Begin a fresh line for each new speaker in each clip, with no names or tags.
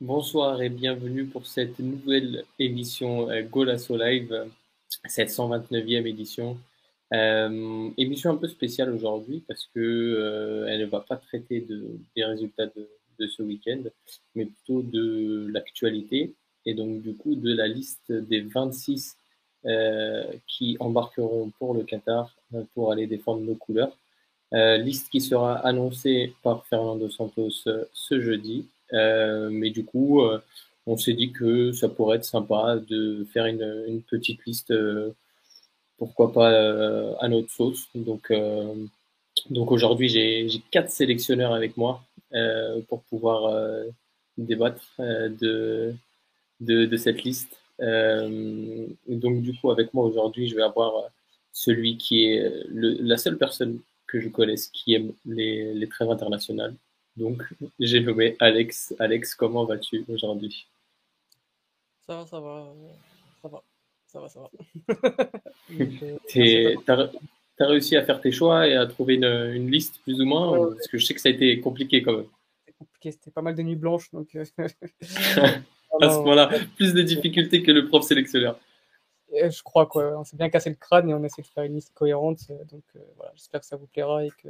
Bonsoir et bienvenue pour cette nouvelle émission euh, Golasso Live, cette 129e édition. Euh, émission un peu spéciale aujourd'hui parce que euh, elle ne va pas traiter de, des résultats de, ce week-end, mais plutôt de l'actualité et donc du coup de la liste des 26 euh, qui embarqueront pour le Qatar pour aller défendre nos couleurs. Liste qui sera annoncée par Fernando Santos ce jeudi. Euh, mais du coup, euh, on s'est dit que ça pourrait être sympa de faire une, petite liste, euh, pourquoi pas à notre sauce. Donc, donc aujourd'hui, j'ai quatre sélectionneurs avec moi pour pouvoir débattre de, de, cette liste. donc du coup, avec moi aujourd'hui, je vais avoir celui qui est la seule personne que je connaisse qui aime les, les trêves internationales, donc, j'ai nommé Alex. Alex, comment vas-tu aujourd'hui?
Ça va, ça va. Ça va. Ça va, ça va.
T'as réussi à faire tes choix et à trouver une, une liste plus ou moins ouais, Parce que je sais que ça a été compliqué quand même.
C'était compliqué, c'était pas mal de nuits blanches. Donc...
à ce moment-là, plus de difficultés que le prof sélectionneur.
Et je crois quoi. On s'est bien cassé le crâne et on a essayé de faire une liste cohérente. Donc euh, voilà, j'espère que ça vous plaira et que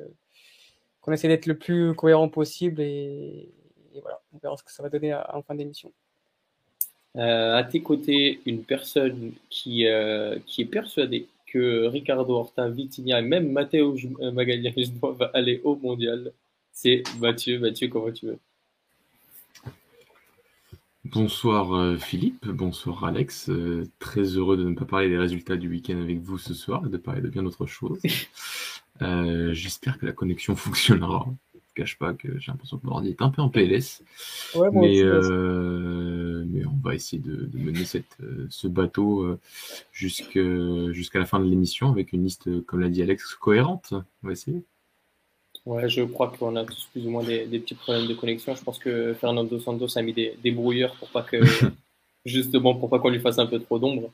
on essaie d'être le plus cohérent possible et, et, voilà, on verra ce que ça va donner en fin d'émission.
Euh, à tes côtés, une personne qui, euh, qui est persuadée que Ricardo Horta, Vitinha et même Matteo Magalhães doivent aller au mondial, c'est Mathieu. Mathieu, comment tu veux?
Bonsoir euh, Philippe, bonsoir Alex. Euh, très heureux de ne pas parler des résultats du week-end avec vous ce soir et de parler de bien d'autres choses. Euh, J'espère que la connexion fonctionnera. Je ne cache pas que j'ai l'impression que mon ordi est un peu en PLS. Ouais, mais, euh, mais on va essayer de, de mener cette, euh, ce bateau jusqu'à la fin de l'émission avec une liste, comme l'a dit Alex, cohérente. On va essayer.
Ouais, je crois qu'on a tous plus ou moins des, des, petits problèmes de connexion. Je pense que Fernando Santos a mis des, des brouilleurs pour pas que, justement, pour pas qu'on lui fasse un peu trop d'ombre.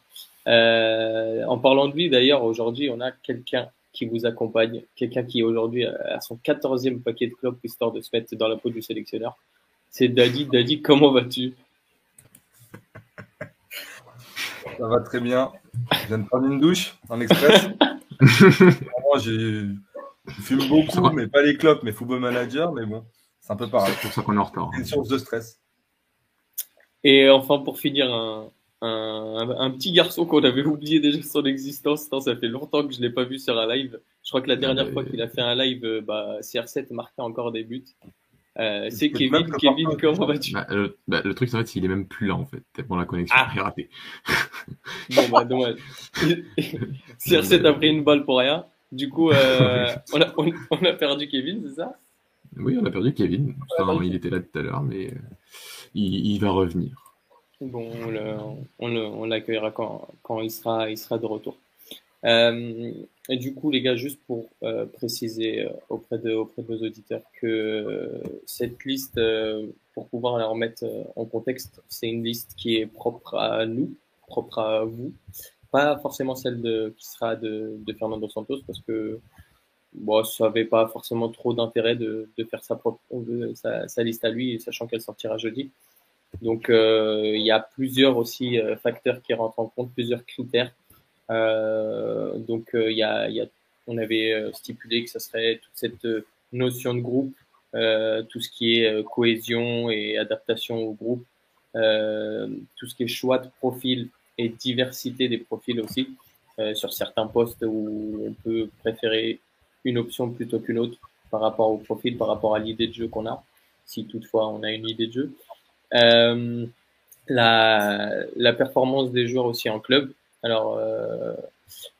Euh, en parlant de lui, d'ailleurs, aujourd'hui, on a quelqu'un qui vous accompagne, quelqu'un qui aujourd'hui a son 14e paquet de clubs histoire de se mettre dans la peau du sélectionneur. C'est Dadi. Dadi, comment vas-tu?
Ça va très bien. Je viens de prendre une douche en express. j'ai je fume beaucoup, mais pas les clopes, mais football manager, mais bon, c'est un peu pareil.
C'est pour ça qu'on est en retard.
C'est une source de stress.
Et enfin, pour finir, un, un, un petit garçon qu'on avait oublié déjà son existence. Non, ça fait longtemps que je ne l'ai pas vu sur un live. Je crois que la dernière fois qu'il a fait un live, bah, CR7 marquait encore des buts. Euh, c'est Kevin. Kevin, comment vas-tu
bah, le, bah, le, truc, c'est en fait, il est même plus là, en fait. Tellement la connexion ah. est ratée.
bon, bah, dommage. CR7 a pris une balle pour rien. Du coup, euh, on, a, on, on, a, perdu Kevin, c'est ça?
Oui, on a perdu Kevin. Enfin, il était là tout à l'heure, mais euh, il, il, va revenir.
Bon, on l'accueillera quand, il, sera, il sera de retour. Euh, et du coup, les gars, juste pour euh, préciser auprès de, auprès de nos auditeurs que cette liste, pour pouvoir la remettre en contexte, c'est une liste qui est propre à nous, propre à vous pas forcément celle qui sera de, Fernando Santos parce que bon, ça n'avait pas forcément trop d'intérêt de, faire sa, propre, sa, liste à lui, sachant qu'elle sortira jeudi. Donc euh, il y a plusieurs aussi euh, facteurs qui rentrent en compte, plusieurs critères. Euh, donc il y a, y a, on avait stipulé que ça serait toute cette notion de groupe, tout ce qui est cohésion et adaptation au groupe, tout ce qui est choix de profil et diversité des profils aussi. Euh, sur certains postes où on peut préférer une option plutôt qu'une autre par rapport au profil, par rapport à l'idée de jeu qu'on a, si toutefois on a une idée de jeu. Euh, la, la performance des joueurs aussi en club. Alors, euh,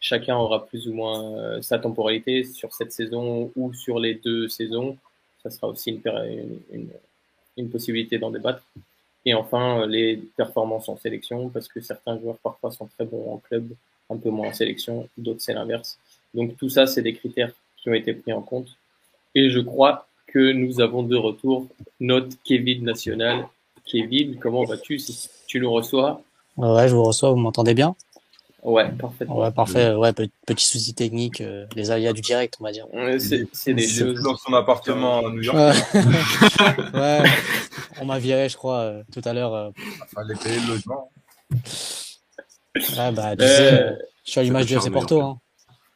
chacun aura plus ou moins euh, sa temporalité sur cette saison ou sur les deux saisons. Ça sera aussi une, une, une, une possibilité d'en débattre. Et enfin, euh, les performances en sélection, parce que certains joueurs parfois sont très bons en club, un peu moins en sélection, d'autres c'est l'inverse. Donc tout ça, c'est des critères qui ont été pris en compte. Et je crois que nous avons de retour notre Kevin national. Kevin, comment vas-tu si tu nous reçois?
Ouais, je vous reçois, vous m'entendez bien?
Ouais, parfaitement.
Ouais, parfait. Ouais, petit souci technique, euh, les aléas du direct, on va dire.
c'est des
dans son appartement à New York.
ouais, on m'a viré, je crois, euh, tout à l'heure. Euh...
Fallait payer le logement.
Ouais, bah, tu sais, je suis à l'image du FC Porto. Hein.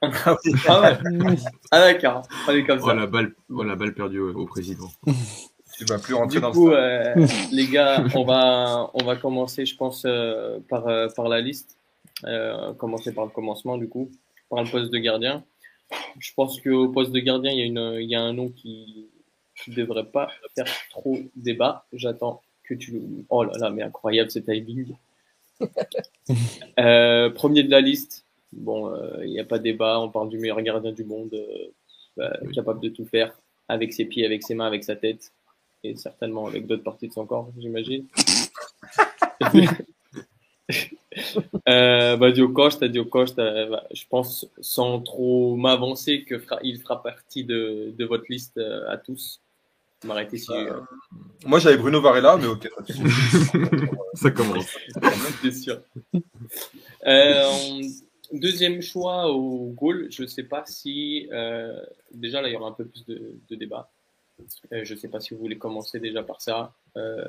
ah, ouais. ah d'accord, allez comme ça.
Oh, la balle, oh, la balle perdue au, président.
tu vas plus rentrer
du
dans
coup, euh, les gars, on va, on va commencer, je pense, euh, par, euh, par la liste. Euh, commencer par le commencement, du coup, par le poste de gardien. Je pense qu'au poste de gardien, il y a, une, il y a un nom qui ne devrait pas faire trop débat. J'attends que tu Oh là là, mais incroyable ce timing. euh, premier de la liste, bon, il euh, n'y a pas de débat. On parle du meilleur gardien du monde, euh, bah, capable de tout faire avec ses pieds, avec ses mains, avec sa tête, et certainement avec d'autres parties de son corps, j'imagine. euh, bah, Dio Costa, Dio Costa, bah, je pense sans trop m'avancer que il fera partie de, de votre liste euh, à tous. M'arrêter si. Euh...
Moi j'avais Bruno Varela, mais ok.
Ça commence.
C'est sûr. Euh, Deuxième choix au goal, je ne sais pas si. Euh, déjà, là, il y aura un peu plus de, de débat. Euh, je ne sais pas si vous voulez commencer déjà par ça. Euh,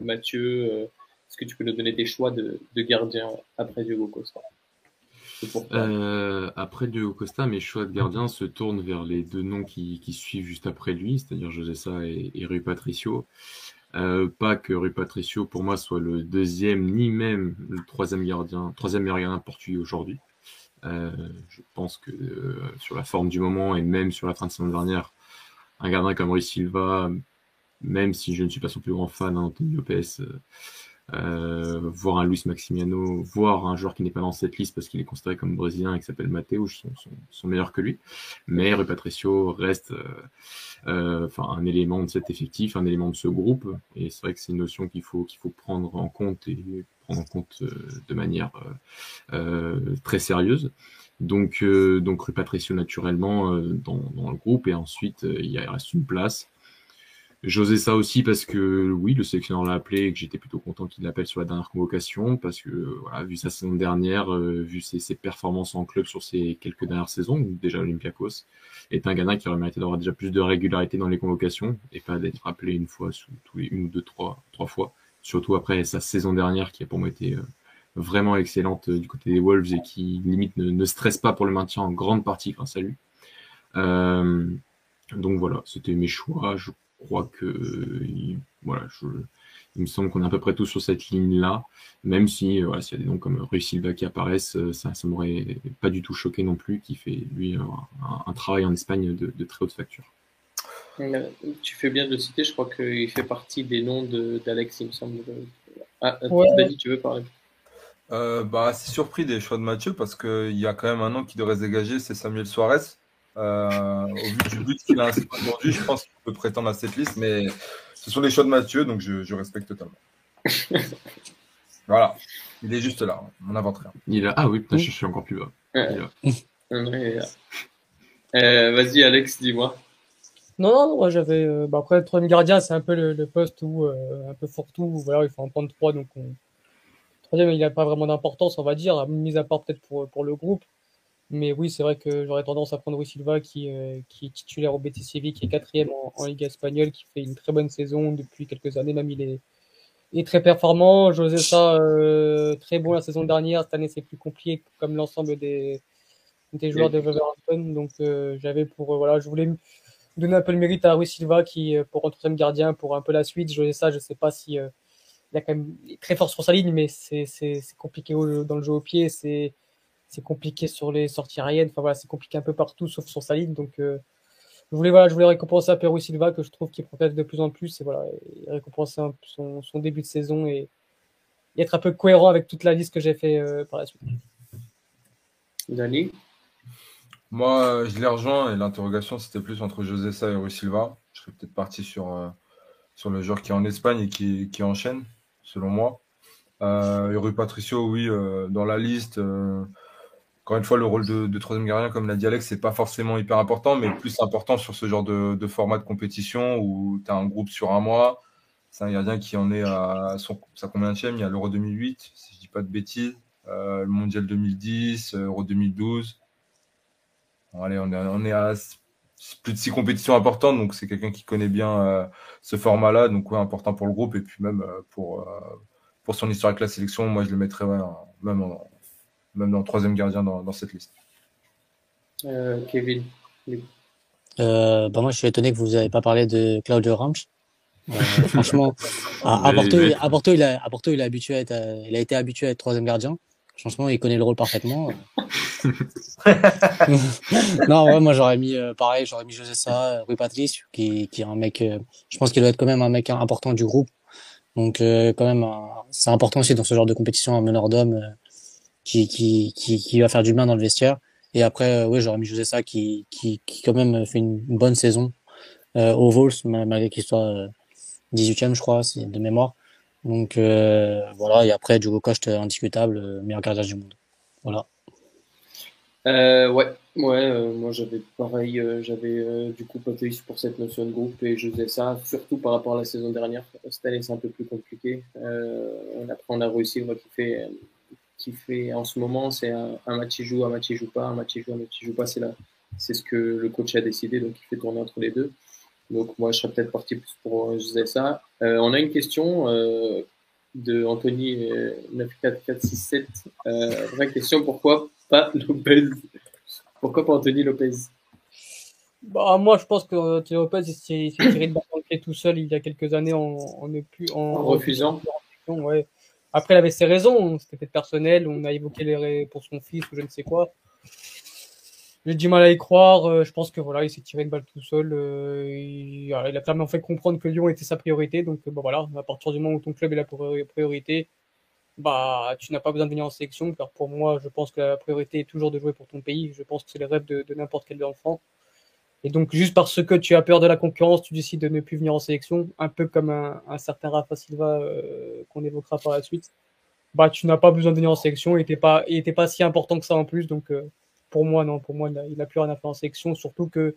Mathieu, euh, est-ce que tu peux nous donner des choix de, de gardien après Diogo Costa
Après Diogo Costa, mes choix de gardien se tournent vers les deux noms qui, suivent juste après lui, c'est-à-dire José et, et Rui Patricio. Pas que Rui Patricio, pour moi, soit le deuxième, ni même le troisième gardien, troisième meilleur gardien portugais aujourd'hui. Je pense que sur la forme du moment et même sur la fin de saison dernière, un gardien comme Rui Silva, même si je ne suis pas son plus grand fan hein, Lopez, euh, voir un Luis Maximiano, voir un joueur qui n'est pas dans cette liste parce qu'il est considéré comme brésilien et qui s'appelle Mateus, sont, sont, sont, meilleurs que lui. Mais Rui Patricio reste euh, enfin un élément de cet effectif, un élément de ce groupe. Et c'est vrai que c'est une notion qu'il faut qu'il faut prendre en compte et prendre en compte euh, de manière euh, très sérieuse. Donc, euh, donc Rui Patricio naturellement dans, dans, le groupe et ensuite il reste une place J'osais ça aussi parce que oui, le sélectionneur l'a appelé et que j'étais plutôt content qu'il l'appelle sur la dernière convocation parce que voilà, vu sa saison dernière, euh, vu ses, ses, performances en club sur ces quelques dernières saisons, déjà Olympiakos, est un gamin qui aurait mérité d'avoir déjà plus de régularité dans les convocations et pas d'être appelé une fois sous tous les une ou deux trois trois fois. Surtout après sa saison dernière qui a pour moi été euh, vraiment excellente euh, du côté des Wolves et qui limite ne, ne, stresse pas pour le maintien en grande partie grâce à lui. Euh, donc voilà, c'était mes choix. Je crois que voilà, je, il me semble qu'on est à peu près tous sur cette ligne-là, même si voilà, s'il y a des noms comme Rui Silva qui apparaissent, ça, ça m'aurait pas du tout choqué non plus, qui fait lui un, un travail en Espagne de, de, très haute facture.
Tu fais bien de le citer, je crois qu'il fait partie des noms d'Alex, il me semble. Ah, ouais. Dani, tu veux parler
euh, bah, c'est surpris des choix de Mathieu parce qu'il y a quand même un nom qui devrait se dégager, c'est Samuel Suarez. Euh, au vu du but qu'il a aujourd'hui, je pense qu'il peut prétendre à cette liste, mais ce sont les choix de Mathieu, donc je, je respecte totalement. voilà, il est juste là, on n'invente rien.
Il a... Ah oui, putain, je suis encore plus bas.
Euh, Vas-y, Alex, dis-moi.
Non, non, moi j'avais. Bah, après, le troisième gardien, c'est un peu le, le poste où, euh, un peu fourre-tout, voilà, il faut en prendre trois, donc on... troisième, il n'a pas vraiment d'importance, on va dire, mis à part peut-être pour, pour le groupe. Mais oui, c'est vrai que j'aurais tendance à prendre Rui Silva, qui, euh, qui est titulaire au Séville, qui est quatrième en, Ligue espagnole, qui fait une très bonne saison depuis quelques années. Même il est, est très performant. José ça euh, très bon la saison dernière. Cette année, c'est plus compliqué, comme l'ensemble des, des joueurs de Wolverhampton. Donc, euh, j'avais pour voilà, je voulais donner un peu le mérite à Rui Silva, qui pour un troisième gardien, pour un peu la suite. José ça, je sais pas si il a quand même il est très fort sur sa ligne, mais c'est c'est compliqué au, dans le jeu au pied. C'est c'est compliqué sur les sorties aériennes. Enfin voilà, c'est compliqué un peu partout sauf sur sa ligne. Donc euh, je voulais voilà, je voulais récompenser à Perou Silva que je trouve qu'il progresse de plus en plus et voilà, et récompenser un, son, son, début de saison et, et, être un peu cohérent avec toute la liste que j'ai fait euh, par la suite.
Dani?
Moi, je l'ai rejoint et l'interrogation c'était plus entre José Sa et Rui Silva. Je serais peut-être parti sur euh, sur le joueur qui est en Espagne et qui, qui enchaîne, selon moi. Euh, Patricio, oui, euh, dans la liste. Euh, encore une fois, le rôle de, de troisième gardien, comme l'a dit Alex, c'est pas forcément hyper important, mais plus important sur ce genre de, de format de compétition où tu as un groupe sur un mois. C'est un gardien qui en est à son, sa combien Il y a l'Euro 2008, si je dis pas de bêtises. le Mondial 2010, Euro 2012. allez, on est, on est à plus de six compétitions importantes, donc c'est quelqu'un qui connaît bien ce format-là, donc ouais, important pour le groupe et puis même pour, pour son histoire avec la sélection, moi je le mettrais même, même dans le troisième gardien dans, cette liste.
Kevin.
Euh, bah moi, je suis étonné que vous n'avez pas parlé de Claudio Ramsch. Euh, franchement, à, Porto, il, à, Porto, il a, à Porto, il a habitué à être, il a été habitué à être troisième gardien. Franchement, il connaît le rôle parfaitement. non, ouais, moi j'aurais mis euh, pareil, j'aurais mis José Sa, Rui Patrice, qui, est un mec, euh, je pense qu'il doit être quand même un mec important du groupe. Donc euh, quand même, c'est important aussi dans ce genre de compétition un meneur d'homme qui, va faire du bien dans le vestiaire. Et après, oui, j'aurais mis José ça qui, qui, qui quand même fait une bonne saison au Vols, malgré qu'il soit 18e, euh, je crois, de mémoire. Donc voilà, et après, Diogo Coste, indiscutable, meilleur gardien du monde. Voilà.
Euh, ouais, ouais, moi j'avais pareil, j'avais du coup Patrice pour cette notion de groupe et je faisais ça, surtout par rapport à la saison dernière. Cette année c'est un peu plus compliqué. après on a réussi, on a fait qui fait en ce moment, c'est un, match il joue, un match il joue pas, un match il joue, un match il joue pas. C'est là, c'est ce que le coach a décidé, donc il fait tourner entre les deux. Donc moi, je serais peut-être parti plus pour euh, ça. Euh, on a une question euh, de Anthony 94467. Euh, vraie question, pourquoi pas Lopez Pourquoi pas Anthony Lopez?
Bah, moi, je pense que Anthony Lopez s'est tiré de pied tout seul il y a quelques années en, en, en,
en refusant.
Ouais. Après, il avait ses raisons, c'était peut-être personnel, on a évoqué les pour son fils ou je ne sais quoi. J'ai du mal à y croire. Euh, je pense que voilà, il s'est tiré une balle tout seul. Euh, il, a clairement fait comprendre que Lyon était sa priorité. Donc bah, voilà, à partir du moment où ton club est la priorité, bah tu n'as pas besoin de venir en sélection. Car pour moi, je pense que la priorité est toujours de jouer pour ton pays. Je pense que c'est le rêve de, n'importe quel enfant. Et donc, juste parce que tu as peur de la concurrence, tu décides de ne plus venir en sélection, un peu comme un, certain Rafa Silva euh, qu'on évoquera par la suite. Bah, tu n'as pas besoin de venir en sélection, il n'était pas, pas si important que ça en plus. Donc, euh, pour moi, non, pour moi, il n'a plus rien à faire en sélection, surtout que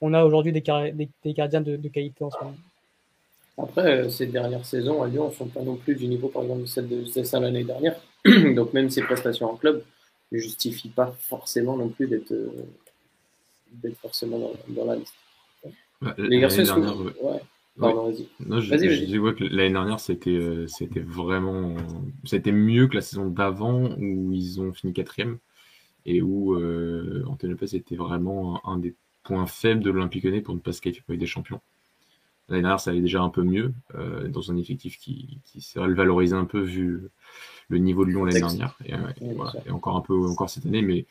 on a aujourd'hui des, des, des, gardiens de, de, qualité en ce moment.
Après, euh, ces dernières saisons à Lyon ne sont pas non plus du niveau, par exemple, de celle de Zessa l'année dernière. donc, même ses prestations en club ne justifient pas forcément non plus d'être d'être forcément dans, la liste. les garçons, dernière, ouais.
Pardon, vas-y. Non, je, je, vois que l'année dernière, c'était, euh, c'était vraiment. C'était mieux que la saison d'avant où ils ont fini quatrième et où euh, Anthony Lopez était vraiment un, des points faibles de l'Olympique Lyonnais pour ne pas se qualifier pour des champions. L'année dernière, ça allait déjà un peu mieux euh, dans un effectif qui, qui s'est valorisé un peu vu le niveau de Lyon l'année dernière et, voilà, et, encore un peu encore cette année, mais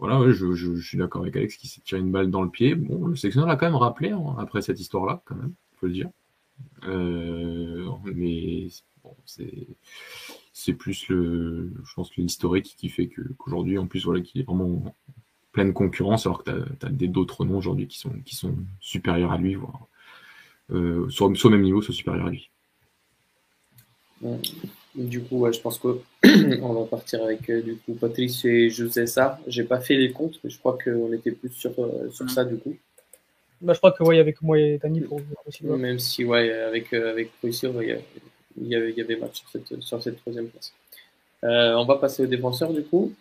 voilà, je, je, suis d'accord avec Alex qui s'est tiré une balle dans le pied. Bon, le sélectionneur l'a quand même rappelé hein, après cette histoire-là, quand même, faut le dire. Euh, mais bon, c'est plus le, je pense l'historique qui fait que qu'aujourd'hui, en plus, voilà, qui est vraiment en pleine concurrence, alors que tu as, as d'autres noms aujourd'hui qui sont, qui sont supérieurs à lui, voire euh, soit, soit, au même niveau, soit supérieurs à lui.
Du coup, je pense qu'on va partir avec euh, du coup Patrice et José ça. J'ai pas fait les comptes, mais je crois qu'on était plus sur, euh, sur ça du coup.
Bah, je crois que ouais, avec moi et Dani pour
aussi. Même si ouais, avec euh, avec il y, avait, il y avait match sur cette, sur cette troisième place. on va passer aux défenseurs du coup.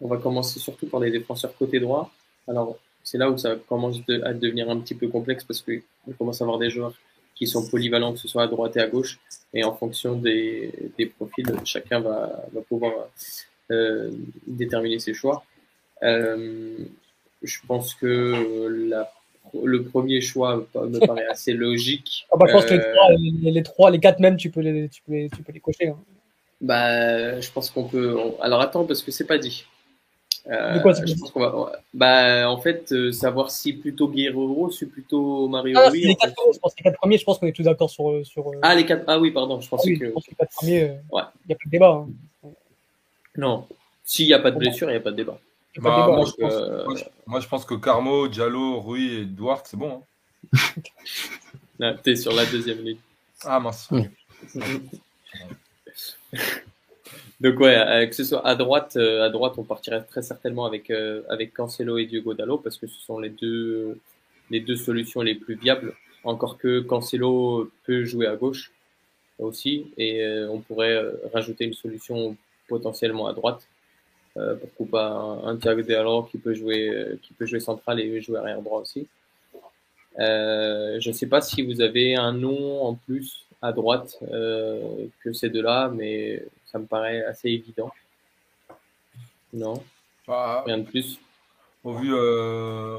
On va commencer surtout par les défenseurs côté droit. Alors c'est là où ça commence à devenir un petit peu complexe parce qu'on commence à avoir des joueurs qui sont polyvalents, que ce soit à droite et à gauche. Et en fonction des, des profils, chacun va, va pouvoir euh, déterminer ses choix. Euh, je pense que la, le premier choix me paraît assez logique.
Ah bah, je pense que les trois, les, les, trois, les quatre même, tu peux les, tu peux les, tu peux les cocher. Hein.
Bah, je pense qu'on peut. Alors attends, parce que c'est pas dit. Euh, je pense qu'on va, bah, en fait, euh, savoir si plutôt Guerrero, si plutôt Mario
ah, Les quatre, je pense les quatre premiers, je pense qu'on est tous d'accord sur, euh, sur.
Ah, les quatre, ah oui, pardon, je pensais ah que. Je
pense que les quatre premiers, il ouais. n'y a pas de débat. Hein.
Non, s'il n'y a pas de blessure, il n'y a pas de débat.
Bah, moi, je pense, moi, je, moi, je pense, que Carmo, Diallo, Rui et Duarte, c'est bon.
Hein. T'es sur la deuxième ligne.
Ah mince.
Donc ouais, euh, que ce soit à droite, euh, à droite, on partirait très certainement avec euh, avec Cancelo et Diogo Dallo parce que ce sont les deux les deux solutions les plus viables. Encore que Cancelo peut jouer à gauche aussi et on pourrait rajouter une solution potentiellement à droite. Euh, pourquoi pas un, Thiago Delors qui peut jouer qui peut jouer central et jouer arrière droit aussi. Je ne sais pas si vous avez un nom en plus à droite euh, que ces deux-là, mais ça me paraît assez évident. Non, rien de plus?
au vu, euh,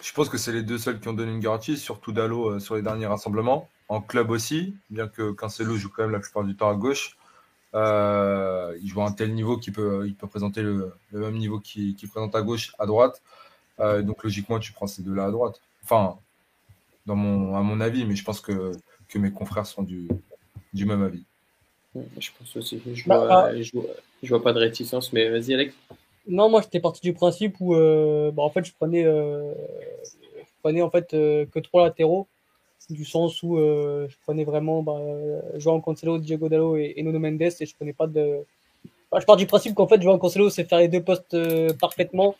je pense que c'est les deux seuls qui ont donné une garantie, surtout Dallo euh, sur les derniers rassemblements. En club aussi, bien que Cancelo joue quand même la plupart du temps à gauche. Il joue à un tel niveau qu'il peut, il peut présenter le, le même niveau qu'il présente à gauche, à droite. Donc logiquement, tu prends ces deux-là à droite. Enfin, dans mon, à mon avis, mais je pense que, que mes confrères sont du, du même avis.
Je pense aussi. Je
Bah,
vois, je vois, je vois pas de réticence, mais vas-y Alex.
Non, moi j'étais parti du principe où euh, bah, en fait je prenais, euh, je prenais en fait euh, que trois latéraux, du sens où euh, je prenais vraiment bah, Joao Cancelo, Diego Dallo et, et Nuno Mendes et je prenais pas de. Bah, je pars du principe qu'en fait Joao Cancelo sait faire les deux postes euh, parfaitement.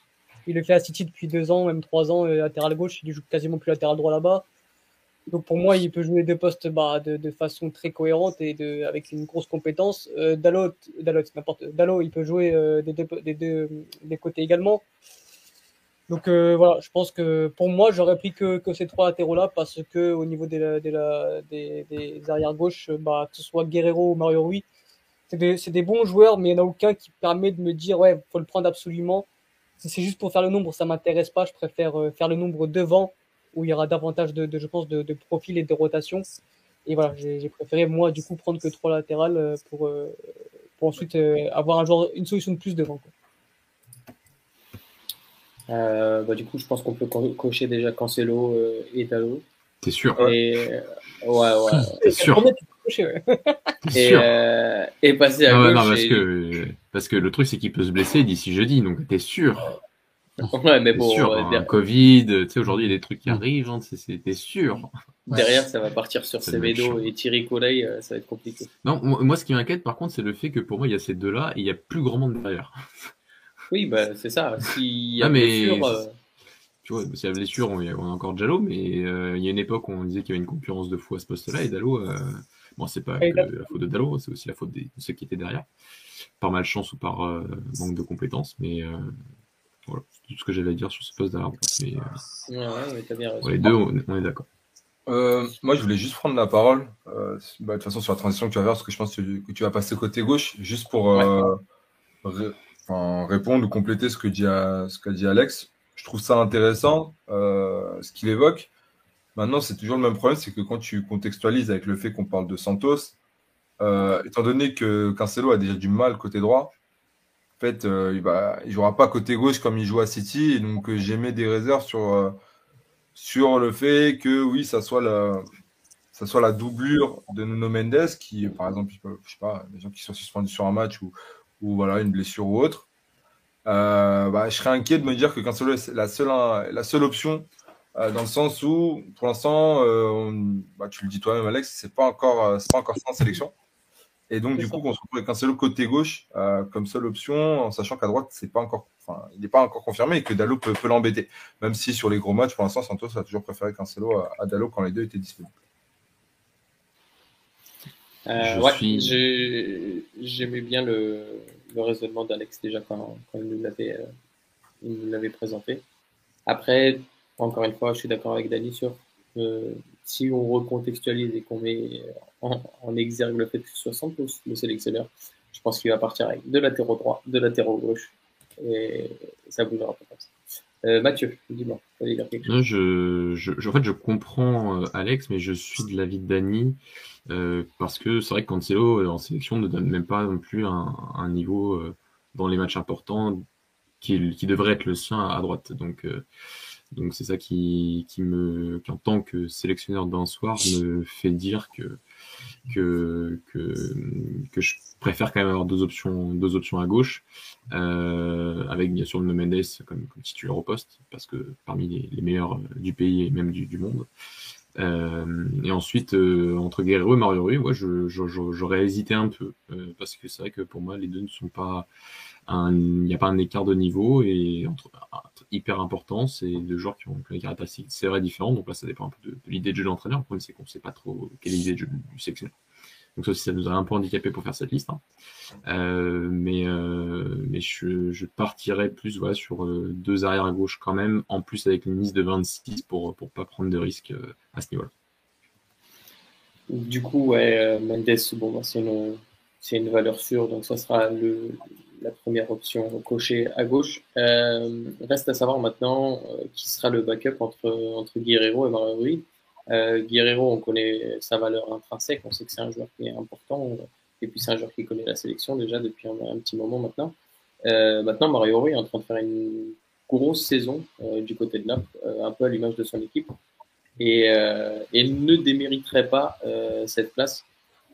Il le fait à City depuis deux ans, même trois ans, euh, latéral gauche, il joue quasiment plus latéral droit là-bas. Donc pour moi, il peut jouer deux postes bah, de, façon très cohérente et de, avec une grosse compétence. Euh, Dalot, Dalot, n'importe, Dalot, il peut jouer euh, des, deux, côtés également. Donc euh, voilà, je pense que pour moi, j'aurais pris que, ces trois latéraux-là parce que au niveau des, des, des, arrières gauches, bah, que ce soit Guerrero ou Mario Rui, c'est des, c'est des bons joueurs, mais il n'y en a aucun qui permet de me dire ouais, faut le prendre absolument. Si c'est juste pour faire le nombre, ça m'intéresse pas. Je préfère euh, faire le nombre devant où il y aura davantage de, de je pense, de, de profil et de rotation. Et voilà, j'ai préféré moi du coup prendre que trois latérales euh, pour euh, pour ensuite euh, avoir un genre une solution de plus devant. Quoi.
Euh, bah, du coup, je pense qu'on peut co- cocher déjà Cancelo euh, et Dallo.
T'es sûr?
Et ouais, ouais.
T'es sûr?
Et, euh, passer à
ouais,
gauche.
non, parce
et-
que, parce que le truc, c'est qu'il peut se blesser d'ici jeudi, donc t'es sûr?
Ouais, mais bon,
sûr.
euh,
hein,
der-
Covid, tu sais, aujourd'hui, il y a des trucs qui arrivent, hein, t'es sûr.
derrière, ça va partir sur Semedo et Thierry Collet, euh, ça va être compliqué.
Non, moi, ce qui m'inquiète, par contre, c'est le fait que pour moi, il y a ces deux-là et il y a plus grand monde derrière.
Oui, bah, c'est ça. S'il y a
Ah, mais-
blessure, euh,
Tu vois, c'est la blessure, on, on a encore Diallo, mais euh, il y a une époque où on disait qu'il y avait une concurrence de fou à ce poste-là, et Dallo, euh, bon, c'est pas que la faute de Dallo, c'est aussi la faute de ceux qui étaient derrière, par malchance ou par euh, manque de compétences, mais euh, voilà, c'est tout ce que j'avais à dire sur ce poste. Mais euh,
ouais, ouais, mais t'as bien raison.
pour les deux, on, on est d'accord.
Euh, moi, je voulais juste prendre la parole, euh, bah, de toute façon, sur la transition que tu vas faire, parce que je pense que tu, que tu vas passer côté gauche, juste pour euh, ré- répondre ou compléter ce que dit, à- ce qu'a dit Alex. Je trouve ça intéressant, euh, ce qu'il évoque. Maintenant, c'est toujours le même problème, c'est que quand tu contextualises avec le fait qu'on parle de Santos, euh, étant donné que Cancelo a déjà du mal côté droit, fait, euh, il il jouera pas côté gauche comme il joue à City, donc euh, j'émets des réserves sur, euh, sur le fait que oui, ça soit la, ça soit la doublure de Nuno Mendes, qui, par exemple, je sais pas, des gens qui sont suspendus sur un match ou, ou voilà, une blessure ou autre. Euh, bah, je serais inquiet de me dire que Cancelo est la seule, la seule option, euh, dans le sens où, pour l'instant, bah, tu le dis toi-même, Alex, c'est pas encore, pas encore en sélection. Et donc, du
ça.
coup, qu'on se retrouve avec Cancelo côté gauche euh, comme seule option, en sachant qu'à droite, c'est pas encore, enfin, il n'est pas encore confirmé et que Dallo peut, peut l'embêter. Même si sur les gros matchs, pour l'instant, Santos a toujours préféré Cancelo à, à Dallo quand les deux étaient disponibles.
Euh, ouais,
suis-
j'ai- j'aimais bien le, le raisonnement d'Alex déjà quand, quand il nous l'avait euh, il nous l'avait présenté. Après, encore une fois, je suis d'accord avec Dani sur euh, si on recontextualise et qu'on met en, en exergue le fait que ce soit Santos le sélectionneur, je pense qu'il va partir avec deux latéraux droits, deux latéraux gauche et ça bougera pas comme ça. Euh, Mathieu, dis-moi, dire quelque chose?
Non, je, en fait, je comprends euh, Alex, mais je suis de l'avis de Dani euh, parce que c'est vrai que Cancelo en sélection ne donne même pas non plus un, un niveau dans les matchs importants qui, qui devrait être le sien à droite. Donc, donc c'est ça qui, qui me, qui en tant que sélectionneur d'un soir me fait dire que que, que je préfère quand même avoir deux options deux options à gauche euh, avec bien sûr Nuno Mendes comme, comme titulaire au poste parce que parmi les, les meilleurs du pays et même du, monde. Euh, et ensuite euh, entre Guerrero et Mario Rui j'aurais hésité un peu parce que c'est vrai que pour moi les deux ne sont pas il n'y a pas un écart de niveau et entre, hyper important c'est deux joueurs qui ont des caractéristiques vrai différentes donc là ça dépend un peu de, l'idée de jeu de l'entraîneur le problème c'est qu'on sait pas trop quelle est l'idée de jeu du sélectionneur Donc ça aussi, ça nous a un peu handicapé pour faire cette liste. Hein. Euh, mais euh, mais je, partirais plus sur euh, deux arrières à gauche quand même, en plus avec une liste de 26 pour pour pas prendre de risques à ce niveau-là.
Du coup, ouais, Mendes, bon, bah, c'est une, une valeur sûre, donc ça sera le, la première option cochée à gauche. Euh, reste à savoir maintenant euh, qui sera le backup entre, entre Guerrero et Mario Rui. Euh, Guerrero, on connaît sa valeur intrinsèque, on sait que c'est un joueur qui est important, et puis c'est un joueur qui connaît la sélection déjà depuis un, petit moment maintenant. Maintenant, Mario Rui est en train de faire une grosse saison du côté de Naples, un peu à l'image de son équipe, et, et ne démériterait pas cette place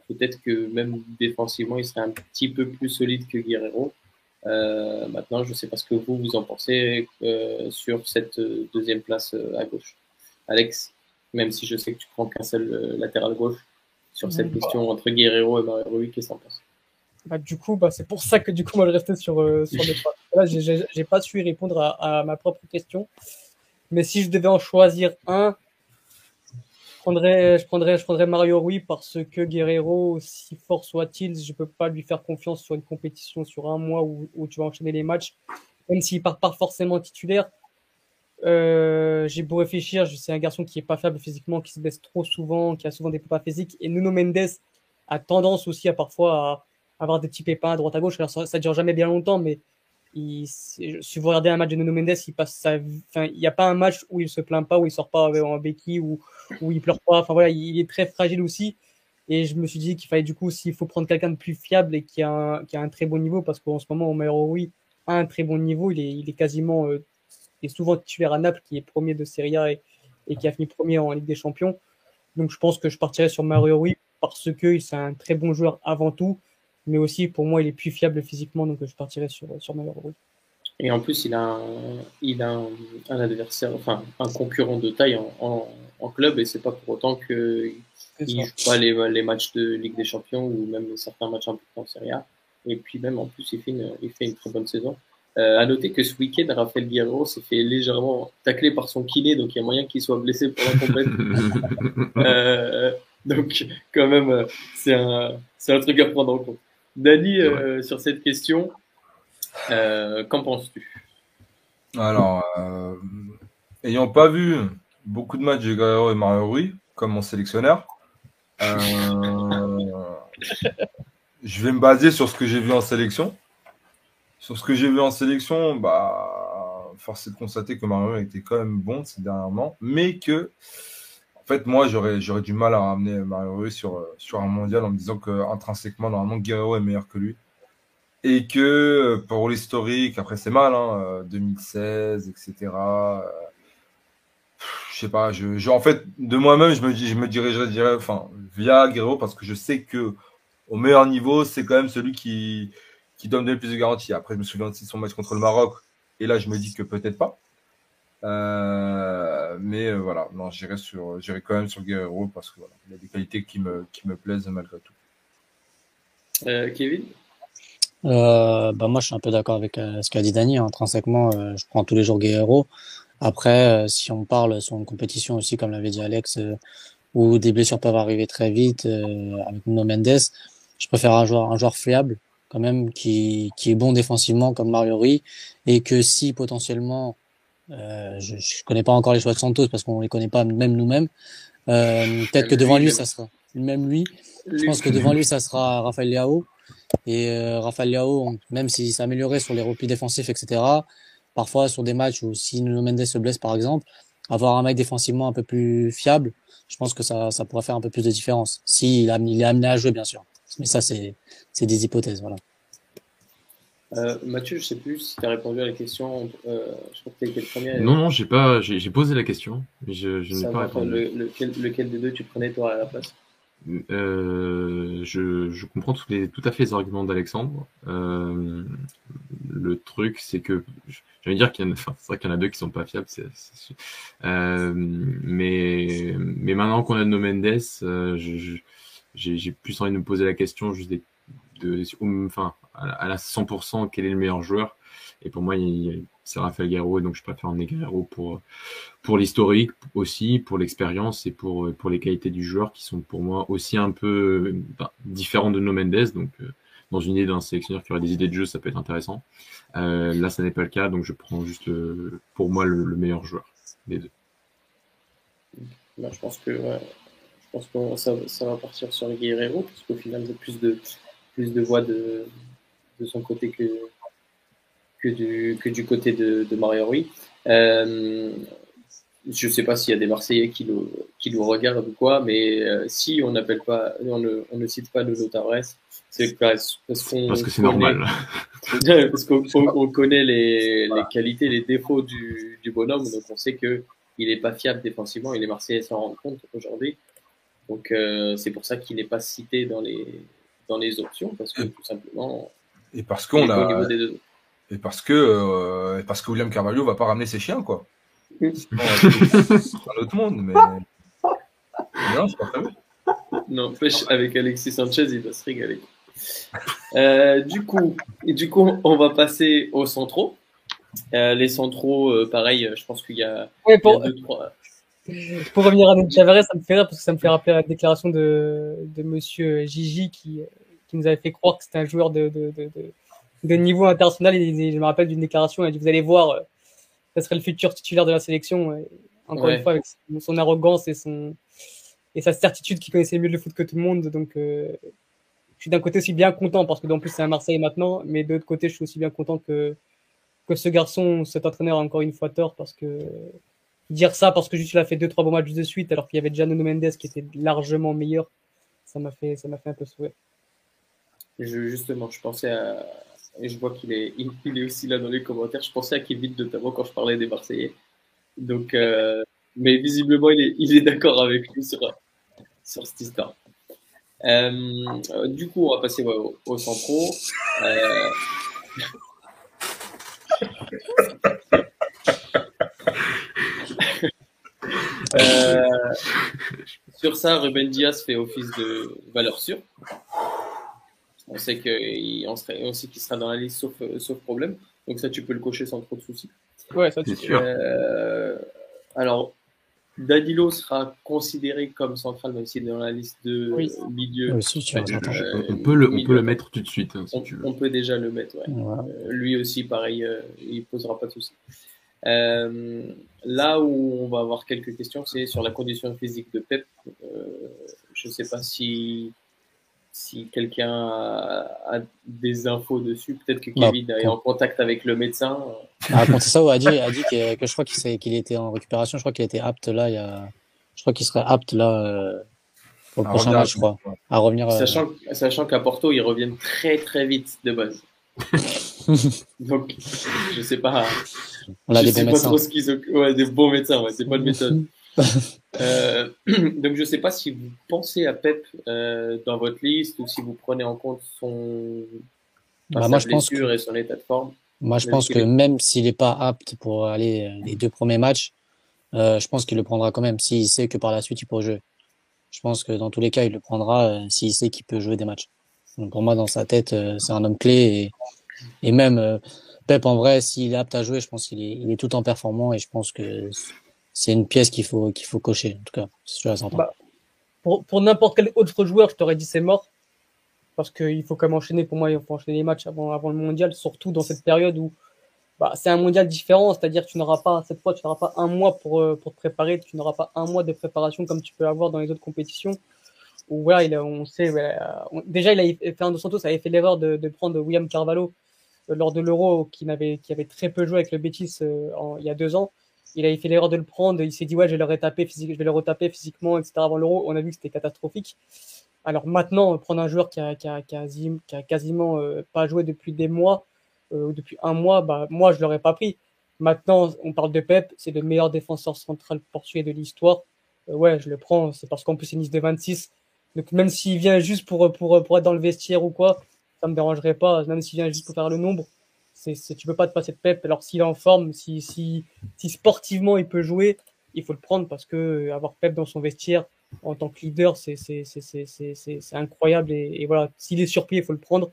peut-être que même défensivement, il serait un petit peu plus solide que Guerrero. Euh, maintenant, je ne sais pas ce que vous, vous en pensez euh, sur cette deuxième place euh, à gauche. Alex, même si je sais que tu prends qu'un seul latéral gauche, sur cette question entre Guerrero et Mario Rui, qu'est-ce que tu penses?
Bah, Du coup, bah, c'est pour ça que du coup, moi, je restais sur, sur les trois. Là, j'ai pas su répondre à, à, ma propre question. Mais si je devais en choisir un, je prendrais, Mario Rui parce que Guerrero, si fort soit-il, je peux pas lui faire confiance sur une compétition sur un mois où, tu vas enchaîner les matchs, même s'il part pas forcément titulaire. Euh, j'ai beau réfléchir, c'est un garçon qui est pas faible physiquement, qui se blesse trop souvent, qui a souvent des pépins physiques. Et Nuno Mendes a tendance aussi à parfois avoir des petits pépins à droite à gauche. Alors ça, ça dure jamais bien longtemps, mais si vous regardez un match de Nuno Mendes, il passe enfin, il n'y a pas un match où il se plaint pas, où il sort pas en béquille, ou où il pleure pas. Enfin voilà, il est très fragile aussi. Et je me suis dit qu'il fallait du coup, s'il faut prendre quelqu'un de plus fiable et qui a un, très bon niveau, parce qu'en ce moment, Omer oui a un très bon niveau, il est, quasiment, euh, il est souvent titulaire à Naples, qui est premier de Serie A et, qui a fini premier en Ligue des Champions. Donc je pense que je partirais sur Mario Rui parce que c'est un très bon joueur avant tout mais aussi pour moi il est plus fiable physiquement, donc je partirais sur, sur Malheureux.
Et en plus, il a un, il a un, adversaire, enfin un concurrent de taille en, en, club, et c'est pas pour autant qu'il ne joue pas les, les, matchs de Ligue des Champions ou même certains matchs importants en Serie A. Et puis même en plus, il fait une, il fait une très bonne saison. Euh, à noter que ce week-end, Rafael Guerrero s'est fait légèrement tacler par son kiné, donc il y a moyen qu'il soit blessé pour la compétition. euh, donc quand même, euh, c'est un, c'est un truc à prendre en compte. Dani, euh, sur cette question, euh, qu'en penses-tu?
Alors, euh, ayant pas vu beaucoup de matchs de Guerrero et Mario Rui, comme mon sélectionneur, je vais me baser sur ce que j'ai vu en sélection. Sur ce que j'ai vu en sélection, bah, force est de constater que Mario était quand même bon ces dernièrement, mais que fait, moi, j'aurais, du mal à ramener Mario sur, sur un mondial en me disant qu'intrinsèquement, normalement, Guerrero est meilleur que lui. Et que pour l'historique, après, c'est mal, hein, 2016, etc. Euh, je sais pas, je, en fait, de moi-même, je me, je me dirigerais, enfin, via Guerrero parce que je sais que au meilleur niveau, c'est quand même celui qui, qui donne le plus de garanties. Après, je me souviens de son match contre le Maroc. Et là, je me dis que peut-être pas. Euh, mais euh, voilà, non, j'irai sur, j'irai quand même sur Guerrero parce que voilà, il a des qualités qui me, qui me plaisent malgré tout.
Euh, Kevin?
Euh, bah moi, je suis un peu d'accord avec euh, ce qu'a dit Dani. Intrinsèquement, je prends tous les jours Guerrero. Après, si on parle sur une compétition aussi, comme l'avait dit Alex, où des blessures peuvent arriver très vite avec Nuno Mendes, je préfère un joueur, un joueur fiable quand même qui, qui est bon défensivement comme Mario Rui et que si potentiellement euh, je, je connais pas encore les choix de Santos parce qu'on les connaît pas même nous-mêmes. Euh, Peut-être que devant lui, ça sera même lui. Je pense que devant lui, ça sera Rafael Leao. Et euh, Rafael Leao, même s'il s'est amélioré sur les replis défensifs, etc., parfois sur des matchs où si Nuno Mendes se blesse, par exemple, avoir un mec défensivement un peu plus fiable, je pense que ça, ça pourrait faire un peu plus de différence. S'il il, il est amené à jouer, bien sûr. Mais ça, c'est des hypothèses. Voilà.
Euh, Mathieu, je sais plus si tu as répondu à la question. Euh, je crois que tu le premier.
Non, non, j'ai pas, j'ai posé la question, mais je, je n'ai pas répondu.
Le, lequel, lequel, des deux tu prenais toi à la place?
Euh, je, je, comprends tous les, tout à fait les arguments d'Alexandre. Euh, le truc, c'est que j'allais dire qu'il y en a, enfin, c'est vrai qu'il y en a deux qui sont pas fiables, c'est, euh, mais mais maintenant qu'on a No Mendes, euh, j'ai plus envie de me poser la question juste des enfin, à la 100%, quel est le meilleur joueur Et pour moi, c'est Raphaël Guerrero, donc je préfère emmener Guerrero pour, pour l'historique aussi, pour l'expérience et pour, pour les qualités du joueur qui sont pour moi aussi un peu bah, différents de No Mendes. Donc, euh, dans une idée d'un sélectionneur qui aurait des idées de jeu, ça peut être intéressant. Euh, là, ça n'est pas le cas, donc je prends juste pour moi le, meilleur joueur des deux.
Je pense que, je pense que ça, ça, va partir sur Guerrero, parce qu'au final, il y a plus de, plus de voix de, de son côté que, que, du, que du côté de, de Mario Rui. Euh, je ne sais pas s'il y a des Marseillais qui nous, qui nous regardent ou quoi, mais euh, si on n'appelle pas, on ne, on ne cite pas le Tavares, c'est parce, qu'on
parce que c'est normal.
parce qu'on connaît les, les, qualités, les défauts du, du, bonhomme, donc on sait que il n'est pas fiable défensivement. Et les Marseillais s'en rendent compte aujourd'hui. Donc euh, c'est pour ça qu'il n'est pas cité dans les dans les options parce que tout simplement.
Et parce qu'on a. Et parce que euh, parce que William Carvalho va pas ramener ses chiens quoi. un autre monde mais.
non, c'est pas prévu. Non, pêche avec Alexis Sanchez, il va se régaler. Euh, du coup, et du coup, on va passer aux centraux. Euh, les centraux, euh, pareil, je pense qu'il y a,
pour... deux, trois. Pour revenir à Chavez, ça me fait rire parce que ça me fait rappeler la déclaration de, de monsieur Gigi qui, qui nous avait fait croire que c'était un joueur de, de, de, de, niveau international. Et je me rappelle d'une déclaration, il a dit Vous allez voir, ce serait le futur titulaire de la sélection. encore une fois, avec son arrogance et, son, et sa certitude qu'il connaissait mieux le foot que tout le monde. Donc, je suis d'un côté aussi bien content parce que en plus c'est un Marseille maintenant, mais de l'autre côté, je suis aussi bien content que que ce garçon, cet entraîneur a encore une fois tort parce que dire ça parce que juste il a fait deux trois bons matchs de suite alors qu'il y avait déjà Nuno Mendes qui était largement meilleur, ça m'a fait ça m'a fait un peu sourire.
justement, je pensais à et je vois qu'il est il, est aussi là dans les commentaires. Je pensais à Kevin notamment quand je parlais des Marseillais. Donc euh, mais visiblement il est il est d'accord avec nous sur sur cette histoire. Euh, du coup, on va passer au, au centro. Euh, euh, sur ça, Ruben Diaz fait office de valeur sûre. On sait qu'il qu'il sera dans la liste sauf, sauf problème. Donc ça, tu peux le cocher sans trop de soucis.
Ouais, ça, c'est sûr.
Euh, alors, Dadilo sera considéré comme central, même s'il est dans la liste de milieu.
Euh, on, peut le, on peut le mettre tout de suite. Hein,
on, on, peut déjà le mettre, ouais. Euh, lui aussi, pareil, euh, il posera pas de soucis. Là où on va avoir quelques questions, c'est sur la condition physique de Pep. je ne sais pas si si quelqu'un a, des infos dessus, peut-être que bah, Kevin est en contact avec le médecin.
Ah, ça, a dit, a dit que, que je crois qu'il était en récupération, je crois qu'il était apte là, il y a... je crois qu'il serait apte là euh, pour le prochain match, je crois, à revenir.
Euh, sachant, sachant qu'à Porto, ils reviennent très très vite de base. Donc, je sais pas.
On a des bons médecins.
Ouais, des bons médecins, ouais, c'est pas de méthode. Euh, donc je ne sais pas si vous pensez à Pep euh, dans votre liste ou si vous prenez en compte son
bah, moi, je pense
que... et son état de forme.
Moi je pense que même s'il n'est pas apte pour aller les deux premiers matchs, euh, je pense qu'il le prendra quand même s'il sait que par la suite il peut jouer. Je pense que dans tous les cas il le prendra s'il sait qu'il peut jouer des matchs. Donc pour moi dans sa tête c'est un homme clé et, et même Pep en vrai s'il est apte à jouer je pense qu'il est, il est tout en performant et je pense que c'est une pièce qu'il faut, qu'il faut cocher, en tout cas. Bah,
pour, pour n'importe quel autre joueur, je t'aurais dit c'est mort. Parce qu'il faut quand même enchaîner, pour moi, il faut enchaîner les matchs avant, avant le mondial, surtout dans cette période où bah, c'est un mondial différent, c'est-à-dire que tu n'auras pas, cette fois, tu n'auras pas un mois pour, euh, pour te préparer, tu n'auras pas un mois de préparation comme tu peux avoir dans les autres compétitions. Où voilà, il on sait, déjà, il a, Fernando Santos avait fait l'erreur de, de prendre William Carvalho euh, lors de l'Euro, qui, n'avait, qui avait très peu joué avec le Betis euh, il y a deux ans il avait fait l'erreur de le prendre. Il s'est dit, ouais, je vais le retaper, physique, je vais le retaper physiquement, etc. avant l'euro. On a vu que c'était catastrophique. Alors maintenant, prendre un joueur qui a, qui a, qui a, quasiment euh, pas joué depuis des mois, euh, depuis un mois, bah, moi, je l'aurais pas pris. Maintenant, on parle de Pep, c'est le meilleur défenseur central portugais de l'histoire. Euh, ouais, je le prends, c'est parce qu'en plus, c'est Nice de 26. Donc, même s'il vient juste pour, pour, pour être dans le vestiaire ou quoi, ça me dérangerait pas. Même s'il vient juste pour faire le nombre, c'est, tu peux pas te passer de Pep. Alors s'il est en forme, si, si, si sportivement il peut jouer, il faut le prendre parce que euh, avoir Pep dans son vestiaire en tant que leader, c'est, c'est, c'est, c'est, c'est, c'est incroyable. Et, voilà, s'il est sur pied, il faut le prendre.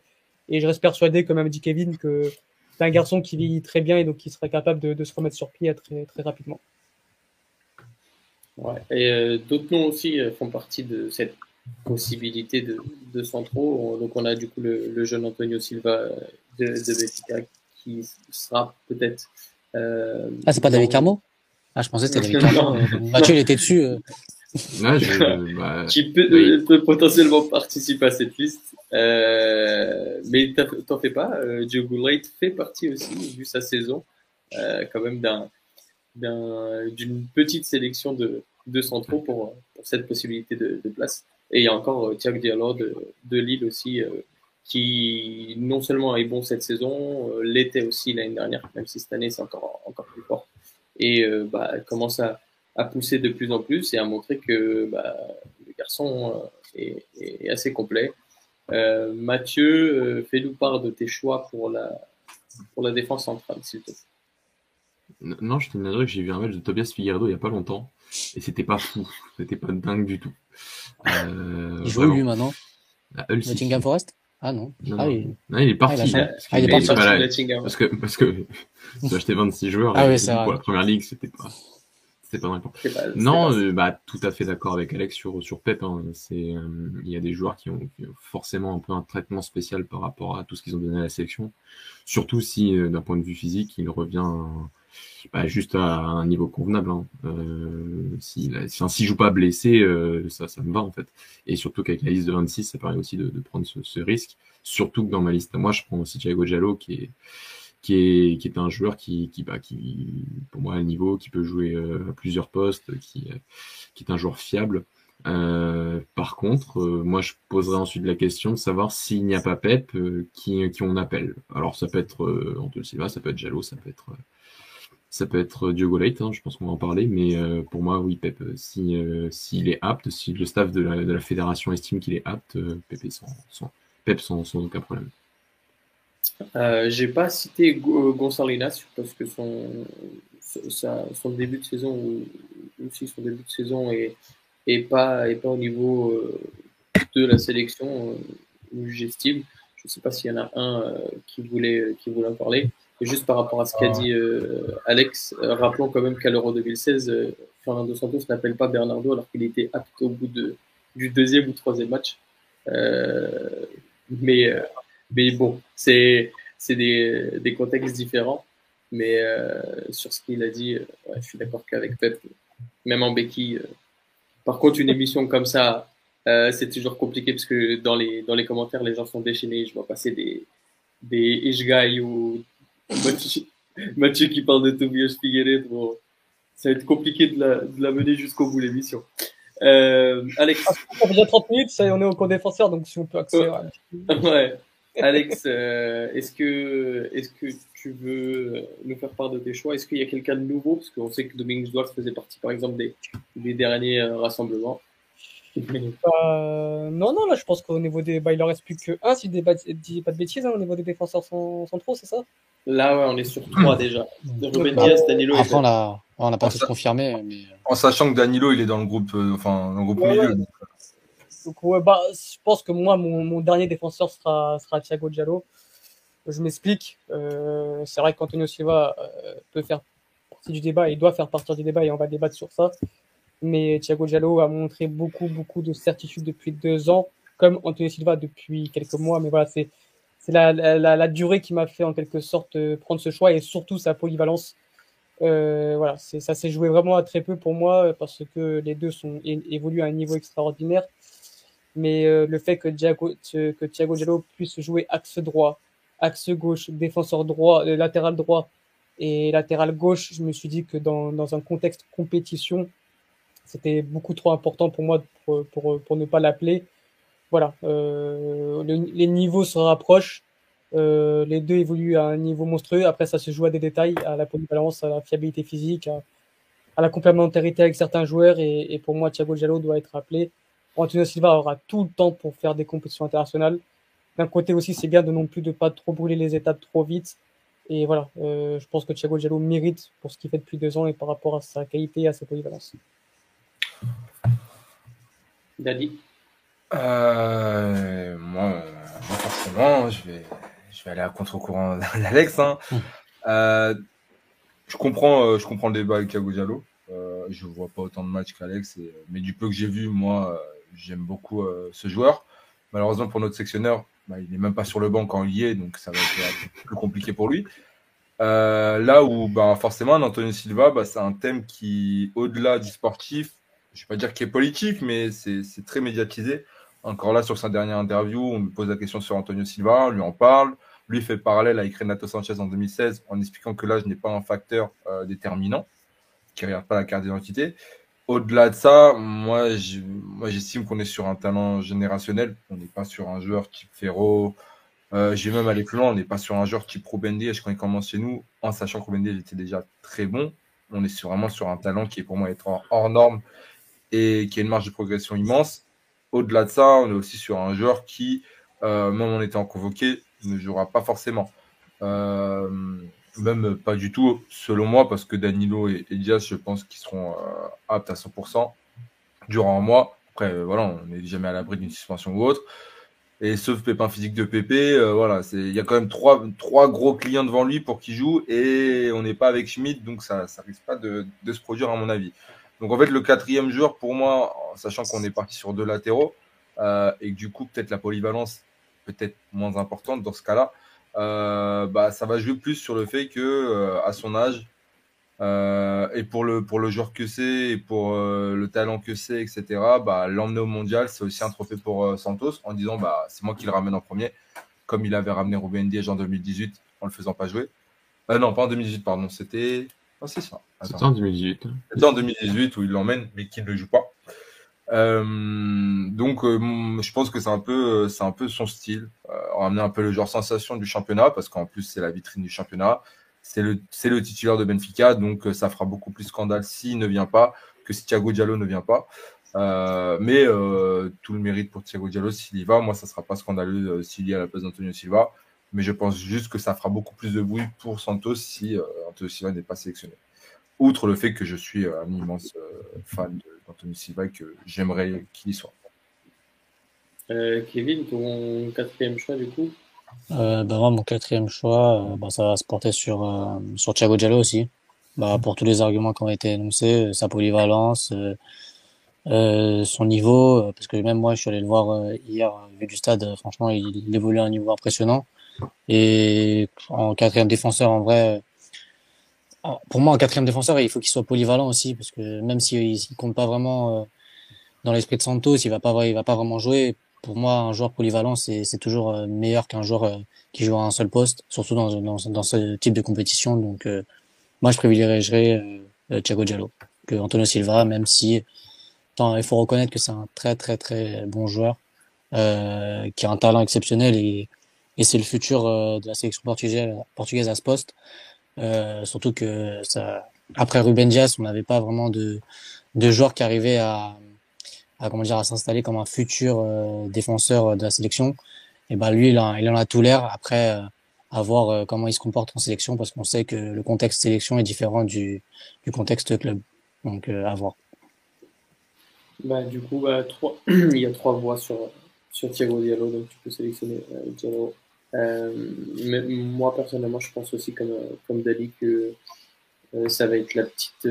Et je reste persuadé, comme a dit Kevin, que un garçon qui vit très bien et donc qui serait capable de, se remettre sur pied très, très rapidement.
Ouais. Et euh, d'autres noms aussi euh, font partie de cette possibilité de, de centraux. Donc on a du coup le, jeune Antonio Silva de, de qui sera peut-être.
Euh, ah, c'est pas David Carmo? Ah, je pensais que c'était David Carmo. Mathieu, il était dessus.
Bah, qui peut, peut, potentiellement participer à cette liste. Euh, mais t'en fais pas, euh, Diogo Light fait partie aussi, vu sa saison, euh, quand même d'un d'une petite sélection de, de centraux pour, pour cette possibilité de, de, place. Et il y a encore euh, Thiago Diallo de, Lille aussi, euh, qui non seulement est bon cette saison, euh, l'était aussi l'année dernière, même si cette année c'est encore, encore plus fort. Et bah, commence à, à pousser de plus en plus et à montrer que bah, le garçon est, assez complet. Mathieu, fais-nous part de tes choix pour la, pour la défense centrale, s'il te plaît.
Non, je te que j'ai vu un match de Tobias Figueredo il n'y a pas longtemps et c'était pas fou, c'était pas dingue du tout.
Euh, il joue lui maintenant Nottingham Forest Ah non.
Non,
ah,
il... non, il est parti.
Ah, il est parti.
Parce que, parce que j'ai acheté 26 joueurs
ah, oui,
pour la première ligue, c'était pas. Pas n'importe Non, euh, bah, tout à fait d'accord avec Alex sur, sur Pep. Hein. C'est, euh, il y a des joueurs qui ont, qui ont, forcément un peu un traitement spécial par rapport à tout ce qu'ils ont donné à la sélection. Surtout si, euh, d'un point de vue physique, il revient bah, juste à un niveau convenable. Hein. Euh, s'il si, joue pas blessé, euh, ça, ça me va en fait. Et surtout qu'avec la liste de 26, ça permet aussi de, prendre ce, risque. Surtout que dans ma liste, moi, je prends aussi Thiago Giallo qui est qui est, qui est un joueur qui, qui, bah, qui, pour moi, à niveau, qui peut jouer euh, à plusieurs postes, qui, qui est un joueur fiable. Euh, par contre, euh, moi, je poserai ensuite la question de savoir s'il n'y a pas Pep, qui, qui on appelle. Alors, ça peut être euh, Antonio Silva, ça peut être Jallo, ça peut être ça peut être Diogo Leite, hein, je pense qu'on va en parler, mais euh, pour moi, oui, Pep, si s'il est apte, si le staff de la, fédération estime qu'il est apte, Pep sans, aucun problème.
Euh, J'ai pas cité euh, Gonçalinas parce que son, début de saison, aussi son début de saison est, pas, au niveau euh, de la sélection, euh, j'estime. Je sais pas s'il y en a un qui, voulait, qui voulait en parler. Et juste par rapport à ce qu'a dit Alex, rappelons quand même qu'à l'Euro 2016, Fernando Santos n'appelle pas Bernardo alors qu'il était apte au bout de, du deuxième ou troisième match. mais mais bon, c'est des, des contextes différents. Mais euh, sur ce qu'il a dit, euh, ouais, je suis d'accord qu'avec Pep, même en béquille. Euh, par contre, une émission comme ça, euh, c'est toujours compliqué parce que dans les, dans les commentaires, les gens sont déchaînés. Je vois passer des, des Ishgai ou Mathieu, qui parle de Tobias Figueredo. Bon, ça va être compliqué de la, de la mener jusqu'au bout l'émission. Euh, Alex.
Ah, déjà 30 minutes, ça, on est au co-défenseur, donc si on peut accélérer.
ouais. Alex, euh, est-ce que, est que tu veux nous faire part de tes choix? Est-ce qu'il y a quelqu'un de nouveau? Parce qu'on sait que Dominique Duarte faisait partie, par exemple, des, des derniers euh, rassemblements.
Euh, non, non, là, je pense qu'au niveau des. Bah, il en reste plus que un, si je dis pas de bêtises, hein, au niveau des défenseurs centraux, c'est ça?
Là, ouais, on est sur trois déjà. Ruben Diaz, Danilo.
Après, on n'a pas tout confirmé. Mais...
En sachant que Danilo, il est dans le groupe, enfin, dans le groupe milieu.
Donc, ouais, bah, je pense que moi, mon, mon dernier défenseur sera, sera Thiago Giallo. Je m'explique. Euh, c'est vrai qu'Antonio Silva euh, peut faire partie du débat, il doit faire partie du débat et on va débattre sur ça. Mais Thiago Giallo a montré beaucoup, beaucoup de certitude depuis deux ans, comme Antonio Silva depuis quelques mois. Mais voilà, c'est la, la, la, durée qui m'a fait en quelque sorte euh, prendre ce choix et surtout sa polyvalence. Euh, voilà, ça s'est joué vraiment à très peu pour moi parce que les deux sont évoluent à un niveau extraordinaire mais euh, le fait que Thiago, que Thiago Giallo puisse jouer axe droit, axe gauche, défenseur droit, euh, latéral droit et latéral gauche, je me suis dit que dans, dans un contexte compétition, c'était beaucoup trop important pour moi pour, pour, pour ne pas l'appeler. Voilà, euh, les niveaux se rapprochent, euh, les deux évoluent à un niveau monstrueux. Après, ça se joue à des détails, à la polyvalence, à la fiabilité physique, à, la complémentarité avec certains joueurs. Et, et pour moi, Thiago Giallo doit être appelé. Antonio Silva aura tout le temps pour faire des compétitions internationales. D'un côté aussi, c'est bien de non plus de pas trop brûler les étapes trop vite. Et voilà, euh, je pense que Thiago Giallo mérite pour ce qu'il fait depuis deux ans et par rapport à sa qualité et à sa polyvalence.
Dadi
euh, moi, forcément, je vais, je vais aller à contre-courant d'Alex. Hein.
Mm.
Euh, je comprends, euh, je comprends le débat avec Thiago Diallo. Euh, je vois pas autant de matchs qu'Alex, mais du peu que j'ai vu, moi, j'aime beaucoup euh, ce joueur. Malheureusement pour notre sectionneur, bah, il n'est même pas sur le banc quand il y est, donc ça va être un peu plus compliqué pour lui. Euh, là où bah, forcément, Antonio Silva, bah, c'est un thème qui, au-delà du sportif, je vais pas dire qu'il est politique, mais c'est très médiatisé. Encore là, sur sa dernière interview, on lui pose la question sur Antonio Silva, on lui en parle. Lui fait le parallèle avec Renato Sanchez en 2016 en expliquant que l'âge n'est pas un facteur euh, déterminant, qui ne regarde pas la carte d'identité. Au-delà de ça, moi, je- j'estime qu'on est sur un talent générationnel. On n'est pas sur un joueur type Ferro. Euh, J'ai même allé plus loin. On n'est pas sur un joueur type Rubendi. Quand il commence chez nous, en sachant que Rubendi était déjà très bon, on est vraiment sur un talent qui est pour moi être hors norme et qui a une marge de progression immense. Au-delà de ça, on est aussi sur un joueur qui, euh, même en étant convoqué, ne jouera pas forcément. Euh, même pas du tout, selon moi, parce que Danilo et, et Diaz, je pense qu'ils seront euh, aptes à 100% durant un mois. Après, voilà, on n'est jamais à l'abri d'une suspension ou autre. Et sauf pépin physique de Pépé, voilà, il y a quand même trois, gros clients devant lui pour qu'il joue et on n'est pas avec Schmidt, donc ça ça risque pas de, de se produire à mon avis. Donc en fait le quatrième joueur pour moi, sachant qu'on est parti sur deux latéraux euh, et que du coup peut-être la polyvalence peut-être moins importante dans ce cas-là, euh, bah ça va jouer plus sur le fait que euh, à son âge et pour le joueur que c'est et pour le talent que c'est etc bah l'emmener au mondial c'est aussi un trophée pour Santos en disant bah c'est moi qui le ramène en premier comme il avait ramené Ruben Diaz en 2018 en le faisant pas jouer. Non pas en 2018 pardon c'était ah, c'est ça.
C'était en 2018.
C'était en 2018 où il l'emmène, mais qu'il ne le joue pas. Euh, donc, euh, mon- je pense que c'est un peu, euh, c'est un peu son style. Euh, ramener un peu le genre sensation du championnat, parce qu'en plus c'est la vitrine du championnat. C'est le, c'est le titulaire de Benfica, donc ça fera beaucoup plus scandale s'il ne vient pas que si Thiago Diallo ne vient pas. Mais tout le mérite pour Thiago Diallo s'il y va. Moi, ça sera pas scandaleux s'il y est à la place d'Antonio Silva. Mais je pense juste que ça fera beaucoup plus de bruit pour Santos si euh, Antonio Silva n'est pas sélectionné outre le fait que je suis euh, un immense euh, fan d'Anthony Silva et que j'aimerais qu'il y soit.
Euh, Kevin, ton quatrième choix du coup?
Euh, bah, moi, mon quatrième choix, euh, bah, ça va se porter sur, euh, sur Thiago Diallo aussi. Bah, pour tous les arguments qui ont été énoncés, euh, sa polyvalence, euh, euh, son niveau, euh, parce que même moi, je suis allé le voir euh, hier, vu du stade, euh, franchement, il, il évolue à un niveau impressionnant. Et en quatrième défenseur, en vrai, pour moi, en quatrième défenseur, il faut qu'il soit polyvalent aussi, parce que même s'il il compte pas vraiment euh, dans l'esprit de Santos, il va pas, il va pas vraiment jouer. Pour moi, un joueur polyvalent, c'est toujours euh, meilleur qu'un joueur euh, qui joue à un seul poste, surtout dans, dans, ce type de compétition. Donc, moi, je privilégierais euh, Thiago Diallo que Antonio Silva, même si tant, il faut reconnaître que c'est un très, très, très bon joueur, euh, qui a un talent exceptionnel et, et c'est le futur euh, de la sélection portugaise, portugaise à ce poste. Euh, surtout que ça, après Ruben Dias, on n'avait pas vraiment de, de joueurs qui arrivaient à, à comment dire, à s'installer comme un futur euh, défenseur de la sélection. Et ben lui, il, en- il en a tout l'air. Après, euh, à voir euh, comment il se comporte en sélection, parce qu'on sait que le contexte sélection est différent du, du contexte club. Donc, euh, à voir.
Bah, du coup, bah, trois... il y a trois voix sur, sur Thiago Diallo, donc tu peux sélectionner euh, Diallo. Euh, mais moi, personnellement, je pense aussi, comme, euh, comme Dali, que euh, ça va être la petite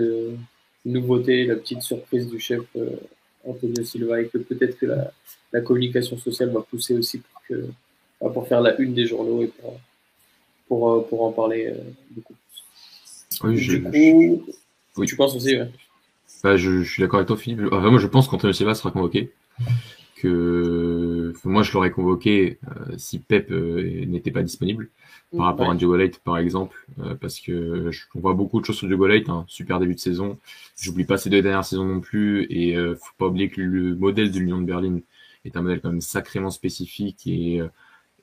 nouveauté, la petite surprise du chef Antonio Silva, et que peut-être que la, la communication sociale va pousser aussi pour, que, pour faire la une des journaux et pour, pour, pour en parler beaucoup plus.
Oui,
du coup,
Oui.
tu penses aussi, ouais.
Bah, je, je suis d'accord avec toi, Philippe. Enfin, moi, je pense qu'Antonio Silva sera convoqué. Que moi, je l'aurais convoqué euh, si Pep euh, n'était pas disponible par rapport
Ouais.
à Diogo Leite, par exemple, euh, parce que je, on voit beaucoup de choses sur Diogo Leite, un super début de saison. J'oublie pas ces deux dernières saisons non plus, et faut pas oublier que le modèle de l'Union de Berlin est un modèle quand même sacrément spécifique et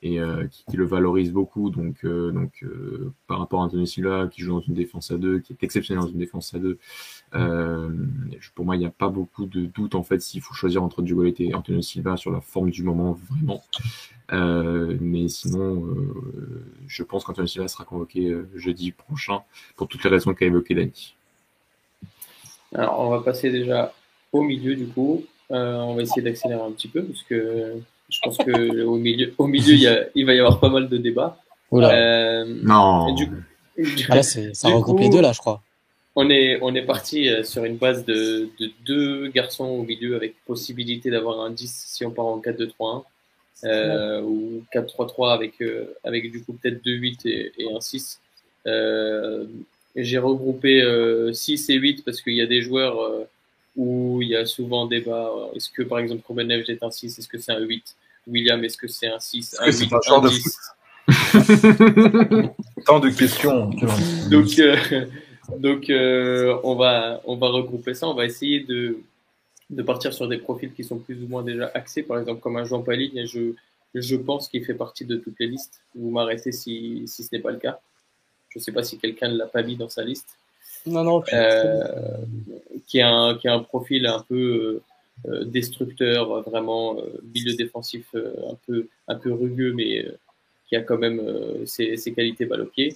et qui, qui le valorise beaucoup. Donc, donc par rapport à Antonio Silva, qui joue dans une défense à deux, qui est exceptionnel dans une défense à deux, euh, pour moi, il n'y a pas beaucoup de doute en fait s'il faut choisir entre Diogo Leite et Antonio Silva sur la forme du moment vraiment. Euh, mais sinon, euh, je pense qu'Antonio Silva sera convoqué euh, jeudi prochain pour toutes les raisons qu'a évoqué Dani.
Alors, on va passer déjà au milieu du coup. Euh, on va essayer d'accélérer un petit peu parce que je pense que au milieu, au milieu il, y a- il va y avoir pas mal de débats. Euh,
Non.
du
Ah, là, ça regroupe les deux, là, je crois.
On est, on est parti euh, sur une base de, de deux garçons au milieu avec possibilité d'avoir un 10 si on part en 4-2-3-1 euh, ou 4-3-3 avec, euh, avec du coup peut-être 2-8 et, et un 6. Euh, J'ai regroupé euh, 6 et 8 parce qu'il y a des joueurs euh, où il y a souvent débat. euh, Est-ce que par exemple Ruben Neves est un 6 Est-ce que c'est un 8 William, est-ce que c'est un 6
Est-ce que c'est un joueur de Tant de questions.
Donc, euh, donc euh, on, va, on va regrouper ça. On va essayer de, de partir sur des profils qui sont plus ou moins déjà axés. Par exemple, comme un Jean Paligne, je, je pense qu'il fait partie de toutes les listes. Vous m'arrêtez si, si ce n'est pas le cas. Je ne sais pas si quelqu'un ne l'a pas mis dans sa liste.
Non, non,
Euh, qui, a un, qui a un profil un peu euh, destructeur, vraiment euh, milieu défensif euh, un, peu, un peu rugueux, mais euh, qui a quand même euh, ses, ses qualités balle au pied.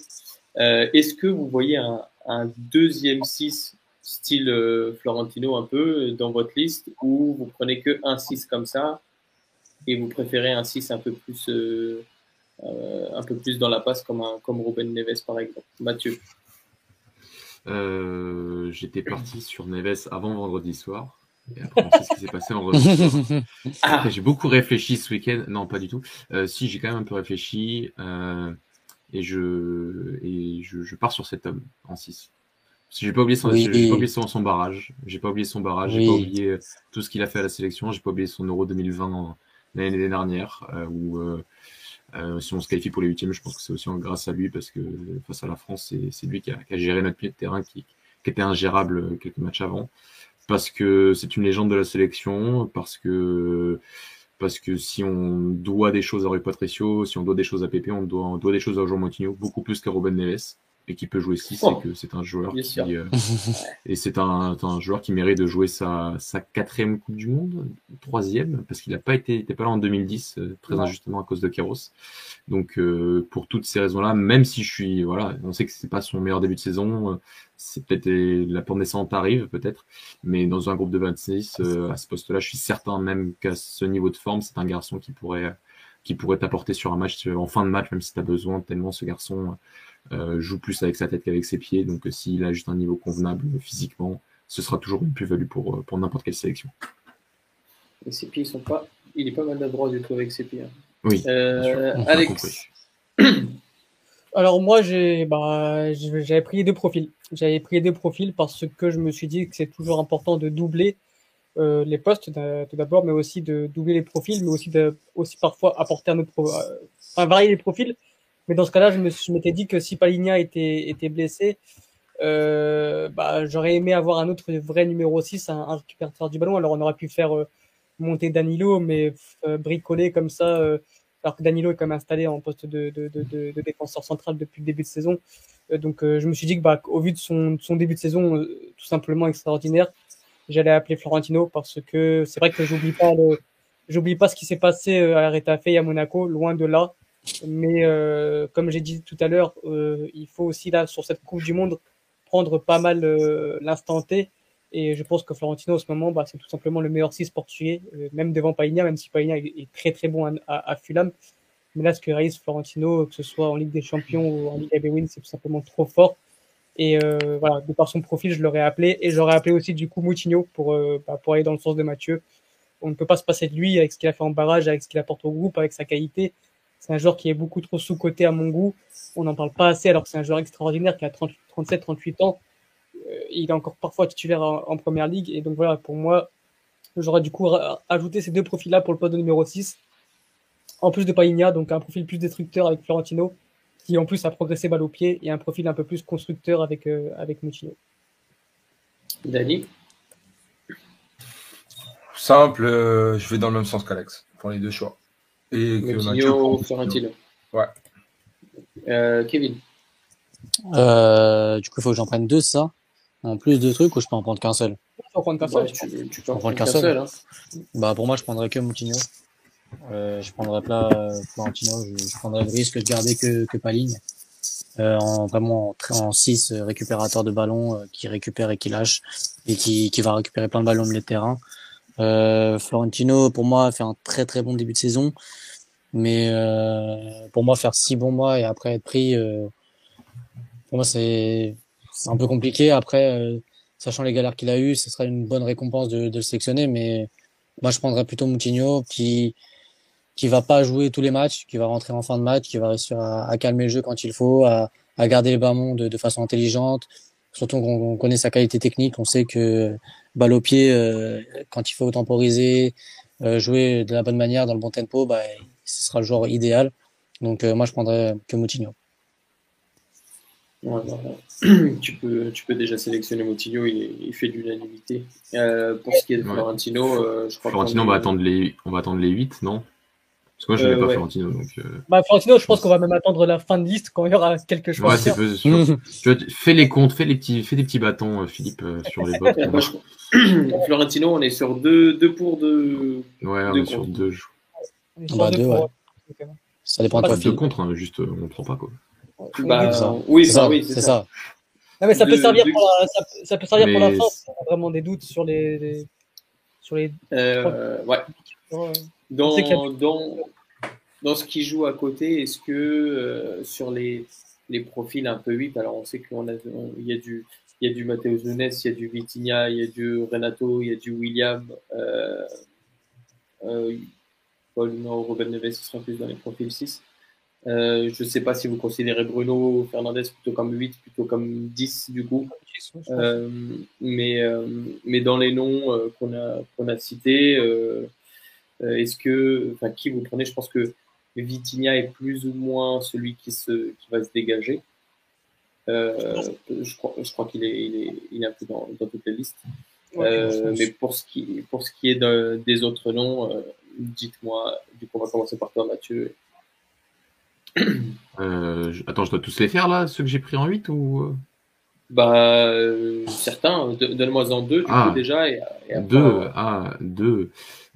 Euh, Est-ce que vous voyez un, un deuxième 6 style euh, Florentino un peu dans votre liste ou vous prenez que un 6 comme ça et vous préférez un 6 un peu plus euh, euh, un peu plus dans la passe comme un comme Ruben Neves par exemple Mathieu
J'étais parti sur Neves avant vendredi soir. Et après, on sait ce qui s'est passé soir.
Ah
J'ai beaucoup réfléchi ce week-end. Non, pas du tout. Si, j'ai quand même un peu réfléchi. euh, et je, et je, je pars sur cet homme en 6. Parce que j'ai pas oublié son,
Oui.
j'ai pas oublié son, son barrage. J'ai pas oublié son barrage. J'ai pas oublié euh, tout ce qu'il a fait à la sélection. J'ai pas oublié son Euro 2020 en- l'année dernière. Euh, où, euh, euh, si on se qualifie pour les huitièmes, je pense que c'est aussi grâce à lui parce que face à la France, c'est, c'est lui qui a, qui a géré notre milieu de terrain qui, qui était ingérable quelques matchs avant. Parce que c'est une légende de la sélection, parce que parce que si on doit des choses à Rui Patricio, si on doit des choses à Pepe, on doit, des choses à Jean Moutinho, beaucoup plus qu'à Ruben Neves, et qui peut jouer 6,
Oh.
et que c'est un joueur
Bien
qui, euh, et c'est un, un joueur qui mérite de jouer sa, sa quatrième Coupe du Monde, troisième, parce qu'il n'a pas été, il était pas là en 2010, euh, très injustement à cause de Kéros. Donc, euh, pour toutes ces raisons-là, même si je suis, voilà, on sait que c'est pas son meilleur début de saison, euh, c'est peut-être euh, la pente descente arrive, peut-être, mais dans un groupe de 26, euh, à ce poste-là, je suis certain même qu'à ce niveau de forme, c'est un garçon qui pourrait, qui pourrait t'apporter sur un match, en fin de match, même si tu as besoin, tellement ce garçon euh, joue plus avec sa tête qu'avec ses pieds. Donc, euh, s'il a juste un niveau convenable euh, physiquement, ce sera toujours une plus-value pour, euh, pour n'importe quelle sélection.
Et ses pieds, ils sont pas. Il est pas maladroit du tout avec ses pieds. hein.
Oui,
Euh, Alex.
Alors moi, j'ai, bah, j'avais pris les deux profils. J'avais pris les deux profils parce que je me suis dit que c'est toujours important de doubler euh, les postes tout d'abord, mais aussi de doubler les profils, mais aussi de, aussi parfois apporter un autre, pro- euh, enfin varier les profils. Mais dans ce cas-là, je m'étais dit que si Paligna était, était blessé, euh, bah, j'aurais aimé avoir un autre vrai numéro 6, un, récupérateur du ballon. Alors on aurait pu faire euh, monter Danilo, mais euh, bricoler comme ça. euh, alors que Danilo est quand même installé en poste de, de, de, de, défenseur central depuis le début de saison. Donc je me suis dit que bah, au vu de son, son début de saison tout simplement extraordinaire, j'allais appeler Florentino parce que c'est vrai que j'oublie pas le, j'oublie pas ce qui s'est passé à Retafe et à Monaco, loin de là. Mais euh, comme j'ai dit tout à l'heure, euh, il faut aussi là sur cette Coupe du Monde prendre pas mal euh, l'instant T. Et je pense que Florentino, en ce moment, bah, c'est tout simplement le meilleur 6 portugais, même devant Païna, même si Païna est, très très bon à, Fulham. Mais là, ce que réalise Florentino, que ce soit en Ligue des Champions ou en Ligue ABWin, c'est tout simplement trop fort. Et voilà, de par son profil, je l'aurais appelé. Et j'aurais appelé aussi du coup Moutinho pour, bah, pour aller dans le sens de Mathieu. On ne peut pas se passer de lui avec ce qu'il a fait en barrage, avec ce qu'il apporte au groupe, avec sa qualité. C'est un joueur qui est beaucoup trop sous-coté à mon goût. On n'en parle pas assez alors que c'est un joueur extraordinaire qui a 30, 37, 38 ans. Euh, il est encore parfois titulaire en, en, première ligue. Et donc voilà, pour moi, j'aurais du coup ajouté ces deux profils-là pour le poste de numéro 6. En plus de Païnia, donc un profil plus destructeur avec Florentino, qui en plus a progressé balle au pied, et un profil un peu plus constructeur avec, euh, avec Moutinho.
Dani?
Simple, euh, je vais dans le même sens qu'Alex pour les deux choix. Et que
Moutinho, Florentino.
Ouais.
Euh, Kevin
euh, Du coup, il faut que j'en prenne deux, ça En plus de trucs, ou je peux en prendre qu'un seul?
Tu peux en prendre qu'un
bah,
seul.
tu, tu, peux en
prendre qu'un seul.
seul. hein.
Bah, pour moi, je prendrais que Moutinho. Euh, je prendrais pas euh, Florentino, je, je prendrais le risque de garder que, que Paligne. Euh, en vraiment en 6 euh, récupérateur de ballon euh, qui récupère et qui lâche et qui, qui va récupérer plein de ballons au milieu de terrain. Euh, Florentino pour moi fait un très très bon début de saison Mais euh, pour moi, faire six bons mois et après être pris, euh, pour moi, c'est un peu compliqué. Après, sachant les galères qu'il a eues, ce serait une bonne récompense de, de le sélectionner. Mais moi, je prendrais plutôt Moutinho qui qui va pas jouer tous les matchs, qui va rentrer en fin de match, qui va réussir à, à calmer le jeu quand il faut, à, à garder les ballons de, de façon intelligente. Surtout qu'on connaît sa qualité technique, on sait que balle au pied, euh, quand il faut temporiser, euh, jouer de la bonne manière, dans le bon tempo, bah, ce sera le joueur idéal. Donc euh, moi, je prendrais que Moutinho.
Ouais, bah, tu, peux, tu peux déjà sélectionner Moutinho, il, il fait de l'unanimité. Euh, pour ce qui est de
Ouais.
Florentino, euh, je crois
Florentino, on va attendre les, on va attendre les 8, non? Parce que moi, je n'aimais
Euh,
pas
ouais.
Florentino, donc. euh,
Bah, Florentino, je pense qu'on va même attendre la fin de liste quand il y aura quelque chose
Ouais, c'est. Tu vois, fais les comptes, fais les petits, fais des petits bâtons, euh, Philippe, euh, sur les votes.
Moi, je- Florentino, on est sur deux, deux pour deux.
Ouais, on
Deux
est sur deux.
On est sur
Bah,
deux
deux,
pour-
ouais. Ça dépend de toi,
Pas deux contre, hein, juste euh, on prend pas quoi.
Bah, oui,
C'est
bah
ça,
oui,
c'est ça.
Non, mais ça peut servir pour la, ça, ça peut servir pour la
Mais-
fin. si on a vraiment des doutes sur les, les- sur les.
Euh, ouais. Dans,
a-
dans, dans ce qui joue à côté, est-ce que euh, sur les, les profils un peu 8, alors on sait qu'il y a du il y a du Matheus Nunes, il y a du Vitinha, il y a du Renato, il y a du William, euh, euh, Paul, non, Ruben Neves, ce sera plus dans les profils 6. Euh, je ne sais pas si vous considérez Bruno Fernandez plutôt comme 8, plutôt comme 10 du coup. Euh, mais, euh, mais dans les noms euh, qu'on a, qu'on a cités, euh, est-ce que, enfin, qui vous prenez? Je pense que Vitinha est plus ou moins celui qui, se, qui va se dégager. Euh, je crois, je crois qu'il est, il est, il est un peu dans, dans toutes les listes.
Ouais,
Euh, mais pour ce qui, pour ce qui est de- des autres noms, euh, dites-moi. Du coup, on va commencer par toi, Mathieu.
Euh, Attends, je dois tous les faire là, ceux que j'ai pris en 8 ou euh?
Bah, euh, certains. De- Donne-moi en deux, du
Ah.
coup, déjà. Et, et après,
deux
va-
Ah, deux.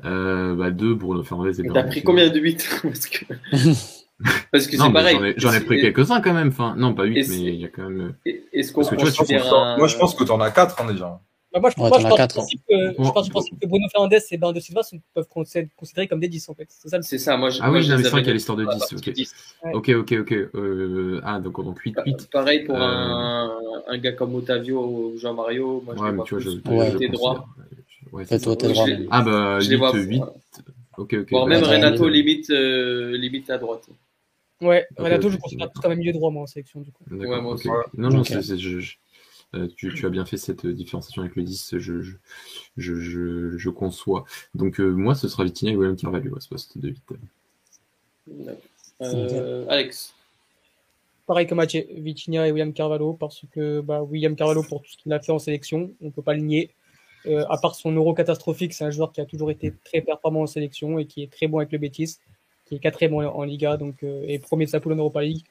Euh, bah deux Bruno Fernandez et
T'as pris combien de 8 Parce que Parce que
Non,
c'est pareil.
j'en ai, j'en ai pris quelques-uns quand même. Enfin, non, pas 8,
Et
mais il y a quand même.
et- Est-ce qu'on
Parce que tu vois, tu
considère
penses-
un...
Moi, je pense que tu en as 4 hein, déjà.
Bah, moi, je,
Ouais,
moi, je
quatre,
principe que, je pars du principe que Bruno Fernandez et Bernardo Silva sont, peuvent considérer considérés comme des 10 en fait. C'est ça le
C'est ça, moi je.
Ah oui,
je
non, mais
les
c'est vrai
avais
qu'il y a l'histoire de
sur la
10,
partie
ok.
10.
Ouais.
Ok, ok, ok. Euh, ah, donc, donc 8,
Pa-
8.
Pareil pour
Euh,
un, un gars comme Otavio ou Jean-Mario. Moi, je
Ouais,
les
mais
vois
tu vois, je, je,
Ouais.
je
droit.
Ouais,
toi, t'es
Je
droit.
Ah bah
Je les
8,
vois.
8.
voilà.
Ok, ok.
Voire même Renato, limite, euh, limite à droite.
Ouais, Renato, je considère plus comme un milieu droit moi en sélection du coup.
Ouais, moi aussi.
Non, non, je, je- euh, tu, tu as bien fait cette euh, différenciation avec le 10, je, je, je, je, je conçois. Donc, euh, moi, ce sera Vitinha et William Carvalho à ce poste de 8.
D'accord. Euh, Alex.
Pareil que Mathieu Vitinha et William Carvalho, parce que bah, William Carvalho, pour tout ce qu'il a fait en sélection, on ne peut pas le nier. Euh, à part son euro catastrophique, c'est un joueur qui a toujours été très performant en sélection et qui est très bon avec le Betis, qui est quatrième en, en Liga donc, euh, et premier de sa poule en Europa League.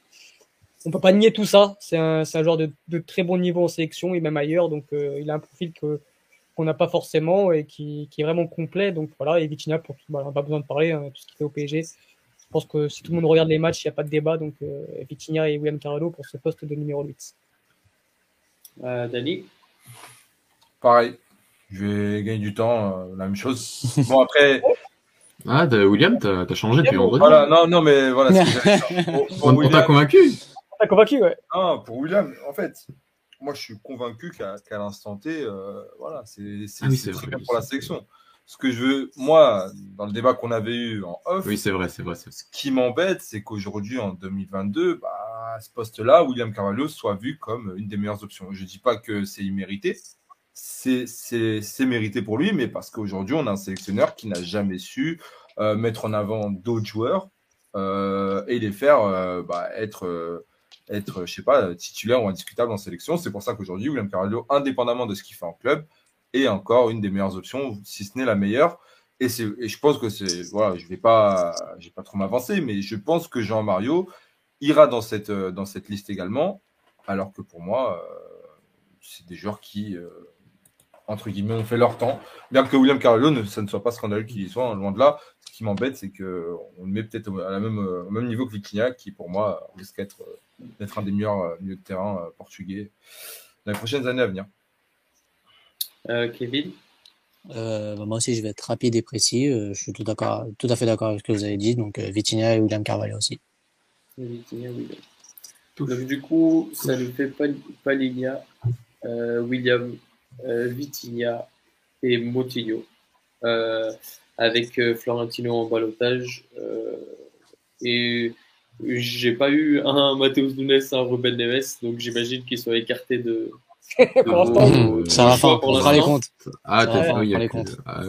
On peut pas nier tout ça. C'est un, joueur de, de très bon niveau en sélection et même ailleurs. Donc, euh, il a un profil que qu'on n'a pas forcément et qui, qui est vraiment complet. Donc voilà, et Vitinha, pour tout, bah, on n'a pas besoin de parler, hein, tout ce qu'il fait au PSG. Je pense que si tout le monde regarde les matchs, il n'y a pas de débat. Donc euh, Vitinha et William Carvalho pour ce poste de numéro 8.
Euh, Dani?
Pareil. Je vais gagner du temps, euh, la même chose. Bon, après,
Ah, William, t'as as changé depuis vendredi.
voilà, non, non, mais voilà ce que j'allais dire. Pour, pour
On t'a convaincu
T'as convaincu, ouais.
pour William, en fait, moi, je suis convaincu qu'à qu'à l'instant T, euh, voilà, c'est c'est-
Ah oui,
très
vrai,
bien pour la sélection. Ce que je veux, moi, dans le débat qu'on avait eu en off,
Oui, c'est vrai, c'est vrai.
ce qui m'embête, c'est qu'aujourd'hui, en 2022, bah, à ce poste-là, William Carvalho soit vu comme une des meilleures options. Je ne dis pas que c'est immérité, c'est c'est- c'est mérité pour lui, mais parce qu'aujourd'hui, on a un sélectionneur qui n'a jamais su euh, mettre en avant d'autres joueurs euh, et les faire euh, bah, être, euh, être, je sais pas, titulaire ou indiscutable en sélection. C'est pour ça qu'aujourd'hui, William Carvalho, indépendamment de ce qu'il fait en club, est encore une des meilleures options, si ce n'est la meilleure. Et, et je pense que c'est. Voilà, je vais pas, je vais pas trop m'avancer, mais je pense que Jean-Mario ira dans cette, euh, dans cette liste également. Alors que pour moi, euh, c'est des joueurs qui, euh, entre guillemets, ont fait leur temps. Bien que William Carvalho, ça ne soit pas scandaleux qu'il y soit, hein, loin de là. Ce qui m'embête, c'est qu'on le met peut-être à même, au même niveau que Vitinha, qui pour moi risque d'être d'être un des meilleurs euh, milieux de terrain euh, portugais dans les prochaines années à venir.
Euh, Kevin?
Euh, bah, moi aussi, je vais être rapide et précis. Euh, je suis tout, d'accord, tout à fait d'accord avec ce que vous avez dit. Donc, euh, Vitinha et William Carvalho aussi.
Vitinha, William. Donc, du coup, ça nous fait Palinia, euh, William, euh, Vitinha et Motinho. Euh, avec euh, Florentino en balotage. Euh, et j'ai pas eu un Matheus Nunes, un Ruben Neves, donc j'imagine qu'ils sont écartés de.
Ça va fin, on fera les comptes.
Ah,
Ça
t'as
on
oui,
fera les comptes.
Ah,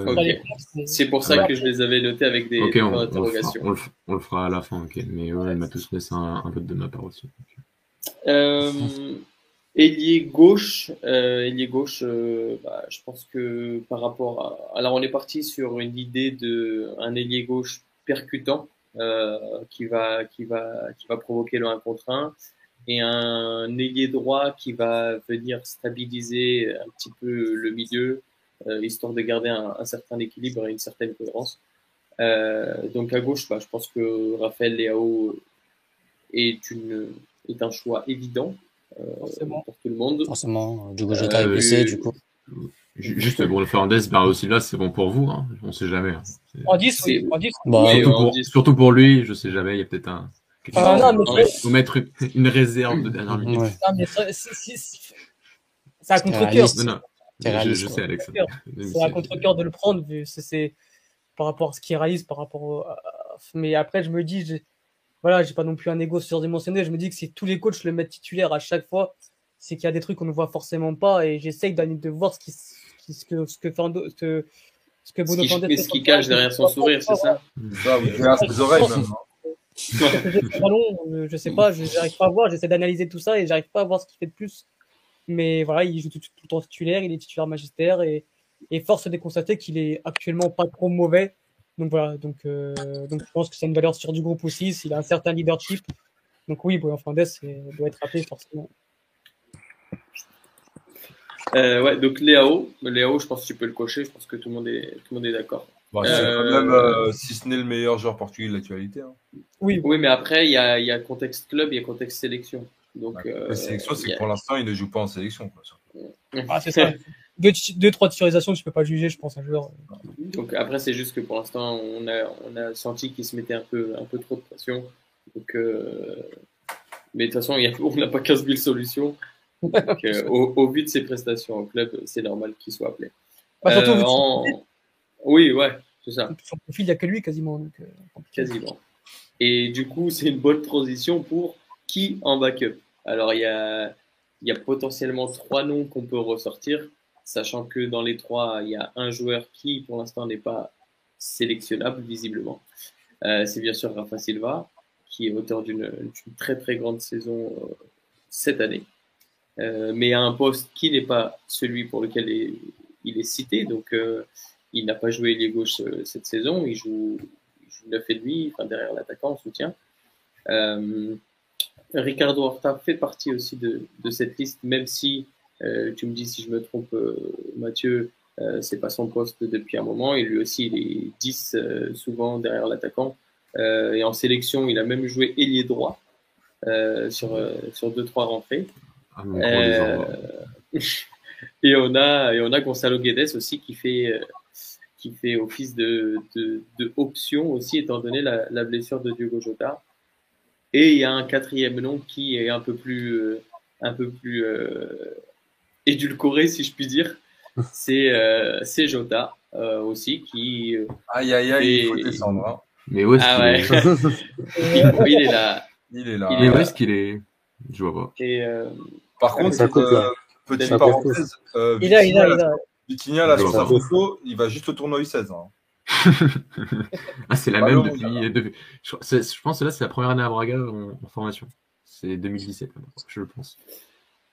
C'est pour ça
Ouais.
que je les avais notés avec des
on, on le fera,
d'interrogation.
on, le, f- on le fera à la fin, ok. Mais ouais, Matos c'est un, un vote de ma part aussi.
Euh, ailier gauche, euh, ailier gauche, euh, bah, je pense que par rapport à, alors on est parti sur une idée de un ailier gauche percutant euh, qui va qui va qui va provoquer le 1 contre 1 et un ailier droit qui va venir stabiliser un petit peu le milieu euh, histoire de garder un, un certain équilibre et une certaine cohérence. Euh, donc à gauche, bah, je pense que Raphaël Leao est une est un choix évident euh,
Forcément.
pour tout le monde.
Forcément, Diogo Jota est
Euh,
blessé,
euh,
du coup.
Ju- Juste Bruno Fernandez, bah aussi là, c'est bon pour vous, hein. on sait jamais. hein. C'est-
En 10, oui.
C'est-
En 10.
Bah,
surtout,
on
pour,
dit-
surtout pour lui, je sais jamais, il y a peut-être un.
Ah, non, mais
Ouais.
faut mettre une, une réserve de dernière minute.
Ouais.
Non, mais c'est- c'est- c'est- c'est à contre-cœur.
je, sais, Alex.
C'est à contre-cœur de le prendre, vu c'est- c'est par rapport à ce qu'il réalise, par rapport au... à- Mais après, je me dis, j'ai- voilà, j'ai pas non plus un ego surdimensionné. Je me dis que si tous les coachs le mettent titulaire à chaque fois, c'est qu'il y a des trucs qu'on ne voit forcément pas. Et j'essaye de voir ce, qui, ce, qui- ce que ce que Fernando- ce que ce que
Ce
Bruno
qui, ce qui
sur le
cache derrière son sourire, c'est ça
ses oreilles même. hein.
Je sais pas, je- j'arrive pas à voir, j'essaie d'analyser tout ça et j'arrive pas à voir ce qu'il fait de plus. Mais voilà, il joue tout, tout le temps titulaire, il est titulaire magistère et, et force de constater qu'il est actuellement pas trop mauvais. Donc voilà, donc, euh, donc je pense que c'est une valeur sûre du groupe aussi, s'il a un certain leadership. Donc oui, Bruno Fernandes c'est- doit être rappelé forcément.
Euh, Ouais, donc Léao, Léao, je pense que tu peux le cocher. Je pense que tout le monde est tout le monde est d'accord.
Bah, c'est
Euh,
quand même, euh, si ce n'est le meilleur joueur portugais de l'actualité. Hein.
Oui,
Oui, mais après il y a il y a contexte club, il y a contexte sélection. Donc
Ouais.
euh,
La sélection, c'est que
a-
pour l'instant, il ne joue pas en sélection. Quoi.
ah, c'est ça. Deux, deux, trois titularisations, tu peux pas juger, je pense, un joueur.
Donc après, c'est juste que pour l'instant, on a, on a senti qu'il se mettait un peu, un peu trop de pression. Donc, euh, Mais de toute façon, il y a, on n'a pas 15 000 solutions. Donc, euh, au, au vu de ses prestations au club, c'est normal qu'il soit appelé.
Bah, surtout,
Euh, en- Oui, ouais, c'est ça,
le profil, il n'y a que lui quasiment. Donc, euh,
quasiment. Et du coup, c'est une bonne transition pour qui en backup? Alors, il y a, y a potentiellement trois noms qu'on peut ressortir, sachant que dans les trois, il y a un joueur qui, pour l'instant, n'est pas sélectionnable, visiblement. Euh, c'est bien sûr Rafa Silva, qui est auteur d'une d'une très très grande saison euh, cette année, euh, mais à un poste qui n'est pas celui pour lequel il est cité. Donc, euh, il n'a pas joué ailier gauche euh, cette saison. Il joue, il joue 9 et demi, enfin derrière l'attaquant en soutien. Ricardo Horta fait partie aussi de, de cette liste, même si tu me dis si je me trompe, Mathieu, c'est pas son poste depuis un moment. Et lui aussi, il est 10 euh, souvent derrière l'attaquant. Et en sélection, il a même joué ailier droit sur, sur deux trois rentrées.
Ah,
Euh, et on a et on a Gonzalo Guedes aussi qui fait euh, qui fait office de, de, de option aussi étant donné la, la blessure de Diogo Jota. Et il y a un quatrième nom qui est un peu plus euh, un peu plus euh, édulcoré si je puis dire. C'est euh, c'est Jota euh, aussi qui
Aïe, aïe, aïe, il faut descendre. hein.
Mais où est-ce
ah
qu'il
ouais.
est
il est là
Il est là.
Il
Mais
est
où
là.
est-ce qu'il est? Je vois pas.
et euh,
Par contre,
Ça coupe,
euh, petite
Ça
parenthèse, euh,
Il a, il a,
Vitinha,
il a.
Vitinha, là, sur sa photo, il va juste au tournoi U16. Hein.
Ah, c'est la
Bah
même depuis, Je, pense que là, c'est la première année à Braga en, en formation. C'est 2017, maintenant, je pense.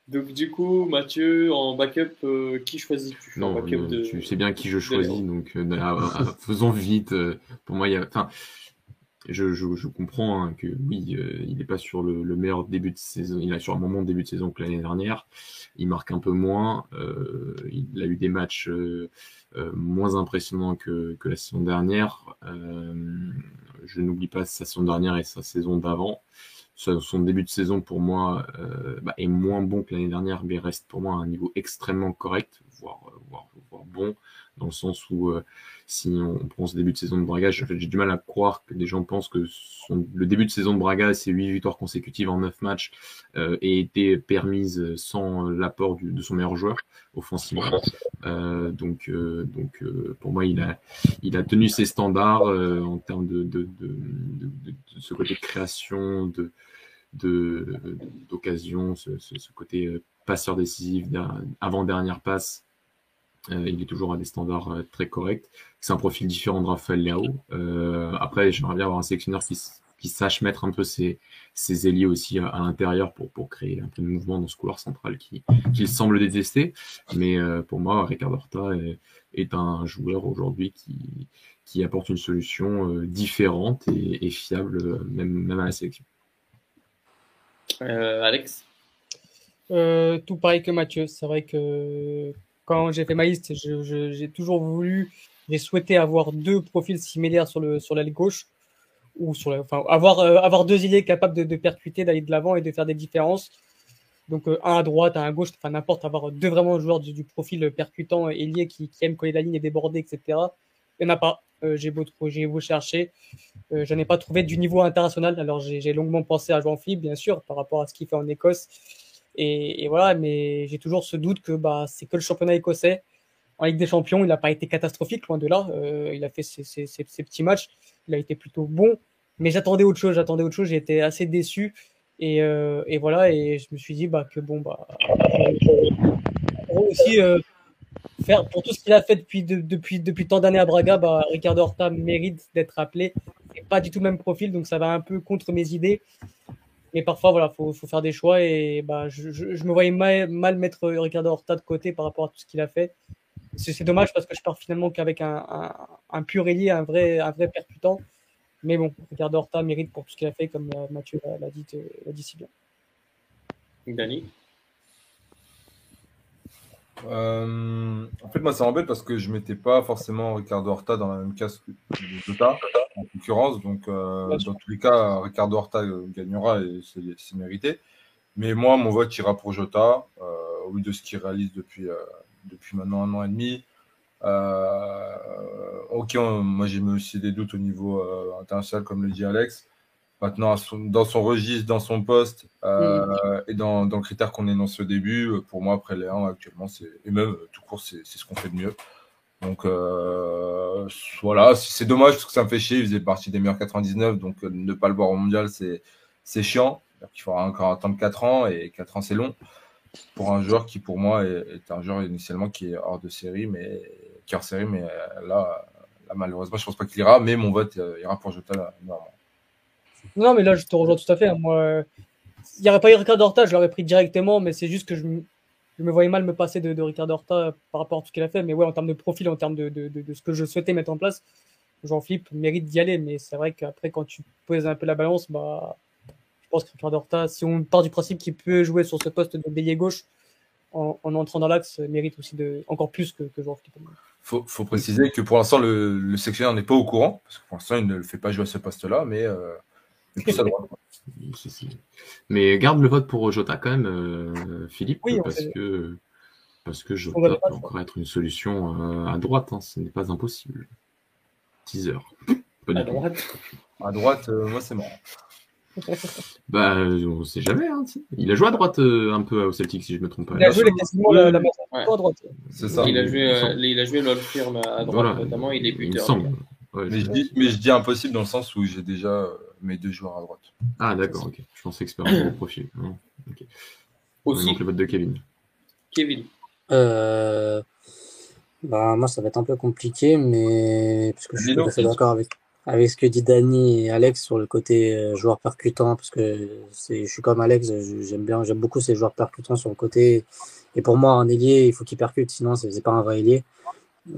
donc du coup Mathieu en backup euh, qui choisis-tu
Non,
backup
non,
de
tu sais bien qui je choisis, donc euh, faisons vite. euh, pour moi, il y a. Enfin, je, je, je comprends hein, que oui, euh, il n'est pas sur le, le meilleur début de saison. Il a sur un moment de début de saison que l'année dernière. Il marque un peu moins. euh, il a eu des matchs euh, euh, moins impressionnants que, que la saison dernière. Euh, je n'oublie pas sa saison dernière et sa saison d'avant. son début de saison pour moi bah, est moins bon que l'année dernière, mais reste pour moi à un niveau extrêmement correct, voire, voire, voire bon, dans le sens où euh, si on prend ce début de saison de Braga, j'ai du mal à croire que des gens pensent que son, le début de saison de Braga, ces 8 victoires consécutives en 9 matchs, euh, ait été permise sans l'apport de son meilleur joueur offensivement. Euh, donc, euh, donc euh, pour moi, il a, il a tenu ses standards euh, en termes de, de, de, de, ce côté de création, de d'occasion, ce, ce, ce, côté passeur décisif, avant-dernière passe euh, il est toujours à des standards euh, très corrects. C'est un profil différent de Raphaël Leao. Euh, après, j'aimerais bien avoir un sélectionneur qui, qui sache mettre un peu ses, ses ailiers aussi à, à l'intérieur pour, pour créer un peu de mouvement dans ce couloir central qu'il qui semble détester. Mais euh, pour moi, Ricardo Horta est, est un joueur aujourd'hui qui, qui apporte une solution euh, différente et, et fiable, même, même à la sélection.
Alex?
Tout pareil que Mathieu. C'est vrai que quand j'ai fait ma liste, j'ai toujours voulu, j'ai souhaité avoir deux profils similaires sur le sur l'aile gauche ou sur la, enfin avoir euh, avoir deux ailiers capables de, de percuter, d'aller de l'avant et de faire des différences. Donc euh, un à droite, un à gauche, enfin n'importe, avoir deux vraiment joueurs du, profil percutant ailier qui, qui aiment coller la ligne et déborder, etc. Il n'y en a pas. Euh, j'ai beau j'ai beau chercher, je n'ai pas trouvé du niveau international. Alors j'ai longuement pensé à Jean Philippe, bien sûr, par rapport à ce qu'il fait en Écosse et, voilà, mais j'ai toujours ce doute que bah, c'est que le championnat écossais. En Ligue des Champions, il n'a pas été catastrophique, loin de là. Euh, il a fait ses, petits matchs. Il a été plutôt bon. Mais j'attendais autre chose. J'attendais autre chose. J'ai été assez déçu. Et, euh, voilà. Et je me suis dit bah, que bon, bah, aussi euh, faire pour tout ce qu'il a fait depuis, de, depuis, depuis tant d'années à Braga, bah, Ricardo Horta mérite d'être appelé. Pas du tout le même profil, donc ça va un peu contre mes idées. Mais parfois, voilà, faut, faut faire des choix et bah, je, je, je me voyais mal, mal, mettre Ricardo Horta de côté par rapport à tout ce qu'il a fait. C'est dommage parce que je pars finalement qu'avec un, un, un, pur ailier, un vrai, un vrai percutant. Mais bon, Ricardo Horta mérite pour tout ce qu'il a fait, comme Mathieu l'a dit, dit si bien.
Dani
euh, en fait, moi, ça m'embête parce que je mettais pas forcément Ricardo Horta dans la même case que Jota, en concurrence. Donc, euh, dans tous les cas, Ricardo Horta gagnera et c'est mérité. Mais moi, mon vote ira pour Jota, euh, au vu de ce qu'il réalise depuis, euh, depuis maintenant un an et demi. Euh, ok, on, moi j'ai aussi des doutes au niveau euh, international, comme le dit Alex. Maintenant, dans son registre, dans son poste euh, mmh. et dans, dans le critère qu'on énonce au début, pour moi, après les 1 actuellement, et même tout court, c'est ce qu'on fait de mieux. Donc euh, voilà, c'est dommage parce que ça me fait chier. Il faisait partie des meilleurs 99, donc euh, ne pas le voir au mondial, c'est c'est chiant. Il faudra encore attendre 4 ans et 4 ans, c'est long pour un joueur qui, pour moi, est, un joueur initialement qui est hors de série, mais qui est mais là, malheureusement, je pense pas qu'il ira. Mais mon vote ira pour Jota normalement.
Non, mais là, je te rejoins tout à fait. Moi, il n'y aurait pas eu Ricardo Horta, je l'aurais pris directement, mais c'est juste que je, je, me voyais mal me passer de, de Ricardo Horta par rapport à tout ce qu'il a fait. Mais ouais, en termes de profil, en termes de, ce que je souhaitais mettre en place, Jean-Philippe mérite d'y aller. Mais c'est vrai qu'après, quand tu poses un peu la balance, bah, je pense que Ricardo Horta, si on part du principe qu'il peut jouer sur ce poste de bélier gauche en, en entrant dans l'axe, mérite aussi de, encore plus que, Jean-Philippe.
Faut, faut préciser que pour l'instant, le, le sectionnaire n'est pas au courant, parce que pour l'instant, il ne le fait pas jouer à ce poste-là, mais euh,
mais garde le vote pour Jota quand même, euh, Philippe, oui, parce, que, parce que Jota peut encore être une solution euh, à droite, hein, ce n'est pas impossible. Teaser.
À droite,
à droite euh, moi c'est marrant.
bah, on sait jamais. Hein, il a joué à droite euh, un peu au Celtic, si je me trompe pas.
Il a joué quasiment la, la, la à droite.
C'est ça. Il a joué, euh, il a joué Firm à droite, voilà. notamment. Il est buteur.
Il me semble.
Ouais, mais, je dis, mais, je dis, impossible dans le sens où j'ai déjà mes deux joueurs à droite.
Ah d'accord, ok. Je pensais que c'était un profil. Okay.
Aussi.
Donc le vote de Kevin.
Kevin.
Euh... Bah, moi, ça va être un peu compliqué, mais parce que je suis tout à fait d'accord avec, avec ce que dit Dani et Alex sur le côté euh, joueur percutant, parce que c'est, je suis comme Alex, j'aime bien, j'aime beaucoup ces joueurs percutants sur le côté. Et pour moi, un ailier, il faut qu'il percute, sinon c'est, pas un vrai ailier.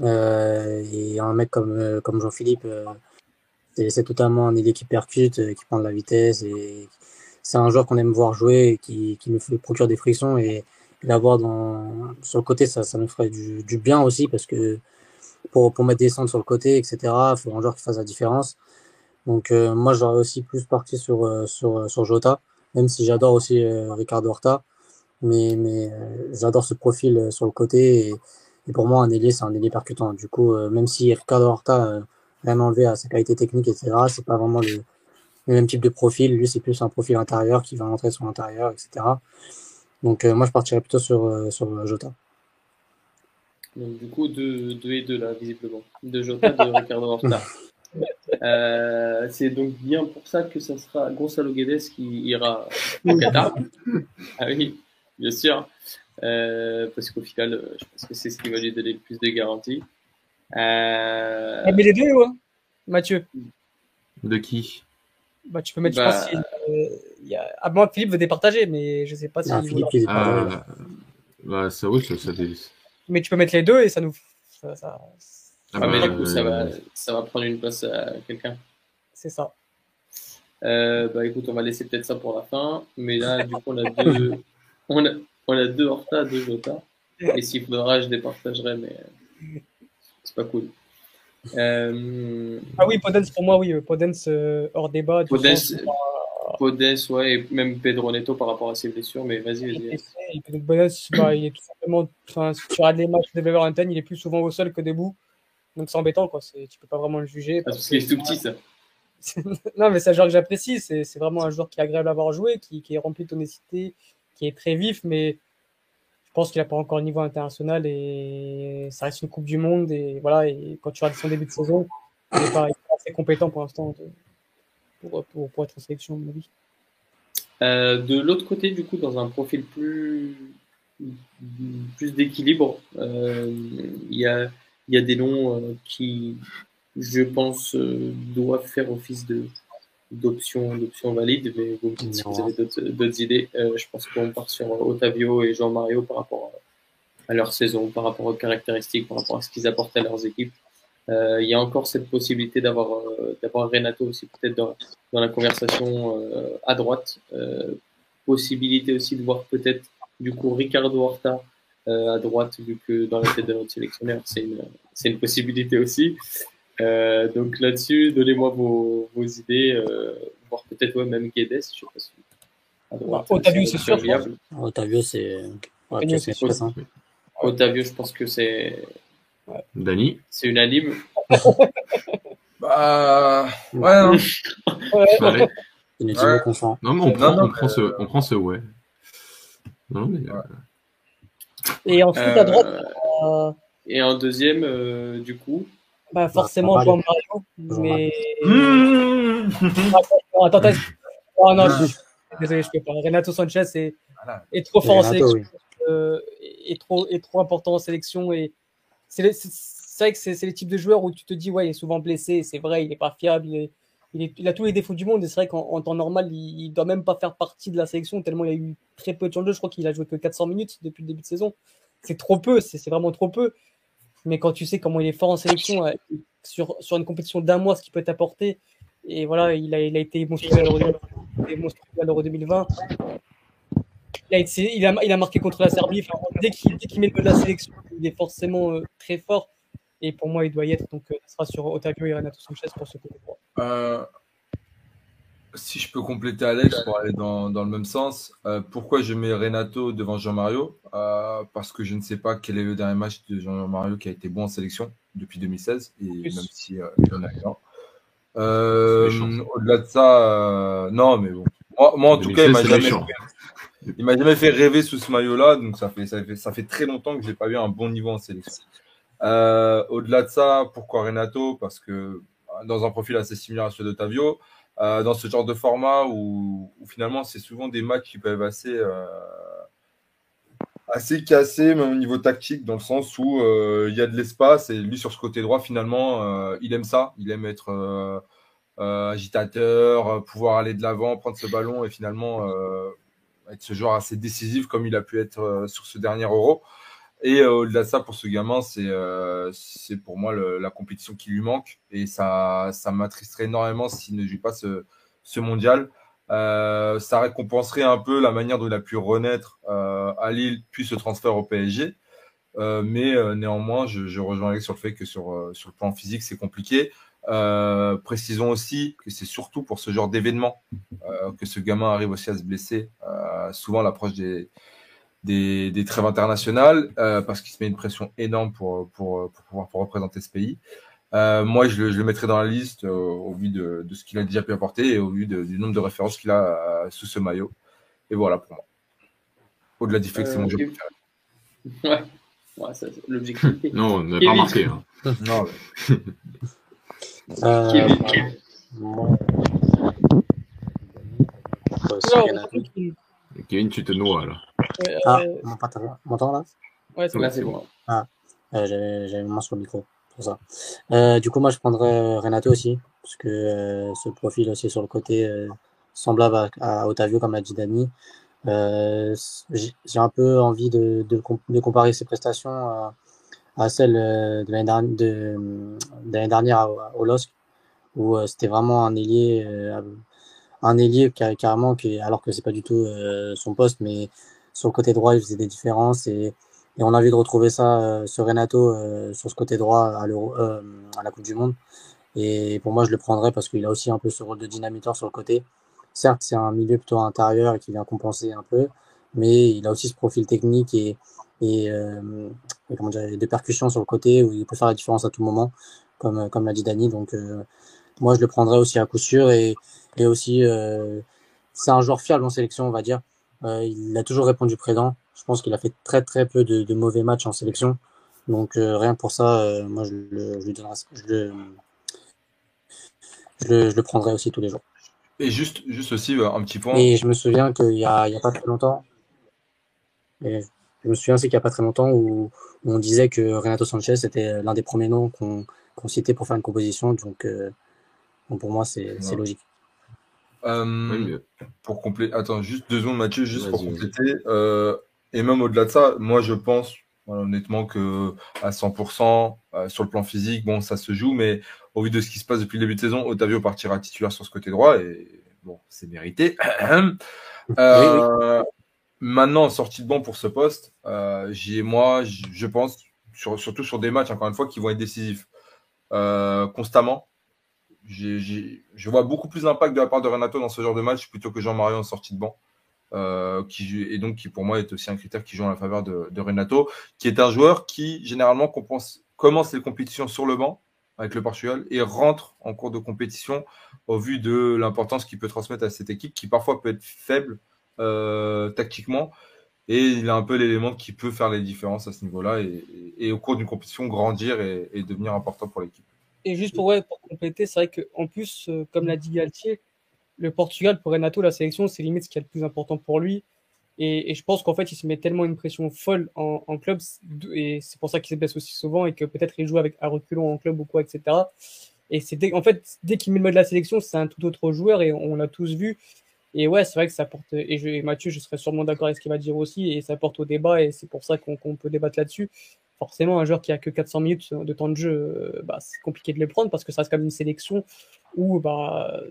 Euh, et un mec comme, euh, comme Jean-Philippe, euh, c'est totalement un ailier qui percute, qui prend de la vitesse et c'est un joueur qu'on aime voir jouer qui, qui nous procure des frictions et l'avoir sur le côté ça, ça nous ferait du, du bien aussi parce que pour, pour mettre des centres sur le côté etc il faut un joueur qui fasse la différence donc euh, moi j'aurais aussi plus parti sur sur sur Jota même si j'adore aussi Ricardo Horta. Mais, mais j'adore ce profil sur le côté. Et, et pour moi, un ailier, c'est un ailier percutant. Du coup, même si Ricardo Horta rien enlevé à sa qualité technique, etc. C'est pas vraiment le, le, même type de profil. Lui, c'est plus un profil intérieur qui va rentrer sur l'intérieur, etc. Donc, euh, moi, je partirais plutôt sur, euh, sur Jota.
Donc, du coup, deux, deux et deux là, visiblement. De Jota, de Ricardo Horta. Euh, c'est donc bien pour ça que ça sera Gonzalo Guedes qui ira au Qatar. ah oui, bien sûr. Euh, parce qu'au final, je pense que c'est ce qui va lui donner le plus de garanties. Euh...
Ah, mais les deux, ouais. Mathieu.
De qui?
Bah, Tu peux mettre, bah... je pense, euh, y a... à moins que Philippe veut départager, mais je sais pas si.
Ah, Philippe, il
ah, bah, ça, oui, ça, ça,
Mais tu peux mettre les deux et ça nous. Ça, ça...
Ah, bah, mais du coup, ça, va, ça va prendre une place à quelqu'un.
C'est ça.
Euh, bah écoute, on va laisser peut-être ça pour la fin. Mais là, du coup, on a deux, on a, on a deux Horta, deux Jota. Et s'il faudra, je départagerai, mais c'est pas cool. Euh...
Ah oui, Podence pour moi, oui. Podence euh, hors débat.
Podence, Podence, ouais, et même Pedro Neto par rapport à ses blessures, mais vas-y, vas-y.
Podence, bah, il est tout simplement, enfin, si tu regardes les matchs de Wolverhampton, il est plus souvent au sol que debout. Donc c'est embêtant, quoi. Tu peux pas vraiment le juger.
Parce, parce qu'il est tout petit, ça.
non, mais c'est un joueur que j'apprécie. C'est vraiment un joueur qui est agréable à avoir joué, qui, qui est rempli de tonicité, qui est très vif, mais je pense qu'il n'a pas encore le niveau international et ça reste une Coupe du Monde. Et voilà, et quand tu regardes son début de saison, il n'est pas, assez compétent pour l'instant pour, être en sélection, à mon avis.
Euh, de l'autre côté, du coup, dans un profil plus, d'équilibre, euh, il y, a, des noms euh, qui, je pense, doivent faire office de, d'options d'options valides, mais vous me dites si vous avez d'autres idées. Euh, je pense qu'on part sur Otavio et Jean-Mario par rapport à leur saison, par rapport aux caractéristiques, par rapport à ce qu'ils apportent à leurs équipes. Euh, il y a encore cette possibilité d'avoir euh, d'avoir Renato aussi peut-être dans, dans la conversation euh, à droite. Euh, possibilité aussi de voir peut-être du coup Ricardo Horta à droite, vu que dans la tête de notre sélectionneur, c'est une, c'est une possibilité aussi. Euh, donc là-dessus, donnez-moi vos, vos idées, euh, voire peut-être ouais, même Guedes, je sais pas si.
Otavio, c'est sûr.
Otavio, c'est. Ouais,
Otavio, je pense que c'est.
Dani
C'est unanime.
bah. Ouais, non.
ouais.
ouais. Confort. Non, mais on prend, non, non, on, prend ce, on prend ce ouais. Non, mais. Ouais.
Et ensuite, à droite.
Euh... Et en deuxième, euh, du coup.
Bah, forcément, bah, Jean Mario. Mais. Mmh. attends, attends. Oh non, je... désolé, je peux pas. Renato Sanchez est, voilà. est trop fort Renato, en sélection. Oui. Euh, est, trop, est trop important en sélection. Et c'est vrai que c'est les types de joueurs où tu te dis, ouais, il est souvent blessé. C'est vrai, il n'est pas fiable. Il, est, il, est, il, a tous les défauts du monde. Et c'est vrai qu'en temps normal, il ne doit même pas faire partie de la sélection, tellement il a eu très peu de temps de jeu. Je crois qu'il a joué que 400 minutes depuis le début de saison. C'est trop peu. C'est vraiment trop peu. Mais quand tu sais comment il est fort en sélection, euh, sur, sur une compétition d'un mois, ce qu'il peut t'apporter, et voilà, il a, il a été monstrueux à l'Euro 2020. Il a, été, il, a, il a marqué contre la Serbie. Enfin, dès qu'il qu met le de la sélection, il est forcément euh, très fort. Et pour moi, il doit y être. Donc, euh, ce sera sur Otavio et Renato Sanchez pour ce droit.
Euh, si je peux compléter Alex pour aller dans, dans le même sens, euh, pourquoi je mets Renato devant Jean-Mario euh, Parce que je ne sais pas quel est le dernier match de Jean-Mario qui a été bon en sélection depuis 2016, et même si euh, il en a eu. Euh, Au-delà de ça, euh, non, mais bon. Moi, moi en tout cas, il m'a jamais, fait, il m'a jamais fait rêver sous ce maillot-là, donc ça fait, ça fait, ça fait très longtemps que j'ai pas eu un bon niveau en sélection. Euh, Au-delà de ça, pourquoi Renato? Parce que dans un profil assez similaire à celui de Tavio, euh, dans ce genre de format où, finalement c'est souvent des matchs qui peuvent assez euh, assez cassés même au niveau tactique dans le sens où euh, il y a de l'espace et lui sur ce côté droit finalement il aime ça. Il aime être agitateur pouvoir aller de l'avant prendre ce ballon et finalement être ce joueur assez décisif comme il a pu être sur ce dernier Euro et euh, au-delà de ça, pour ce gamin, c'est euh, pour moi la compétition qui lui manque. Et ça, ça m'attristerait énormément s'il ne joue pas ce, ce mondial. Euh, ça récompenserait un peu la manière dont il a pu renaître à Lille, puis se transfert au PSG. Mais néanmoins, je, rejoins Alex sur le fait que sur, sur le plan physique, c'est compliqué. Précisons aussi que c'est surtout pour ce genre d'événement que ce gamin arrive aussi à se blesser. Souvent, l'approche des, des, des trêves internationales, euh, parce qu'il se met une pression énorme pour, pour, pour pouvoir pour représenter ce pays. Euh, moi, je le, je le mettrai dans la liste euh, au vu de, de ce qu'il a déjà pu apporter et au vu de- du nombre de références qu'il a euh, sous ce maillot. Et voilà pour moi. Au-delà du fait que c'est mon jeu préféré.
Ouais, ouais l'objectif.
Non, on n'a pas remarqué. hein.
Non,
Euh, bah, euh.
Kevin, tu te noies là.
Ouais,
Ah,
euh,
on m'entend m'entend, là?
Ouais, c'est bon.
bon.
Euh, J'avais j'avais une main sur le micro, pour ça. Euh, du coup, moi, je prendrais euh, Renato aussi, parce que euh, ce profil aussi sur le côté euh, semblable à, à Otavio, comme l'a dit Dani. Euh, j'ai j'ai un peu envie de, de, de comparer ses prestations à, à celles de l'année dernière, de, de dernière à- au LOSC, où euh, c'était vraiment un ailier, euh, un ailier ca- carrément, qui, alors que c'est pas du tout euh, son poste, mais sur le côté droit, il faisait des différences et et on a envie de retrouver ça euh, sur Renato euh, sur ce côté droit à, euh, à la Coupe du Monde. Et pour moi, je le prendrais parce qu'il a aussi un peu ce rôle de dynamiteur sur le côté. Certes, c'est un milieu plutôt intérieur et qui vient compenser un peu, mais il a aussi ce profil technique et, et, euh, comment dire, de percussion sur le côté où il peut faire la différence à tout moment, comme, comme l'a dit Dani. Donc, euh, moi, je le prendrais aussi à coup sûr. Et, et aussi, euh, c'est un joueur fiable en sélection, on va dire. Euh, il a toujours répondu présent. Je pense qu'il a fait très très peu de, de mauvais matchs en sélection. Donc euh, rien pour ça, euh, moi je le, je lui je le, je le, je le prendrai aussi tous les jours.
Et juste, juste aussi euh, un petit point.
Et je me souviens qu'il y a, a pas très longtemps, et je me souviens aussi qu'il y a pas très longtemps où, où on disait que Renato Sanchez était l'un des premiers noms qu'on citait pour faire une composition. Donc, euh, bon, pour moi c'est c'est
Ouais.
logique.
Euh,
Oui,
pour compléter, attends, juste deux secondes, Mathieu, juste pour compléter. euh, et même au-delà de ça, moi, je pense voilà, honnêtement que à 100% euh, sur le plan physique, bon, ça se joue, mais au vu de ce qui se passe depuis le début de saison, Otavio partira titulaire sur ce côté droit et bon, c'est mérité. Euh, Maintenant, sortie de banc pour ce poste, j'ai moi, je pense, sur, surtout sur des matchs, encore une fois, qui vont être décisifs constamment. Je vois beaucoup plus d'impact de la part de Renato dans ce genre de match plutôt que Jean-Mario en sortie de banc. Euh, qui, et donc qui pour moi est aussi un critère qui joue en la faveur de, Renato, qui est un joueur qui généralement commence les compétitions sur le banc avec le Portugal et rentre en cours de compétition au vu de l'importance qu'il peut transmettre à cette équipe qui parfois peut être faible euh, tactiquement et il a un peu l'élément qui peut faire les différences à ce niveau-là et, au cours d'une compétition grandir et devenir important pour l'équipe.
Et juste pour, ouais, pour compléter, c'est vrai qu'en plus, euh, comme l'a dit Galtier, le Portugal, pour Renato, la sélection, c'est limite ce qui est le plus important pour lui. Et, et je pense qu'en fait, il se met tellement une pression folle en, en club, et c'est pour ça qu'il se blesse aussi souvent, et que peut-être il joue avec un reculon en club ou quoi, etc. Et c'est dès, en fait, dès qu'il met le mode de la sélection, c'est un tout autre joueur, et on l'a tous vu. Et ouais, c'est vrai que ça porte, et, je, et Mathieu, je serais sûrement d'accord avec ce qu'il va dire aussi, et ça porte au débat, et c'est pour ça qu'on qu'on peut débattre là-dessus forcément, un joueur qui a que 400 minutes de temps de jeu, euh, bah, c'est compliqué de le prendre parce que ça reste comme une sélection où, bah,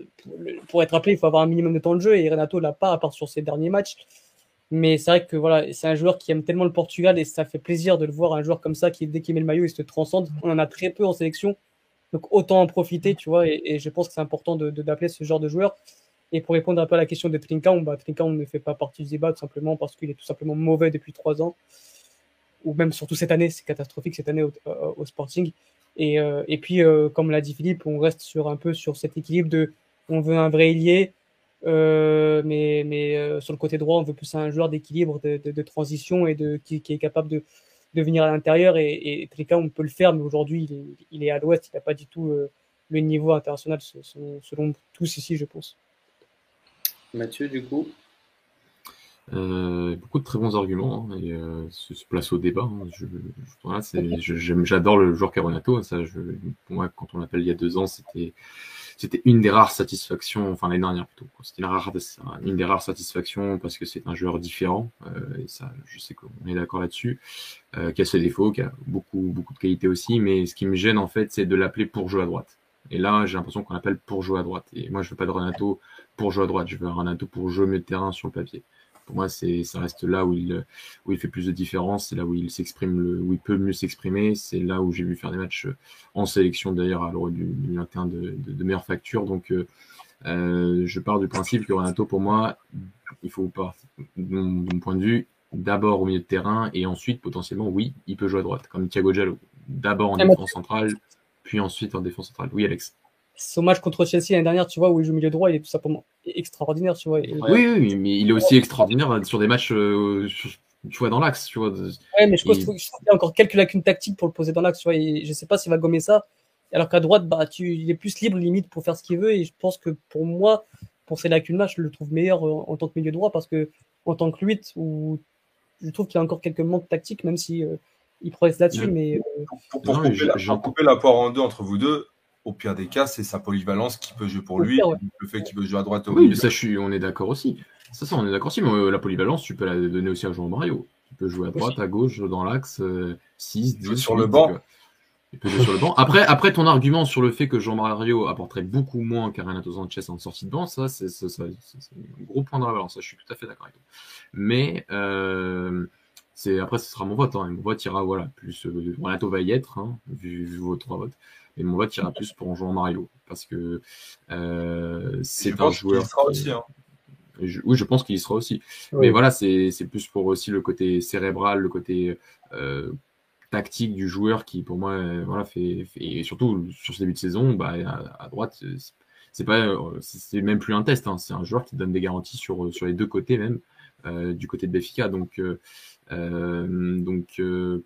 pour, être appelé, il faut avoir un minimum de temps de jeu et Renato l'a pas, à part sur ses derniers matchs. Mais c'est vrai que voilà, c'est un joueur qui aime tellement le Portugal et ça fait plaisir de le voir, un joueur comme ça qui, dès qu'il met le maillot, il se transcende. On en a très peu en sélection, donc autant en profiter, tu vois. Et, je pense que c'est important de de- d'appeler ce genre de joueur. Et pour répondre un peu à la question de Trincão, bah, ne fait pas partie du débat tout simplement parce qu'il est tout simplement mauvais depuis trois ans ou même surtout cette année, c'est catastrophique cette année au, Sporting. Et, euh, et puis, euh, comme l'a dit Philippe, on reste sur un peu sur cet équilibre de, on veut un vrai ailier, euh, mais, mais sur le côté droit, on veut plus un joueur d'équilibre, de, transition et de qui, qui est capable de, de venir à l'intérieur. Et, et Trika, on peut le faire, mais aujourd'hui, il est, il est à l'ouest, il n'a pas du tout le niveau international selon tous ici, je pense.
Mathieu, du coup,
Euh, beaucoup de très bons arguments hein, et euh, se, se place au débat. hein. Je, je- J'adore le joueur Caronato. Ça, je, pour moi, quand on l'appelle il y a deux ans, c'était c'était une des rares satisfactions, enfin l'année dernière plutôt. C'était une, des rares satisfactions parce que c'est un joueur différent. Euh, et ça, je sais qu'on est d'accord là-dessus. Euh, qui a ses défauts, qui a beaucoup beaucoup de qualités aussi. Mais ce qui me gêne en fait, c'est de l'appeler pour jouer à droite. Et là, j'ai l'impression qu'on l'appelle pour jouer à droite. Et moi, je veux pas de Renato pour jouer à droite. Je veux un Renato pour jouer au de terrain sur le papier Pour moi, c'est ça reste là où il où il fait plus de différence, c'est là où il s'exprime le où il peut mieux s'exprimer, c'est là où j'ai vu faire des matchs en sélection d'ailleurs à l'Euro du 2021 de, de, de, meilleure facture. Donc euh, euh, je pars du principe que Renato, pour moi, il faut pas, de mon, point de vue, d'abord au milieu de terrain et ensuite potentiellement, oui, il peut jouer à droite, comme Thiago Giallo. D'abord en ah, défense centrale, puis ensuite en défense centrale. Oui, Alex.
Son match contre Chelsea l'année dernière, tu vois, où il joue milieu droit, il est tout simplement extraordinaire, tu vois.
Oui, oui, mais il est aussi extraordinaire sur des matchs, euh, tu vois, dans l'axe, tu vois.
Ouais, mais je pense qu'il y a encore quelques lacunes tactiques pour le poser dans l'axe, tu vois. Et je sais pas s'il va gommer ça. Alors qu'à droite, bah, tu, il est plus libre limite pour faire ce qu'il veut. Et je pense que pour moi, pour ces lacunes-là, je le trouve meilleur en, tant que milieu droit parce que en tant que 8, où je trouve qu'il y a encore quelques manques tactiques, même si euh, il progresse là-dessus. Mais
euh, pour, pour, couper la, couper la poire en deux entre vous deux, au pire des cas, c'est sa polyvalence qui peut jouer pour lui, le fait qu'il peut jouer à droite.
Au oui, mais ça, je suis, on est d'accord aussi. Ça, ça, on est d'accord aussi. Mais euh, la polyvalence, tu peux la donner aussi à Jean Mario. Tu peux jouer à droite, à gauche, dans l'axe, 6, 10.
Sur le banc.
Il peut jouer sur le banc. Après, après, ton argument sur le fait que Jean-Mario apporterait beaucoup moins qu'un Renato Sanchez en sortie de banc, ça, c'est un gros point dans la balance. Ça, je suis tout à fait d'accord avec toi. Mais euh, c'est après, ce sera mon vote. Hein. Mon vote ira, voilà, plus euh, Renato va y être, hein, vu, vu, vos trois votes. Et mon vote ira plus pour Jean-Mario parce que euh, c'est un joueur.
sera aussi, hein.
oui, je pense qu'il y sera aussi. Mais voilà, c'est plus pour aussi le côté cérébral, le côté euh, tactique du joueur qui, pour moi, euh, voilà, fait, et surtout sur ce début de saison, bah, à, droite, c'est pas, c'est même plus un test. Hein, c'est un joueur qui donne des garanties sur sur les deux côtés même, euh, du côté de Béfica. Donc euh, donc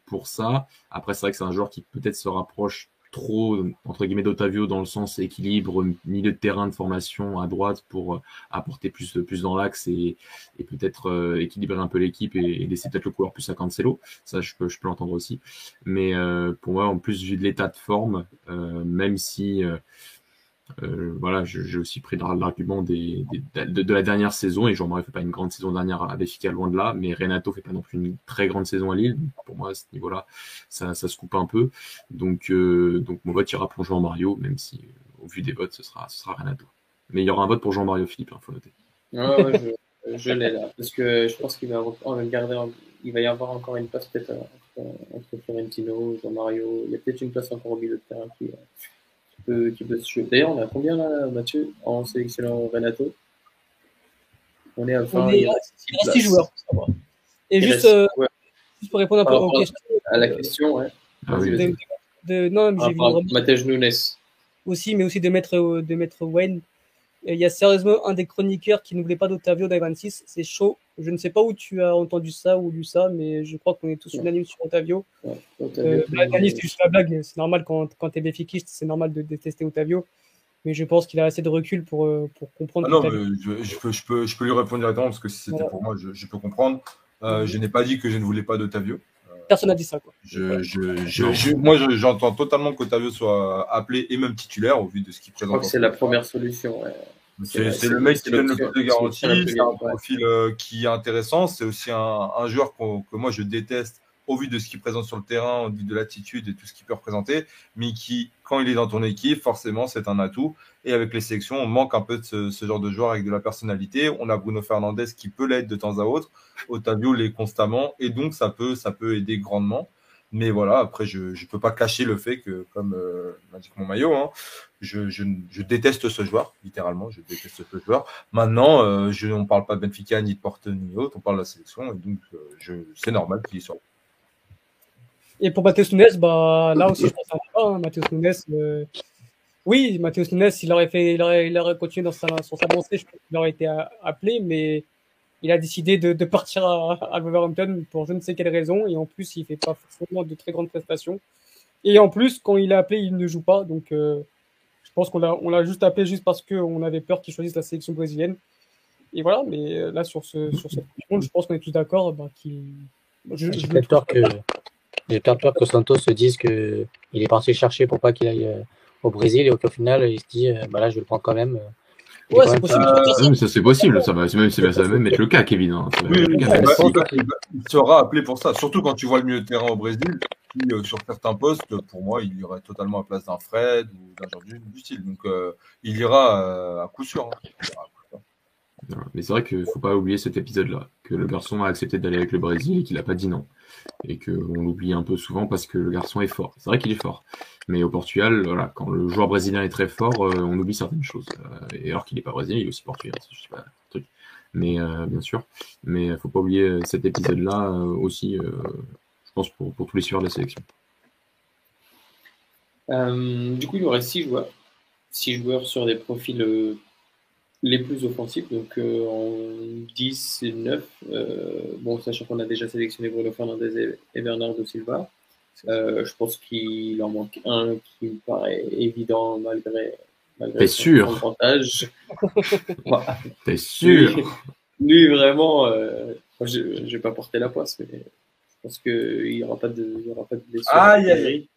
pour ça, après c'est vrai que c'est un joueur qui peut-être se rapproche trop entre guillemets d'Otavio dans le sens équilibre milieu de terrain de formation à droite pour euh, apporter plus plus dans l'axe et, et peut-être euh, équilibrer un peu l'équipe et, laisser peut-être le couleur plus à Cancelo. Ça je peux je peux l'entendre aussi. Mais euh, pour moi en plus vu de l'état de forme même si euh, voilà, j'ai aussi pris l'argument de, de, la dernière saison et Jean-Marie fait pas une grande saison dernière à Béfica, loin de là, mais Renato fait pas non plus une très grande saison à Lille. Pour moi, à ce niveau-là, ça, ça, se coupe un peu. Donc, euh, donc mon vote ira pour Jean-Mario, même si euh, au vu des votes, ce sera, ce sera Renato. Mais il y aura un vote pour Jean-Mario Philippe, il hein, faut noter.
Ouais, je, l'ai là, parce que je pense qu'il va, va garder, il va y avoir encore une place peut-être entre Florentino, Jean-Mario. Il y a peut-être une place encore au milieu de terrain qui, qui peut se jouer. D'ailleurs, on a combien là, Mathieu, en sélectionnant Renato?
On est à 20. On est à 6 joueurs. Et, juste, euh, juste, pour répondre un peu aux questions.
À la question, ouais.
Ah, oui,
de, de, non, j'ai
vu. Matej Nunes.
Aussi, mais aussi de mettre, de mettre Wayne il y a sérieusement un des chroniqueurs qui ne voulait pas d'Otavio dans 26. C'est chaud. Je ne sais pas où tu as entendu ça ou lu ça, mais je crois qu'on est tous unanimes sur Otavio. Ouais, euh, c'est juste la blague. C'est normal quand, quand tu es béfiquiste, c'est normal de détester Otavio. Mais je pense qu'il a assez de recul pour, euh, pour comprendre.
Ah non, mais je, je, peux, je, peux, je peux lui répondre directement parce que si c'était pour moi, je, je, peux comprendre. Euh, mhm. Je n'ai pas dit que je ne voulais pas d'Otavio.
Personne n'a dit ça. Quoi.
Je, je, moi, j'entends totalement qu'Otavio soit appelé et même titulaire au vu de ce qu'il présente. Je
crois que c'est la première solution.
C'est le mec qui donne le plus de garantie, c'est un profil euh, qui est intéressant, c'est aussi un, un joueur que moi je déteste au vu de ce qu'il présente sur le terrain, au vu de l'attitude et tout ce qu'il peut représenter, mais qui, quand il est dans ton équipe, forcément c'est un atout. Et avec les sélections, on manque un peu de ce, ce, genre de joueur avec de la personnalité. On a Bruno Fernandez qui peut l'être de temps à autre, Otavio l'est constamment, et donc ça peut, ça peut aider grandement. Mais voilà, après, je ne peux pas cacher le fait que, comme euh, l'indique mon maillot, hein, je, je, je, déteste ce joueur, littéralement, je déteste ce joueur. Maintenant, euh, je, on ne parle pas de Benfica, ni de Porto, ni autre, on parle de la sélection, et donc euh, c'est normal qu'il soit.
Et pour Matheus Nunes, bah, là aussi, je pense à pas. Hein, Matheus Nunes, euh, oui, Matheus Nunes, il aurait, fait, il aurait, il aurait continué dans sa, sur sa lancée, je pense qu'il aurait été appelé, mais il a décidé de, de partir à, à, Wolverhampton pour je ne sais quelle raison. Et en plus, il fait pas forcément de très grandes prestations. Et en plus, quand il a appelé, il ne joue pas. Donc, euh, je pense qu'on l'a, on l'a juste appelé juste parce qu'on avait peur qu'il choisisse la sélection brésilienne. Et voilà, mais euh, là, sur, ce, sur cette question, je pense qu'on est tous d'accord bah, qu'il.
J'ai peur que. J'ai peur que Santos se dise qu'il est parti chercher pour pas qu'il aille euh, au Brésil et qu'au final, il se dit bah là, je vais le prendre quand même.
Ouais, c'est possible.
Euh, ça, c'est possible. Ça va, même, ça va même être le cas, Kevin. Hein.
Oui, oui, cas, il sera appelé pour ça. Surtout quand tu vois le milieu de terrain au Brésil, qui, euh, sur certains postes, pour moi, il y aurait totalement à place d'un Fred ou d'un Jordi du style. Donc, euh, il ira euh, à coup sûr. Hein.
Mais c'est vrai qu'il ne faut pas oublier cet épisode-là, que le garçon a accepté d'aller avec le Brésil et qu'il n'a pas dit non. Et qu'on l'oublie un peu souvent parce que le garçon est fort. C'est vrai qu'il est fort. Mais au Portugal, voilà, quand le joueur brésilien est très fort, euh, on oublie certaines choses. Euh, et alors qu'il n'est pas brésilien, il est aussi portugais. Pas, truc. Mais euh, bien sûr. Mais il ne faut pas oublier cet épisode-là aussi, je pense, pour, pour tous les suiveurs de la sélection.
Du coup, il y aurait six joueurs. Six joueurs sur des profils les plus offensifs, donc euh, en 10 et 9. euh, bon, sachant qu'on a déjà sélectionné Bruno Fernandez et, et Bernardo Silva. Euh, je pense qu'il en manque un qui me paraît évident malgré, malgré
T'es
son,
sûr.
Voilà.
T'es sûr
Lui, lui, vraiment, euh, moi, je ne vais pas porter la poisse, mais je pense qu'il n'y aura pas de, il y aura pas de blessure.
Aïe, aïe, aïe.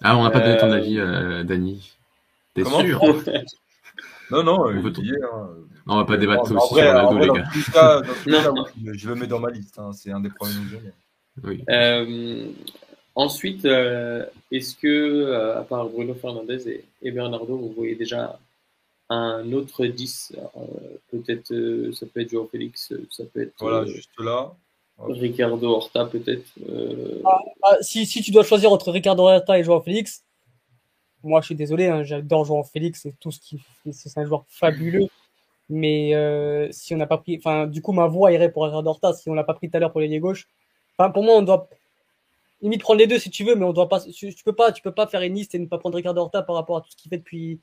Ah, on n'a pas donné ton avis, euh, Dani. T'es
Comment
sûr
Non, non, euh,
On
y est, hein.
Non, on va pas débattre
En- en
aussi
vrai,
sur Ronaldo, les gars.
cas-
Non.
cas, oui, je le mets dans ma liste. hein. C'est un des premiers.
Oui.
Euh, ensuite, euh, est-ce que, euh, à part Bruno Fernandez et, et Bernardo, vous voyez déjà un autre 10 euh, Peut-être, euh, ça peut être Joao Félix, euh, ça peut être
Voilà,
euh,
juste là.
Ricardo Horta, peut-être. euh,
Ah, si, si tu dois choisir entre Ricardo Horta et Joao Félix, moi je suis désolé, hein, j'adore Joao Félix, c'est tout ce qu'il fait, c'est un joueur fabuleux. Mais euh, si on n'a pas pris, enfin, du coup, ma voix irait pour Ricardo Horta si on l'a pas pris tout à l'heure pour l'ailier gauche. Enfin, pour moi, on doit limite prendre les deux si tu veux, mais on doit pas, tu, tu peux pas, tu peux pas faire une liste et ne pas prendre Ricardo Horta par rapport à tout ce qu'il fait depuis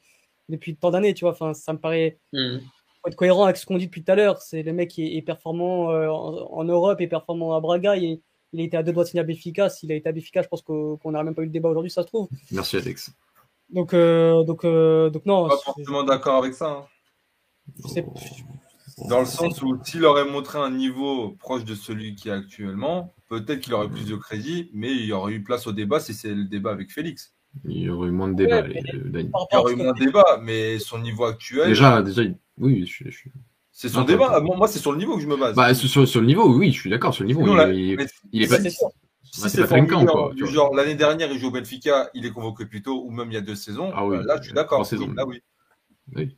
depuis tant d'années, tu vois. Enfin, ça me paraît
hmm.
faut être cohérent avec ce qu'on dit depuis tout à l'heure. C'est le mec qui est, est performant euh, en, en Europe et performant à Braga. Il, il a été à deux doigts de signer à Béfica. S'il a été à Béfica, je pense qu'on n'aurait même pas eu le débat aujourd'hui, ça se trouve.
Merci, Alex.
Donc, euh, donc, euh, donc non.
Pas forcément d'accord avec ça. hein.
je sais-
Dans le sens où s'il aurait montré un niveau proche de celui qui est actuellement, peut-être qu'il aurait plus de crédit, mais il y aurait eu place au débat si c'est le débat avec Félix.
Il y aurait eu moins de débats,
Ouais,
les- euh,
Il y aurait eu moins de débat, mais son niveau actuel,
Déjà, déjà, oui, je suis. je suis-
c'est son
Non,
débat. Moi, c'est sur le niveau que je me base.
Bah, sur, sur- le niveau, oui, je suis d'accord, sur le niveau. Il,
là,
il-
mais
il est pas.
Sûr.
si
Ouais, c'est Trinquant,
formulé
quoi,
en- du
vois.
genre l'année dernière, il joue au Benfica, il est convoqué plus tôt, ou même il y a deux saisons,
Ah oui,
là, je suis d'accord. Oui, Là, oui.
Oui.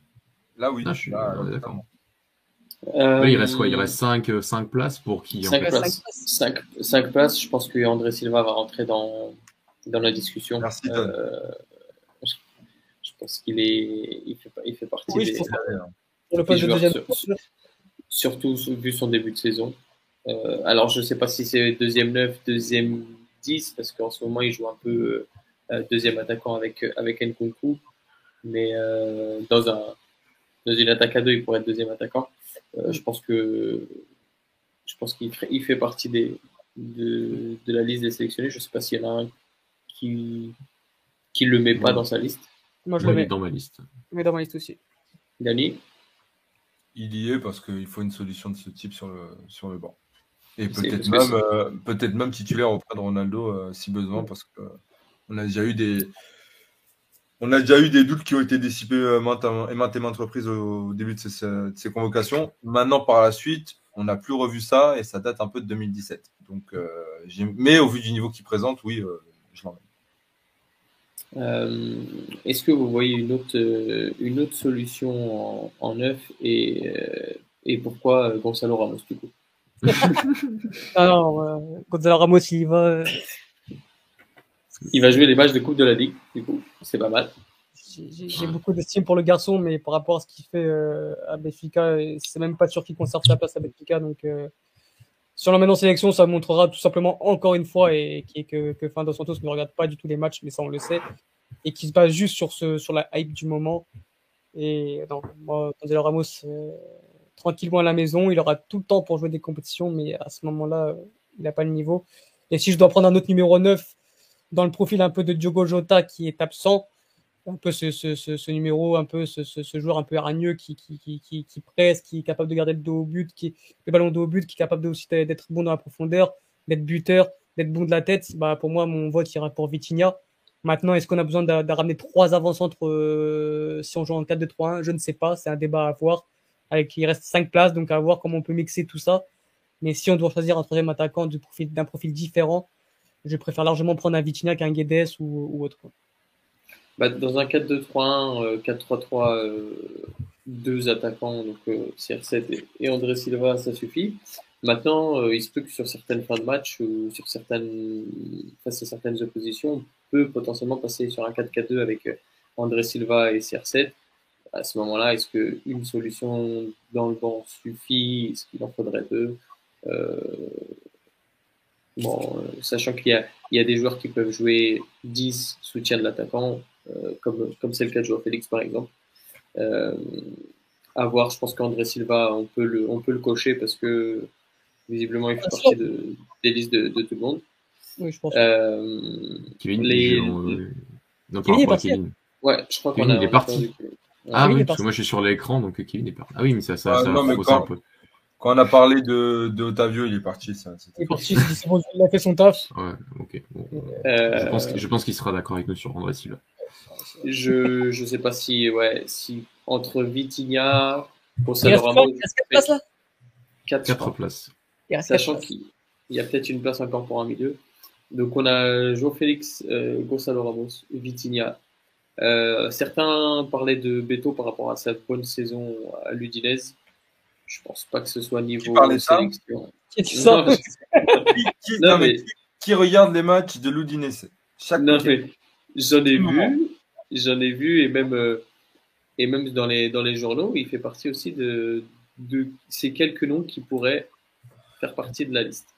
Là, oui.
Là, je suis d'accord.
Euh,
il reste quoi? Il reste 5 cinq, places pour qui en
Cinq
fait?
places. Cinq, cinq places. Je pense que André Silva va rentrer dans, dans la discussion.
Merci.
Euh, je, je pense qu'il est, il fait, il fait partie
Oui, je
des,
Pour le poste de
joueurs
deuxième.
sur- surtout vu son début de saison. Euh, alors, je ne sais pas si c'est deuxième 9, deuxième 10, parce qu'en ce moment, il joue un peu euh, deuxième attaquant avec, avec Nkunku. Mais euh, dans, un, dans une attaque à deux, il pourrait être deuxième attaquant. Euh, je pense que je pense qu'il fait, il fait partie des, de, de la liste des sélectionnés. Je ne sais pas s'il y en a un qui qui le met pas
Ouais.
dans sa liste.
Moi, je
Moi,
le mets,
dans ma liste.
mets dans ma liste aussi.
Dani?
Il y est parce qu'il faut une solution de ce type sur le, sur le banc. Et peut-être même, euh, peut-être même titulaire auprès de Ronaldo euh, si besoin, parce que euh, on a déjà eu des, on a déjà eu des doutes qui ont été dissipés euh, maintes et maintes et maintes reprises au début de ces, de ces convocations. Maintenant, par la suite, on n'a plus revu ça et ça date un peu de 2017. Donc, euh, mais au vu du niveau qu'il présente, oui, euh, je l'emmène.
Euh, Est-ce que vous voyez une autre, une autre solution en, en neuf et, et pourquoi Gonzalo Ramos du coup?
Alors, euh, Gonzalo Ramos, il va. euh,
Il va jouer les matchs de Coupe de la Ligue, du coup, c'est pas mal.
J'ai beaucoup d'estime pour le garçon, mais par rapport à ce qu'il fait euh, à Benfica, euh, c'est même pas sûr qu'il conserve sa place à Benfica. Donc, euh, si on l'emmène en sélection, ça montrera tout simplement encore une fois et, que, que Fernando Santos ne regarde pas du tout les matchs, mais ça on le sait, et qui se base juste sur, ce, sur la hype du moment. Et non, moi, Gonzalo Ramos, tranquillement à la maison, il aura tout le temps pour jouer des compétitions, mais à ce moment-là, euh, il n'a pas le niveau. Et si je dois prendre un autre numéro 9 dans le profil un peu de Diogo Jota qui est absent, un peu ce, ce, ce, numéro, un peu ce, joueur un peu hargneux qui, qui, qui, qui, presse, qui est capable de garder le dos au but, qui le ballon dos au but, qui est capable aussi d'être bon dans la profondeur, d'être buteur, d'être bon de la tête. Bah, pour moi, mon vote ira pour Vitinha. Maintenant, est-ce qu'on a besoin de ramener trois avant-centres euh, si on joue en 4-2-3-1 Je ne sais pas, c'est un débat à voir. Avec, il reste cinq places, donc à voir comment on peut mixer tout ça. Mais si on doit choisir un troisième attaquant d'un profil différent, je préfère largement prendre un Vitinha qu'un Guedes ou, autre.
Bah, dans un 4-2-3-1, euh, 4-3-3, euh, deux attaquants, donc CR7 et, André Silva, ça suffit. Maintenant, il se peut que sur certaines fins de match ou sur certaines, face à certaines oppositions, on peut potentiellement passer sur un 4-4-2 avec André Silva et CR7 à ce moment-là, est-ce qu'une solution dans le banc suffit? Est-ce qu'il en faudrait deux? Euh, Bon, euh, sachant qu'il y a, il y a des joueurs qui peuvent jouer 10 soutien de l'attaquant, euh, comme comme c'est le cas de Joao Félix par exemple. à voir, je pense qu'André Silva, on peut le, on peut le cocher parce que visiblement il fait partie de, des listes de, de, tout le monde.
Oui, je pense.
Kevin, les...
non, Kevin est parti.
Ouais, je crois qu'on a.
Il est parti. Ah oui, parce que moi je suis sur l'écran, donc Kevin est parti. Ah oui, mais ça, ça, ah, ça non,
quand, un peu. Quand on a parlé de, de Otavio, il est parti. Ça,
il est parti, il a fait son taf.
Ouais, ok. Bon, euh... Je pense, je pense qu'il sera d'accord avec nous sur André Silva.
Je je sais pas si, ouais, si entre Vitinha,
Gonzalo Ramos. Il reste 4 places là?
4, 4 places.
Sachant qu'il y a peut-être une place encore pour un milieu. Donc on a João Félix, euh, Gonzalo Ramos, Vitinha, euh, certains parlaient de Beto par rapport à sa bonne saison à l'Udinese. Je pense pas que ce soit niveau sélection.
Qui, qui, qui, regarde les matchs de l'Udinese?
J'en ai vu, j'en ai vu et même euh, et même dans les dans les journaux, il fait partie aussi de de ces quelques noms qui pourraient faire partie de la liste.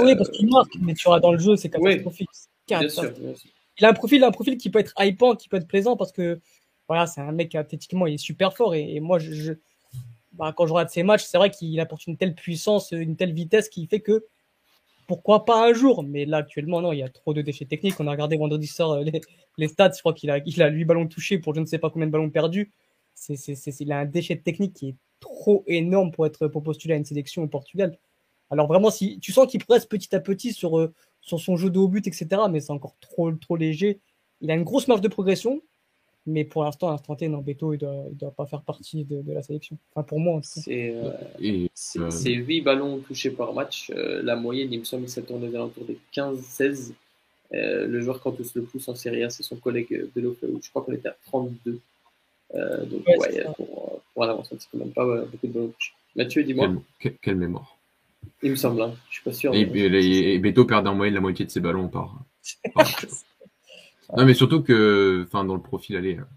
oui, parce qu'il marque, mais tu auras dans le jeu, c'est catastrophique. Oui, bien sûr, bien sûr il a un profil, un profil qui peut être hypant, qui peut être plaisant parce que voilà, c'est un mec athlétiquement, il est super fort et, moi, bah, quand je regarde ses matchs, c'est vrai qu'il apporte une telle puissance, une telle vitesse qui fait que pourquoi pas un jour, mais là actuellement non, il y a trop de déchets techniques. On a regardé vendredi soir euh, les, stats, je crois qu'il a, il a 8 ballons touchés pour je ne sais pas combien de ballons perdus. Il a un déchet technique qui est trop énorme pour être postuler à une sélection au Portugal. Alors vraiment, si tu sens qu'il progresse petit à petit sur, euh, sur son jeu de haut but, etc., mais c'est encore trop, trop léger. Il a une grosse marge de progression, mais pour l'instant, à l'instant T, non, Beto, il ne doit, pas faire partie de, la sélection. Enfin, pour moi,
c'est euh, euh, 8 ballons touchés par match. Euh, la moyenne, il me semble que ça tourne aux alentours des 15-16. le joueur qui tous le plus en Serie A, c'est son collègue de l'OFE, je crois qu'on était à 32. donc, ouais, pour, pour un avancement, c'est quand même pas beaucoup de ballons touchés. Mathieu, dis-moi.
quelle mémoire.
Il me semble, hein. je suis pas sûr.
Et, et, Beto perdait en moyenne la moitié de ses ballons par. non, mais surtout que, enfin, dans le profil, allez. Hein.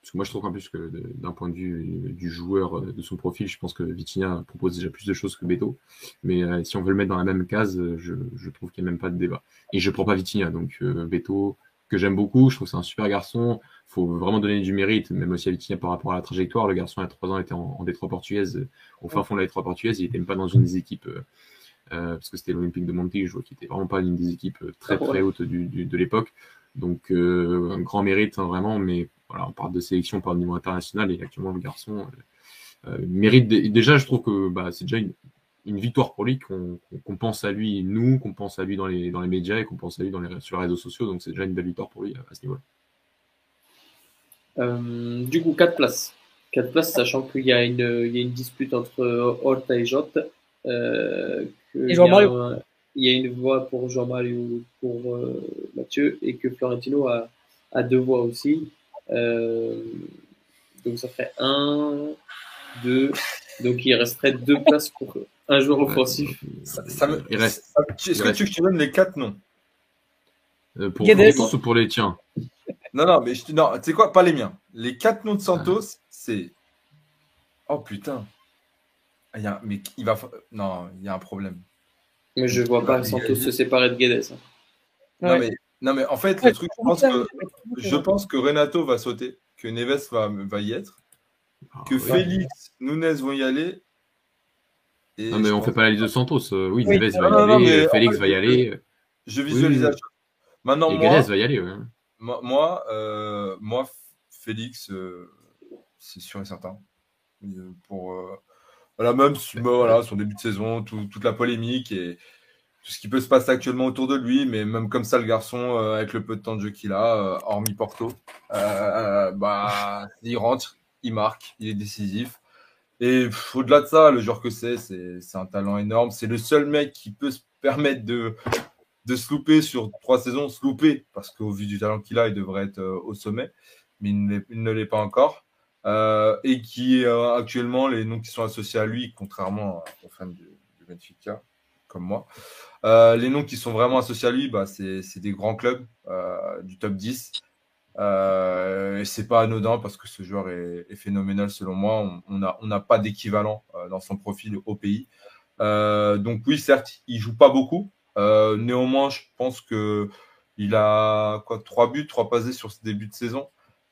Parce que moi, je trouve qu'en plus que d'un point de vue du joueur, euh, de son profil, je pense que Vitinha propose déjà plus de choses que Beto. Mais euh, si on veut le mettre dans la même case, je, je trouve qu'il n'y a même pas de débat. Et je prends pas Vitinha, donc euh, Beto, que j'aime beaucoup. Je trouve que c'est un super garçon. faut vraiment donner du mérite, même aussi à Vitinha par rapport à la trajectoire. Le garçon, il a trois ans, était en, en Détroit portugaise, au fin fond de la Détroit portugaise. Il était même pas dans une des équipes, euh, euh parce que c'était l'Olympique de Montijo, je vois qui était vraiment pas une des équipes euh, très très hautes du, du, de l'époque. Donc, euh, un grand mérite, hein, vraiment. Mais voilà, on parle de sélection, de niveau international. Et actuellement, le garçon euh, mérite. Déjà, je trouve que bah, c'est déjà une, une victoire pour lui, qu'on pense à lui, nous, qu'on pense à lui dans les, dans les médias et qu'on pense à lui dans les, sur les réseaux sociaux. Donc c'est déjà une belle victoire pour lui à, ce niveau-là.
Euh, du coup, 4 places. 4 places, sachant qu'il y, a une, il y a une dispute entre Horta et Jot. Euh,
et Jean-Mario.
Il y a une voix pour Jean-Mario, pour euh, Mathieu, et que Florentino a, a deux voix aussi. Euh, donc ça ferait 1, 2, donc il resterait deux places pour un joueur offensif.
Ça, il reste. Est-ce que tu, tu donnes les quatre noms
euh, Pour Santos ou pour les tiens
Non, non, mais je, non, tu sais quoi Pas les miens. Les quatre noms de Santos, c'est. Oh putain. Ah, il y a, mais il va. Non, il y a un problème.
Mais je vois pas Santos se séparer de Guedes. Hein.
Non, mais, non, mais en fait, le truc, je pense, que, je pense que Renato va sauter, que Neves va, va y être, ah, que Félix, Nunez vont y aller
non, mais on fait pas la liste de Santos. Euh, oui, Neves va y aller, Félix va y aller.
Je visualise Maintenant,
Et moi, va y aller.
Moi, euh, moi, Félix, euh, c'est sûr et certain. Pour, voilà, même si, voilà, son début de saison, toute la polémique et tout ce qui peut se passer actuellement autour de lui, mais même comme ça, le garçon, avec le peu de temps de jeu qu'il a, hormis Porto, bah, il rentre, il marque, il est décisif. Et au-delà de ça, le joueur que c'est, c'est un talent énorme. C'est le seul mec qui peut se permettre de, de se louper sur trois saisons, se louper, parce qu'au vu du talent qu'il a, il devrait être euh, au sommet, mais il, ne l'est pas encore. Euh, et qui euh, actuellement, les noms qui sont associés à lui, contrairement aux fans de Benfica, comme moi, les noms qui sont vraiment associés à lui, bah, c'est des grands clubs du top 10. Euh, c'est pas anodin parce que ce joueur est, phénoménal selon moi. On n'a pas d'équivalent euh, dans son profil au pays. Euh, donc oui, certes, il joue pas beaucoup. Euh, néanmoins, je pense que il a trois buts, trois passés sur ce début de saison.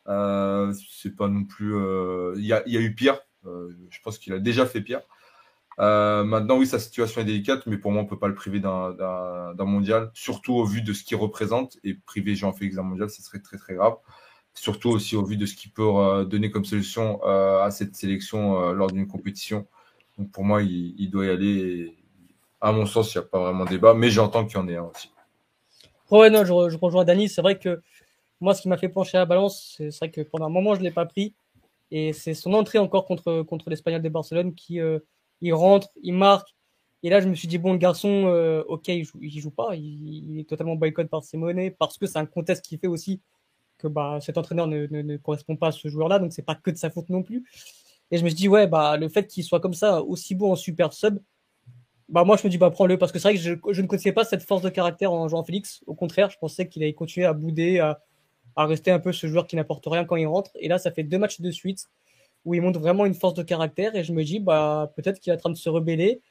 C'est pas non plus. Il y, a, eu pire. Je pense qu'il a déjà fait pire. Euh, maintenant, oui, sa situation est délicate, mais pour moi, on peut pas le priver d'un- mondial, surtout au vu de ce qu'il représente. Et priver Jean-Félix d'un mondial, ce serait très très grave. Surtout aussi au vu de ce qu'il peut euh, donner comme solution euh, à cette sélection lors d'une compétition. Donc pour moi, il, doit y aller. Et, à mon sens, il n'y a pas vraiment débat, mais j'entends qu'il y en ait un aussi.
Ouais, non, je, re- je rejoins Dani. C'est vrai que moi, ce qui m'a fait pencher à la balance, c'est vrai que pendant un moment, je ne l'ai pas pris. Et c'est son entrée encore contre, contre l'Espagnol de Barcelone qui il rentre, il marque. Et là, je me suis dit, bon, le garçon, euh, ok, il joue, il joue pas. Il, est totalement boycott par Simone parce que c'est un contexte qui fait aussi que bah, cet entraîneur ne, ne, ne correspond pas à ce joueur-là. Donc, c'est pas que de sa faute non plus. Et je me suis dit, ouais, bah, le fait qu'il soit comme ça, aussi beau en super sub, bah moi je me dis bah prends-le parce que c'est vrai que je, je ne connaissais pas cette force de caractère en Jean Félix. Au contraire, je pensais qu'il allait continuer à bouder, à, à rester un peu ce joueur qui n'apporte rien quand il rentre. Et là, ça fait deux matchs de suite où il montre vraiment une force de caractère et je me dis bah peut-être qu'il est en train de se rebeller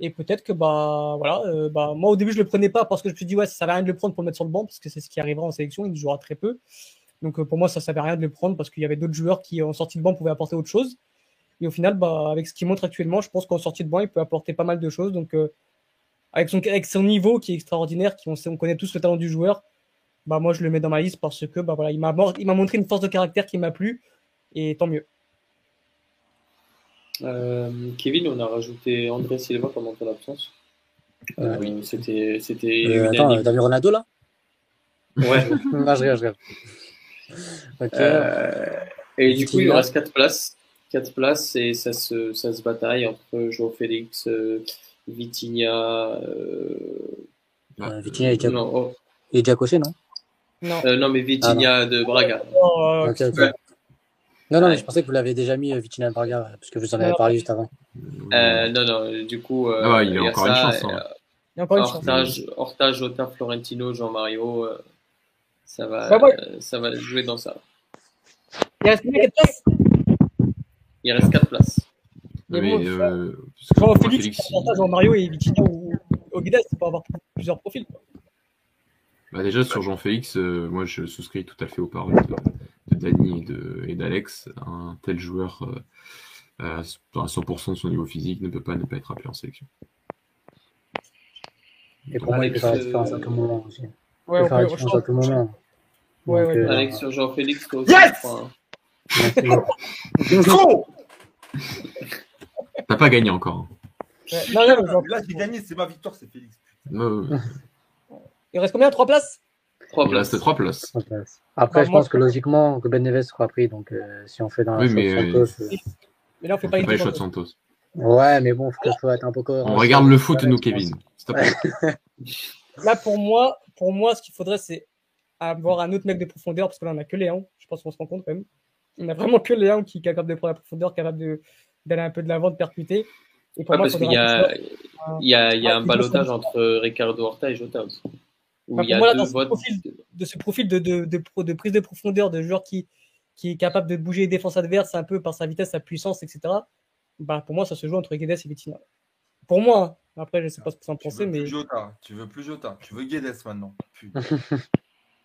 et peut-être que bah voilà euh, bah moi au début je le prenais pas parce que je me suis dit ouais ça sert à rien de le prendre pour le mettre sur le banc parce que c'est ce qui arrivera en sélection, il jouera très peu. Donc euh, pour moi ça servait à rien de le prendre parce qu'il y avait d'autres joueurs qui en sortie de banc pouvaient apporter autre chose. Et au final, bah, avec ce qu'il montre actuellement, je pense qu'en sortie de banc, il peut apporter pas mal de choses. Donc, euh, avec, son, avec son niveau qui est extraordinaire, qui on, on connaît tous le talent du joueur, bah, moi, je le mets dans ma liste parce que bah, voilà, il m'a il m'a montré une force de caractère qui m'a plu. Et tant mieux.
Euh, Kevin, on a rajouté André Silva pendant ton absence.
Euh,
Euh, C'était c'était
Euh, attends, t'as vu Ronaldo là?
Ouais.
Non, je regarde, je regarde.
Euh, et du coup, il
Vitinha.
reste quatre places. Quatre places et ça se, ça se bataille entre Joao Félix, euh, Vitinha. Euh,
Euh, Vitinha et Diaco,
non, oh,
et non?
Non.
euh, non, mais Vitinha de Braga.
Oh,
Ok, ok. Non, non, mais je pensais que vous l'avez déjà mis, euh, Vitinha Braga, parce que vous en avez parlé juste avant.
Euh, non, non, du coup. euh,
Ah ouais, il a
y a
encore une chance, hein.
euh,
il y a encore une chance.
Horta, Horta, Jota, Florentino, Jean-Mario. euh, ça, va,
Bah ouais.
euh, ça va jouer dans ça.
Il reste combien, quatre places?
Il reste quatre places.
Mais
Mais,
bon,
euh, parce que
Jean
moi,
Félix,
Félix,
Jean Jean Mario et Vitinha ou, ou Guedes, c'est pour avoir plusieurs profils. quoi.
bah déjà sur Jean-Félix, euh, moi je souscris tout à fait aux paroles de, de Dany et d'Alex. Un tel joueur euh, à 100% de son niveau physique ne peut pas ne pas être appelé en sélection.
Et pour moi, il peut faire la différence à tout moment aussi. Il
Ouais,
peut
on
faire la
peut-
différence à tout moment.
Ouais, ouais.
euh,
Alex sur Jean-Félix, toi aussi.
Yes
T'as pas gagné encore. hein.
Ouais. Non, non, mais Jean-
Là, j'ai gagné, c'est ma victoire, c'est Félix.
Euh,
Il reste combien? Trois places?
Trois
il reste
places.
trois places.
Trois places. Après,
Bah,
je
moi,
pense que logiquement, que Ben Neves sera pris. Donc, euh, si on fait dans
Oui, mais,
Santos, euh,
Mais là, on fait
On
pas
fait
une
pas les choix
défense.
de Santos.
Ouais, mais bon, faut, faut être un peu cohérent.
On regarde le foot, nous, Kevin.
Là, pour moi, pour moi, ce qu'il faudrait, c'est avoir un autre mec de profondeur, parce que là, on a que Léon. Je pense qu'on se rend compte quand même. On a vraiment que Léon qui est capable de prendre la profondeur, capable d'aller un peu de l'avant, de percuter. Et pour
Ouais,
moi,
parce
il
qu'il y
un
a, y y
Ah,
un
il
balotage
faut-
entre Ricardo Horta et Jota aussi. Où il y a
pour moi, là,
deux
dans ce
votes.
profil- de ce profil de, de, de, pro- de prise de profondeur, de joueur qui, qui est capable de bouger les défenses adverses un peu par sa vitesse, sa puissance, etc. Bah, pour moi, ça se joue entre Guedes et Vitinha. Pour moi, hein. après, je sais pas ce que vous en pensez, mais.
Jota, tu veux plus Jota, tu veux Guedes maintenant.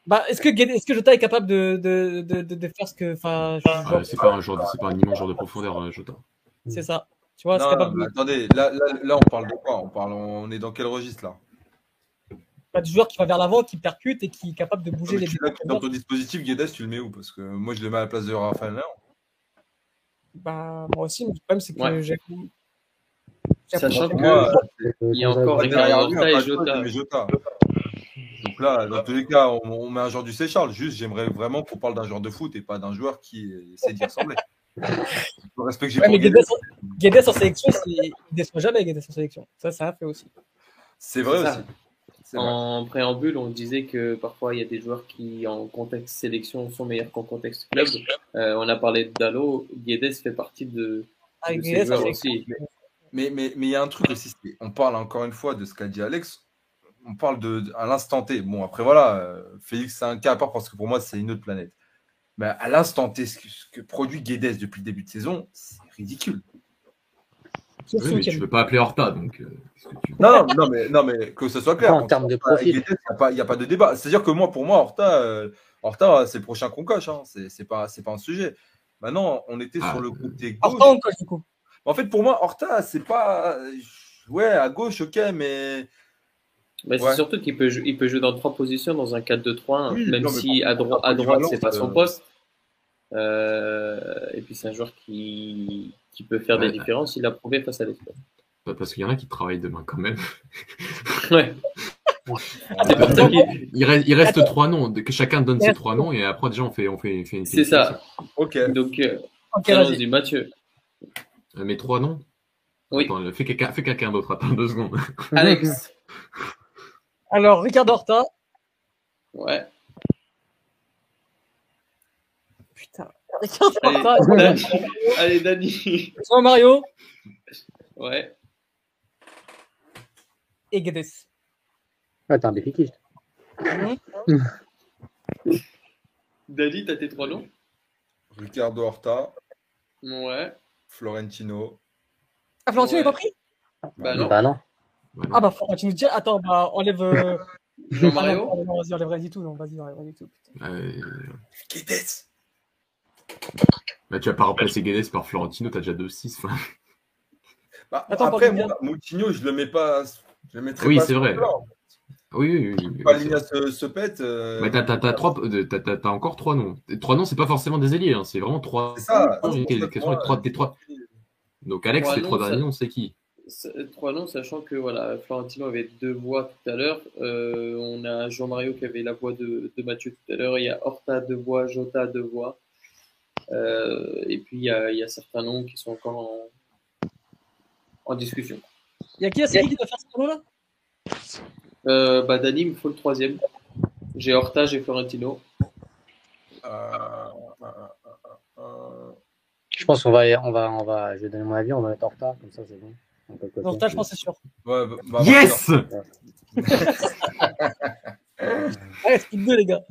Bah, est-ce que, Guedes- est-ce que Jota est capable de, de, de, de, de faire ce que. Enfin,
Ah, c'est pas un joueur, c'est pas un immense joueur de profondeur, euh, Jota.
c'est ça. Tu vois, c'est
Non,
capable
mais attendez, là, là, là, on parle de quoi? On, parle, on est dans quel registre là?
Pas du joueur qui va vers l'avant, qui percute et qui est capable de bouger les
Dans ton dispositif, Guedes, tu le mets où? Parce que moi, je le mets à la place de Raphaël Léon.
Bah, moi aussi, mais le problème, c'est que
Ouais.
j'ai.
Sachant
l'impression
que-
Moi,
Il y a encore
derrière pas
et
de
Jota.
je Jota. Donc là, dans tous les cas, on, on met un joueur du Seychelles. Juste, j'aimerais vraiment qu'on parle d'un joueur de foot et pas d'un joueur qui essaie d'y ressembler. Le respect que j'ai
Ouais, mais
Guedes,
Guedes, en sélection, c'est- il déçoit jamais Guedes en sélection. Ça, c'est un fait aussi.
c'est vrai aussi.
ça.
Vrai.
En préambule, on disait que parfois il y a des joueurs qui, en contexte sélection, sont meilleurs qu'en contexte club. Euh, on a parlé de Dallo, Guedes fait partie de,
Ah,
de
Guedes,
ces joueurs
c'est-
aussi.
Mais mais mais il y a un truc aussi. On parle encore une fois de ce qu'a dit Alex. On parle de, de- à l'instant T. Bon après voilà, euh, Félix c'est un cas à part parce que pour moi c'est une autre planète. Mais à l'instant T, ce que, ce que produit Guedes depuis le début de saison, c'est ridicule.
Oui,
ce
mais tu
week-end.
veux pas appeler Horta, donc. euh, que tu
Non, non, non, mais, non, mais que ce soit clair.
En
Quand
termes de
Horta
profil.
Il n'y a, pas- il y a pas de débat. C'est-à-dire que moi, pour moi, Horta, euh, Horta c'est le prochain qu'on coche. Hein. C'est c'est pas, c'est pas un sujet. Maintenant, on était
Ah,
sur le
euh,
côté gauche.
pas encore, du coup?
En fait, pour moi, Horta, c'est pas. Ouais, à gauche, ok, mais.
Mais c'est surtout qu'il peut, il peut jouer dans trois positions dans un 4-2-3-1,
Oui,
même
non, mais
si à,
la
à droite, c'est pas son
euh,
poste. Euh, et puis c'est un joueur qui, qui peut faire des différences. Il l'a prouvé face à l'Espagne.
Pas Parce qu'il y en a qui travaillent demain quand même.
Ouais.
Ah,
Il reste, il reste
Attends.
trois noms, que chacun donne ses trois noms et après déjà on fait, on fait, fait une
C'est ça.
Ok.
Donc, euh,
Ok, vas-y.
allons-y, Mathieu.
Euh, Mes trois noms
Oui.
Attends, fais quelqu'un fais quelqu'un d'autre, attends deux secondes.
Alex.
Alors, Ricardo Horta.
Ouais.
Putain. Ricardo
Allez. Dani. Allez, Dani.
Jean Mario
Ouais.
et Guedes.
Ouais, t'es un déficit.
Dani, t'as tes trois noms
Ricardo Horta,
Ouais.
Florentino.
Ah, Florentino
Ouais.
n'est pas pris
Bah non.
Bah non.
Ah, bah, Florentino, dis- attends, bah, enlève. euh,
Jean-Mario
Ah, non, vas-y, enlève rien du tout. Non, vas-y, enlève rien du tout. putain.
Euh,
Guedes
bah, tu vas pas remplacer Guedes par Florentino, t'as déjà 2-6. enfin.
Bah,
Attends,
Après, moi, Moutinho, je le mets pas. Je le mettrais
Oui, c'est vrai.
plan.
Oui, oui, oui.
se, se pète. euh,
Mais t'as, t'as, t'as, trois, euh, t'as, t'as- t'as encore trois noms. Trois noms, c'est pas forcément des ailiers, hein, c'est vraiment trois.
C'est ça.
trois, des trois Donc Alex,
Trois
les
noms,
trois derniers noms, c'est qui?
C'est- Trois noms, sachant que voilà, Florentino avait deux voix tout à l'heure. Euh, on a Jean-Mario qui avait la voix de, de Mathieu tout à l'heure. Il y a Horta deux voix, Jota deux voix. Euh, et puis il y, a, il y a certains noms qui sont encore en, en discussion.
Il y a qui la série qui doit faire ce tournoi là?
Euh, bah, Dani, il me faut le troisième. J'ai Horta, j'ai Florentino.
Euh, euh, euh,
Je pense qu'on va, on va, on va, je vais donner mon avis, on va mettre Horta, comme ça c'est bon.
Horta, je pense, c'est sûr.
ouais, bah, bah,
Yes
reste plus que deux, les gars.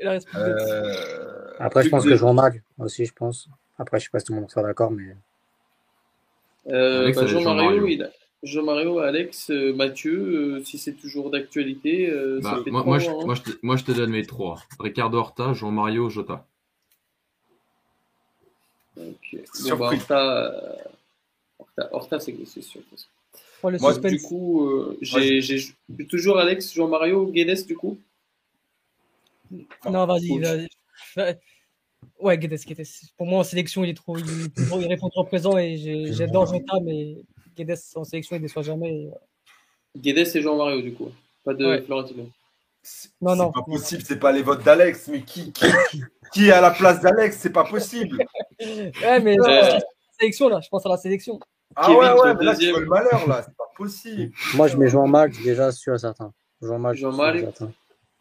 Il reste plus deux.
Après, je pense
que-
Jean Mag aussi, je pense. Après, je sais pas si tout le monde sera d'accord, mais
Euh,
Alex,
bah, Jean-Mario, a- Jean-Mario, Alex, euh, Mathieu, euh, si c'est toujours d'actualité, euh,
Bah, moi, moi,
hein.
moi, je te, moi, je te donne mes trois. Ricardo Horta, Jean-Mario, Jota.
Ok. Bon, bah, Horta, Horta, Horta, c'est sûr.
Oh, le
moi,
Du coup, euh, j'ai toujours Alex, Jean-Mario, Guedes, du coup?
Non, vas-y. Vas-y. Ouais. Guedes, Guedes. Pour moi, en sélection, il est trop, il, est trop- il répond trop présent et j'ai- j'adore Jota, mais Guedes en sélection, il ne déçoit jamais. et.
Guedes et Jean-Mario, du coup. Pas de
Ouais.
Florentino.
C'est
Non,
c'est
non.
pas possible, c'est pas les votes d'Alex, mais qui, qui, qui- qui est à la place d'Alex? C'est pas possible.
Ouais, mais
Euh,
je pense à la sélection, là. Je pense à la sélection.
Ah
Kevin,
ouais, ouais, mais là, tu
deuxième.
fais le malheur, là, c'est pas possible.
moi, je mets Jean Mag déjà sûr et certain. Jean Mag.
Jean
sûr et
Mag.
certain.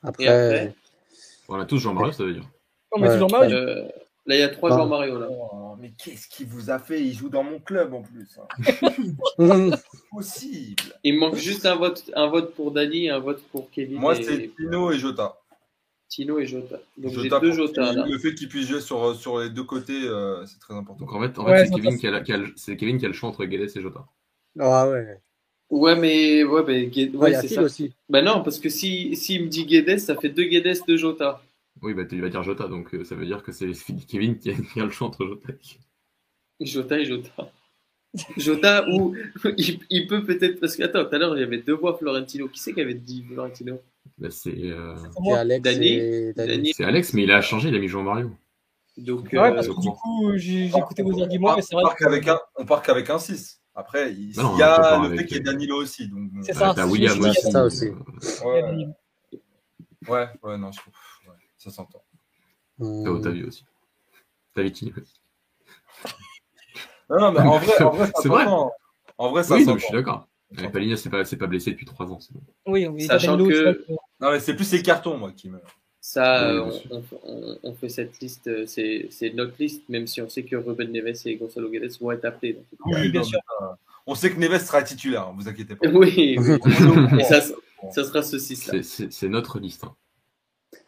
Après,
après
Voilà, tous Jean-Mario, ça veut dire.
Non, mais
Ouais,
toujours mal.
Euh, Là, il y a trois
Non.
Jean-Mario, là.
Oh, mais qu'est-ce qu'il vous a fait? Il joue dans mon club en plus. hein. Possible.
Il me manque juste un vote, un vote pour Dani, un vote pour Kevin
Moi,
et
c'est Tino et Jota.
Tino et Jota. Donc
Jota
deux Jota, là.
Le fait qu'il puisse jouer sur, sur les deux côtés, euh, c'est très important.
Donc en fait, en
Ouais,
fait c'est Kevin, qui a, le- c'est Kevin qui a le choix entre Guedes et Jota.
Ah ouais.
Ouais, mais ouais, mais Gued-
Ouais,
ouais,
il y a
c'est ça.
aussi.
Bah non, parce que si s'il me dit Guedes, ça fait deux Guedes, deux Jota.
Oui, bah tu vas dire Jota, donc euh, ça veut dire que c'est Kevin qui a, qui a le choix entre Jota et
Jota et Jota. Jota ou il, il peut peut-être parce que attends, tout à l'heure il y avait deux voix Florentino. Qui c'est qui avait dit Florentino?
Bah, c'est, euh,
C'est. Alex
c'est Alex, mais il a changé, il a mis Jean-Mario.
Donc
Ouais,
euh,
parce que du coup, j'ai écouté vos arguments, mais c'est vrai
on part qu'avec un 6. Après, il,
non,
y a le
avec,
fait qu'il y ait Danilo aussi. Donc,
C'est
Ah,
ça. c'est-
William aussi.
ça aussi.
ouais, ouais, non, je trouve. Ça s'entend.
T'as Otavio aussi. T'as Vitinho aussi.
Non, non, mais en vrai, en vrai ça
C'est vrai.
s'entend. En vrai, ça
Oui, non, je suis d'accord. Ouais, Palhinha, c'est pas, c'est pas blessé depuis trois ans. c'est bon.
Oui, oui.
Sachant que-
Non, mais c'est plus les cartons, moi, qui me.
Ça,
Oui,
on, on- on fait cette liste, euh, c'est c'est notre liste, même si on sait que Ruben Neves et Gonzalo Guedes vont être appelés. cas.
Oui, bien
non,
sûr.
mais, euh, On sait que Neves sera titulaire, hein, vous inquiétez pas.
Oui, oui. Et ça, ça sera ce 6 là.
C'est- C'est c'est notre liste. hein.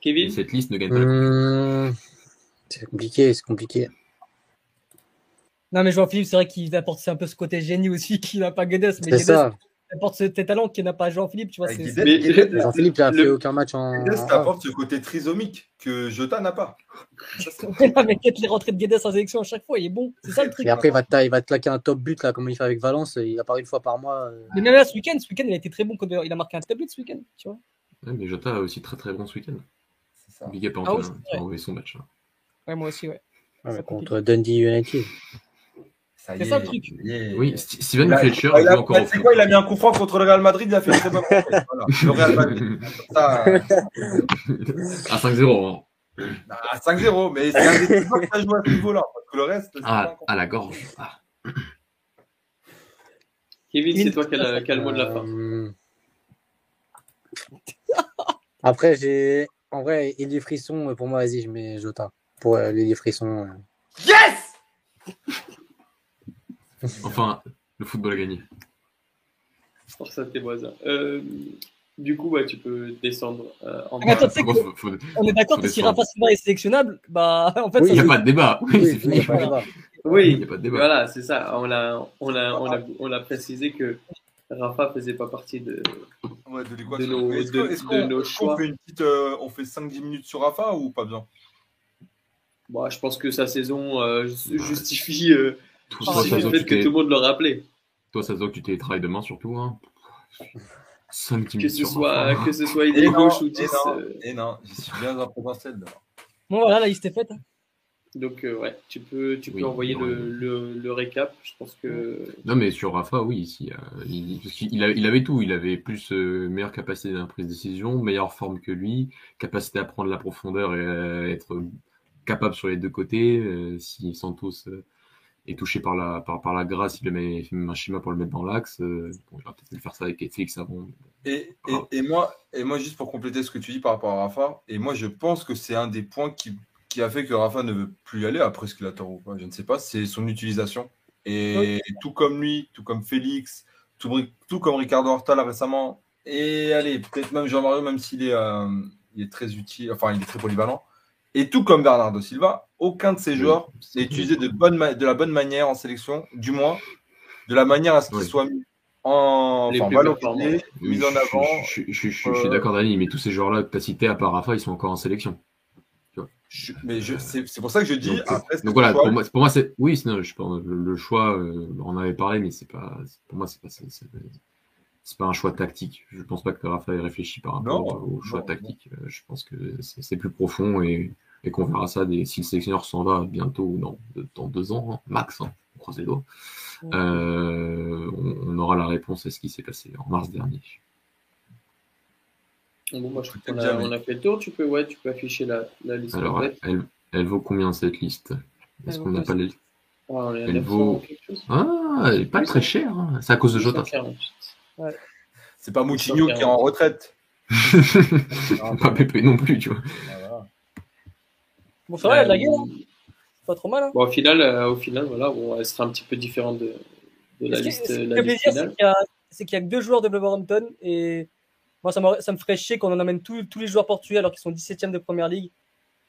Et
Kevin
cette liste ne gagne pas.
Hum, C'est compliqué, c'est compliqué.
Non, mais Jean-Philippe, c'est vrai qu'il apporte un peu ce côté génie aussi qu'il n'a pas Guedes. Mais
C'est
Guedes
ça.
apporte ce talent qu'il n'a pas Jean-Philippe, tu vois.
Avec
c'est-
Guedes,
Mais-
Guedes,
Jean-Philippe, il a
Le-
fait aucun match en.
Guedes apporte ce côté trisomique que Jota n'a pas.
Mais peut-être les rentrées de Guedes en sélection à chaque fois, il est bon. C'est ça le truc.
Et après, il va, te, il va te claquer un top but, là, comme il fait avec Valence. Il apparaît une fois par mois. euh.
Mais même là, ce week-end, ce week-end, il a été très bon. Il a marqué un top but ce week-end, tu vois.
Ouais, mais Jota a aussi très très bon ce week-end.
Ça.
Big up
Ah
Antonin,
c'est
qui a envoyé son match. hein.
Ouais, moi aussi, ouais. Ça
contre Dundee United.
Ça
C'est
est,
ça, le truc.
est.
Oui, St- Steven
a-
Fletcher
il
joue
a-
encore
c'est quoi, il a mis un coup franc contre le Real Madrid, il a fait une très bonne. Voilà. Le Real Madrid. Ça, euh,
À 5-0. hein.
à 5-0, mais c'est un des plus forts qui a joué à ce niveau-là. Parce que le reste, c'est
Ah,
pas
à la gorge. Ah.
Kevin, c'est toi qui as, le- qui as le mot de la fin.
Euh, Après, j'ai. En vrai, Elie Frisson, pour moi, vas-y, je mets Jota. Pour euh, l'Elie Frisson. euh.
Yes
Enfin, le football a gagné.
Pour ça, t'es voisins. Euh, du coup, ouais, tu peux descendre euh, en
Mais attends,
bas.
Faut-
que-
faut- faut-
On est d'accord que si. Rafa Silva est sélectionnable, bah en fait,
Oui,
Il n'y a pas de débat. Oui,
Oui, oui, il y a pas de débat.
Il n'y
Oui,
a pas de débat.
voilà, c'est ça. On a, on a, on a, on a précisé que Rafa faisait pas partie de.
Ouais, de
De nos- de-
que- est-ce
de
qu'on
nos choix.
fait une petite, euh, on fait 5-10 minutes sur Rafa ou pas besoin
Bon, je pense que sa saison euh, justifie, euh, justifie
ça se
le fait
que tu
que
t'es-
tout le monde le rappelait.
toi, ça se voit que tu télétravailles demain surtout. Hein. 5
Que
minutes
ce
sur
soit,
Rafa.
que ce soit
Et
ailier
non,
gauche ou
et
10.
non,
euh,
et non, je suis bien en potentiel. là.
Bon, voilà, la liste est faite.
Donc, euh, ouais, tu peux, tu peux
Oui,
envoyer le, le, le récap. Je pense que.
Non, mais sur Rafa, oui, si, euh, il, parce qu'il a- il avait tout. Il avait plus euh, meilleure capacité de prise de décision, meilleure forme que lui, capacité à prendre la profondeur et euh, être capable sur les deux côtés. Euh, si Santos est touché par la, par, par la grâce, il met, il fait même un schéma pour le mettre dans l'axe. Euh, bon, il va peut-être faire ça avec Félix avant.
Et, et, et moi, et moi, juste pour compléter ce que tu dis par rapport à Rafa, et moi, je pense que c'est un des points qui, qui a fait que Rafa ne veut plus y aller, après ce qu'il a tort ou pas, je ne sais pas, c'est son utilisation. Et tout comme lui, tout comme Félix, tout, tout comme Ricardo Horta là récemment, et allez, peut-être même Jean-Mario, même s'il est, euh, il est très utile, enfin, il est très polyvalent, et tout comme Bernardo Silva, aucun de ces
Oui.
joueurs n'est utilisé de, bonne de la bonne manière en sélection, du moins de la manière à ce qu'il
Oui.
soit mis en enfin, valorisé, mis en
je-
avant.
Je, je, je, je- je suis
Euh,
d'accord, Dani, mais tous ces joueurs-là que tu as cités, à part Rafa, ils sont encore en sélection.
Je- mais je- c'est pour ça que je dis.
Donc,
après,
Donc voilà,
le choix.
pour moi, pour moi c'est oui, non, je pense le, le choix, euh, on en avait parlé, mais c'est pas, pour moi, c'est pas, c'est, pas un choix tactique. Je pense pas que Rafa ait réfléchi par rapport
Non,
au choix
non,
tactique. Euh, Je pense que c'est, c'est plus profond et, et qu'on verra ça des, si le sélectionneur s'en va bientôt ou dans, dans deux ans, hein, max, hein, on croise les doigts. Euh, on, on aura la réponse à ce qui s'est passé en mars dernier.
Bon, moi, je qu'on a, on a fait le tour. Tu peux, ouais, tu peux afficher la, la liste
Alors, elle, elle vaut combien cette liste? Est-ce
Elle
qu'on
vaut
n'a pas les...
Ah, on est à
elle
900
vaut-
quelque chose.
Ah, elle est pas très chère. hein. C'est à cause de Jota.
248.
C'est pas Moutinho qui est en retraite.
pas Pépé non plus, tu vois.
Voilà.
Bon, ça va, il y a de la gueule. hein. C'est Pas trop mal. Hein.
Bon, au final, euh, au final, voilà, bon, elle sera un petit peu différente de, de la liste,
ce qui fait plaisir, c'est
finale.
qu'il y a- c'est qu'il y a que deux joueurs de Wolverhampton et moi, ça, me ferait chier qu'on en amène tous, tous les joueurs portugais alors qu'ils sont 17e de première ligue.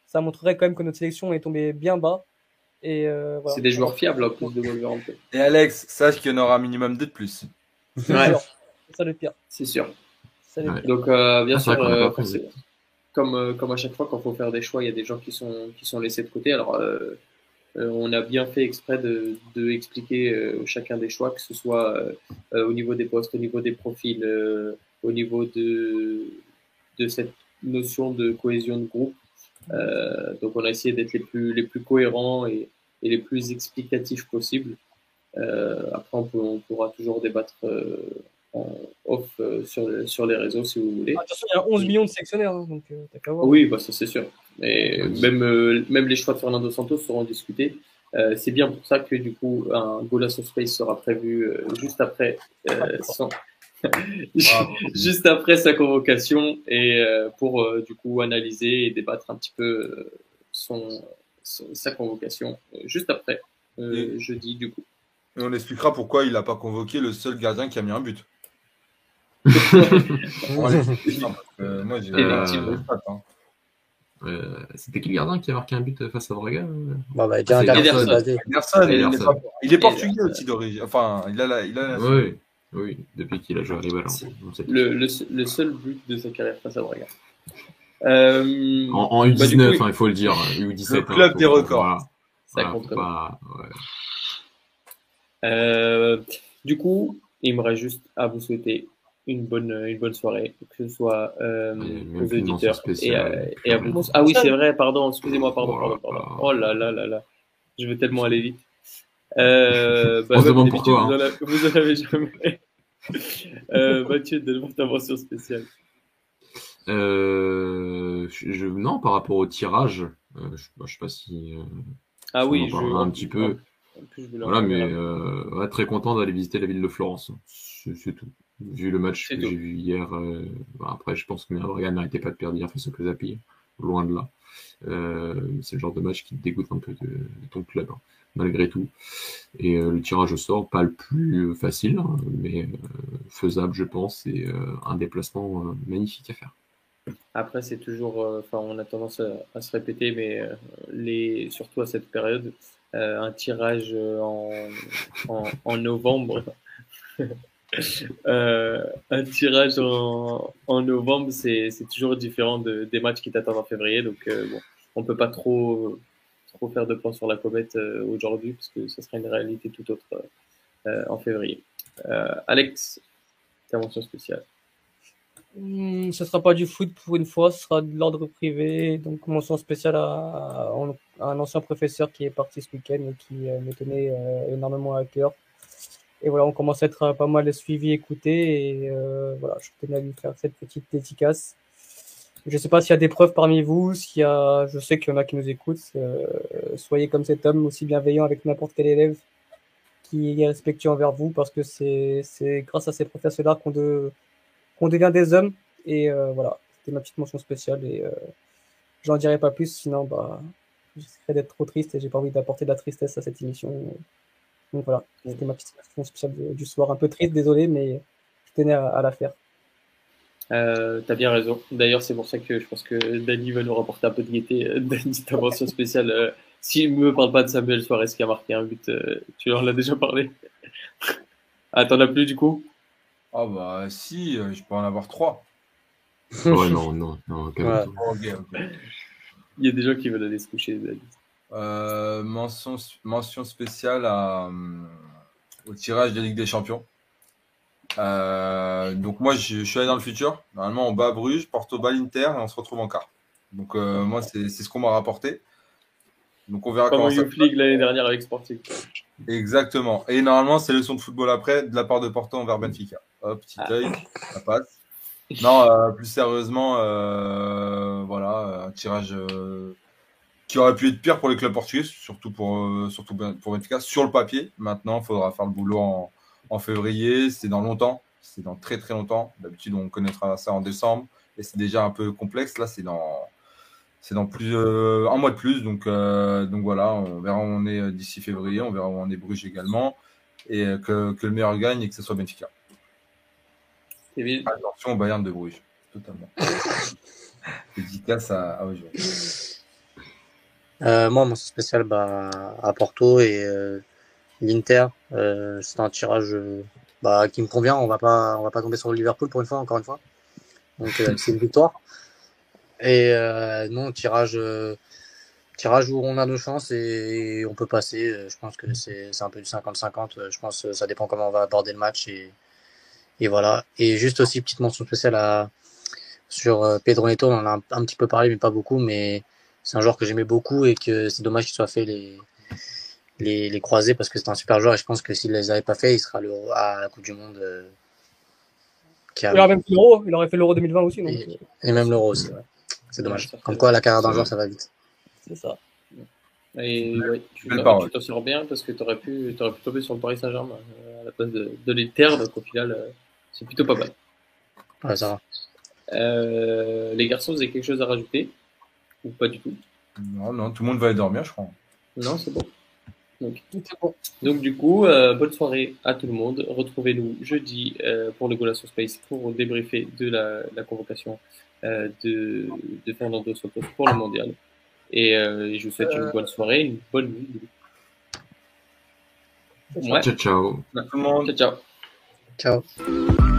Ça montrerait quand même que notre sélection est tombée bien bas. Et euh, voilà.
C'est des joueurs fiables en plus de Wolverhampton.
Et Alex, sache qu'il y en aura un minimum deux de plus.
C'est
Ouais.
sûr. C'est ça le pire.
C'est sûr.
C'est ça le
Ouais.
pire.
Donc, euh, bien
Ah,
sûr, euh, comme, euh, comme à chaque fois, quand il faut faire des choix, il y a des gens qui sont, qui sont laissés de côté. Alors, euh, euh, on a bien fait exprès de, de expliquer euh, chacun des choix, que ce soit euh, euh, au niveau des postes, au niveau des profils, euh, au niveau de, de cette notion de cohésion de groupe. Euh, donc, on a essayé d'être les plus, les plus cohérents et, et les plus explicatifs possibles. Euh, après, on, peut- on pourra toujours débattre euh, en off sur, sur les réseaux si vous voulez.
Ah, de toute façon, il y a 11 millions de sélectionnaires, hein, donc t'as qu'à voir.
Oui, bah, ça c'est sûr. Mais
Oui.
même, même les choix de Fernando Santos seront discutés. C'est bien pour ça que du coup un goal of space sera prévu juste après. Juste après sa convocation et euh, pour euh, du coup analyser et débattre un petit peu euh, son, son- sa convocation juste après
Et-
jeudi du coup.
Et on expliquera pourquoi il n'a pas convoqué le seul gardien qui a mis un but. Moi, j'ai hein.
Euh, C'était qui le gardien qui a marqué un but face à Braga euh?
Bah, bah,
il, est il portugais aussi d'origine. Enfin, il a la. Il a la-
Oui, oui, depuis qu'il a joué à sait.
Le, le, le seul but de sa carrière face à Braga. Euh,
En, en U19,
Bah, du coup,
hein, il faut le dire. U17.
Le
hein,
club
faut-
des records.
Voilà,
ça
voilà,
compte
pas- ouais.
Euh, du coup, il me reste juste à vous souhaiter une bonne, une bonne soirée, que ce soit euh, aux auditeurs et à, et à vous. Ah oui, c'est vrai, pardon, excusez-moi, pardon,
Oh
pardon,
là
pardon.
là.
Oh là là là là, je veux tellement aller vite. Euh, bah,
On se demande
Vous, en avez, vous en avez jamais. Euh, Mathieu, donne-moi ta mention spéciale.
Euh, je, non, par rapport au tirage, euh, je, bah, je sais pas si.
Ah
on
oui,
en
je
parlera un petit peu.
En plus, je voulais en
Voilà, mais ouais, très content d'aller visiter la ville de Florence. C'est tout. Vu le match que j'ai vu hier, bah, après je pense que Braga n'arrêtait pas de perdre hier face au Club loin de là. C'est le genre de match qui te dégoûte un peu de, de ton club, hein, malgré tout. Et euh, le tirage au sort, pas le plus facile, hein, mais euh, faisable, je pense, et euh, un déplacement magnifique à faire.
Après, c'est toujours, enfin, on a tendance à, se répéter, mais les, surtout à cette période, un tirage en, en, novembre, un tirage en, novembre, c'est, toujours différent de, des matchs qui t'attendent en février. Donc, euh, bon, on peut pas trop, trop faire de plans sur la comète euh, aujourd'hui, parce que ça sera une réalité tout autre euh, en février. Euh, Alex, ta mention spéciale.
Hmm, ce sera pas du foot pour une fois, ce sera de l'ordre privé. Donc, mention spéciale à, un ancien professeur qui est parti ce week-end et qui euh, me tenait euh, énormément à cœur. Et voilà, on commence à être euh, pas mal suivi, écouté. Et euh, voilà, je tenais à lui faire cette petite dédicace. Je sais pas s'il y a des preuves parmi vous, s'il y a, je sais qu'il y en a qui nous écoutent. euh, soyez comme cet homme, aussi bienveillant avec n'importe quel élève qui est respectueux envers vous, parce que c'est c'est grâce à ces professeurs-là qu'on de, qu'on devient des hommes. Et euh, voilà, c'était ma petite mention spéciale. Et euh, j'en dirai pas plus, sinon bah, je risquerais d'être trop triste et j'ai pas envie d'apporter de la tristesse à cette émission. Donc voilà, c'était ma petite mention spéciale du soir. Un peu triste, désolé, mais je tenais à, à la faire.
Euh, T'as bien raison. D'ailleurs, c'est pour ça que je pense que Dany va nous rapporter un peu de gaieté. Euh, Dany, ta mention spéciale. Euh, S'il me parle pas de Samuel Suarez qui a marqué un but, euh, tu leur l'as déjà parlé. ah, t'en as plus du coup?
Ah bah si, euh, je peux en avoir trois.
Ouais, non, non, non.
Il y a des gens qui veulent aller se coucher.
Euh, mention, mention spéciale à, au tirage de Ligue des Champions. Euh, donc moi, je, je suis allé dans le futur. Normalement, on bat Bruges, Porto bat l'Inter et on se retrouve en quart. Donc euh, moi, c'est ce qu'on m'a rapporté. Donc on verra
Comme en
comment ça
League l'année dernière avec Sporting.
Exactement. Et normalement, c'est leçon de football après, de la part de Porto envers Benfica. Hop, petit
Ah.
œil, ça passe. Non, euh, plus sérieusement, voilà, un tirage qui aurait pu être pire pour les clubs portugais, surtout pour, surtout pour Benfica, sur le papier. Maintenant, il faudra faire le boulot en, en février. C'est dans longtemps, c'est dans très très longtemps. D'habitude, on connaîtra ça en décembre et c'est déjà un peu complexe. Là, c'est dans c'est dans plus euh, un mois de plus, donc donc voilà, on verra où on est d'ici février, on verra où on est Bruges également, et que, que le meilleur gagne et que ce soit Benfica.
Kevin
Attention au Bayern de Bruges, totalement. Dédicace à, à aujourd'hui.
Euh, moi, mon spécial bah, à Porto et euh, l'Inter, euh, c'est un tirage euh, bah, qui me convient. On va pas, on va pas tomber sur le Liverpool pour une fois, encore une fois. Donc euh, c'est une victoire. Et non, tirage, tirage où on a nos chances et on peut passer. Je pense que c'est un peu du 50-50. Euh, Je pense que ça dépend comment on va aborder le match et, et voilà. Et juste aussi petite mention spéciale à sur Pedro Neto. On en a un, un petit peu parlé, mais pas beaucoup. Mais c'est un joueur que j'aimais beaucoup et que c'est dommage qu'il soit fait les, les, les croisés parce que c'est un super joueur et je pense que s'il les avait pas fait, il sera le, à la Coupe du Monde euh, qui
Il aurait même fait l'Euro, il aurait fait l'Euro 2020 aussi. Donc,
Et, et même l'Euro aussi. Ouais. C'est dommage. Comme quoi, la carrière d'un joueur, ça va vite.
c'est ça.
Et ouais, tu tu t'en sors bien parce que tu aurais pu, t'aurais pu tomber sur le Paris Saint-Germain euh, à la place de, de l'Inter, donc au final, euh, c'est plutôt pas mal.
Ouais, ça va.
Euh, les garçons, vous avez quelque chose à rajouter? Ou pas du tout?
Non, non, tout le monde va aller dormir, je crois.
Non, c'est bon.
Bon.
Donc du coup, euh, bonne soirée à tout le monde. Retrouvez-nous jeudi euh, pour le Gola sur Space pour débriefer de la, la convocation euh, de, de Fernando Santos pour le mondial. Et euh, je vous souhaite une bonne soirée, une bonne nuit. Ouais,
Ciao, ciao.
Ciao ciao.
Ciao.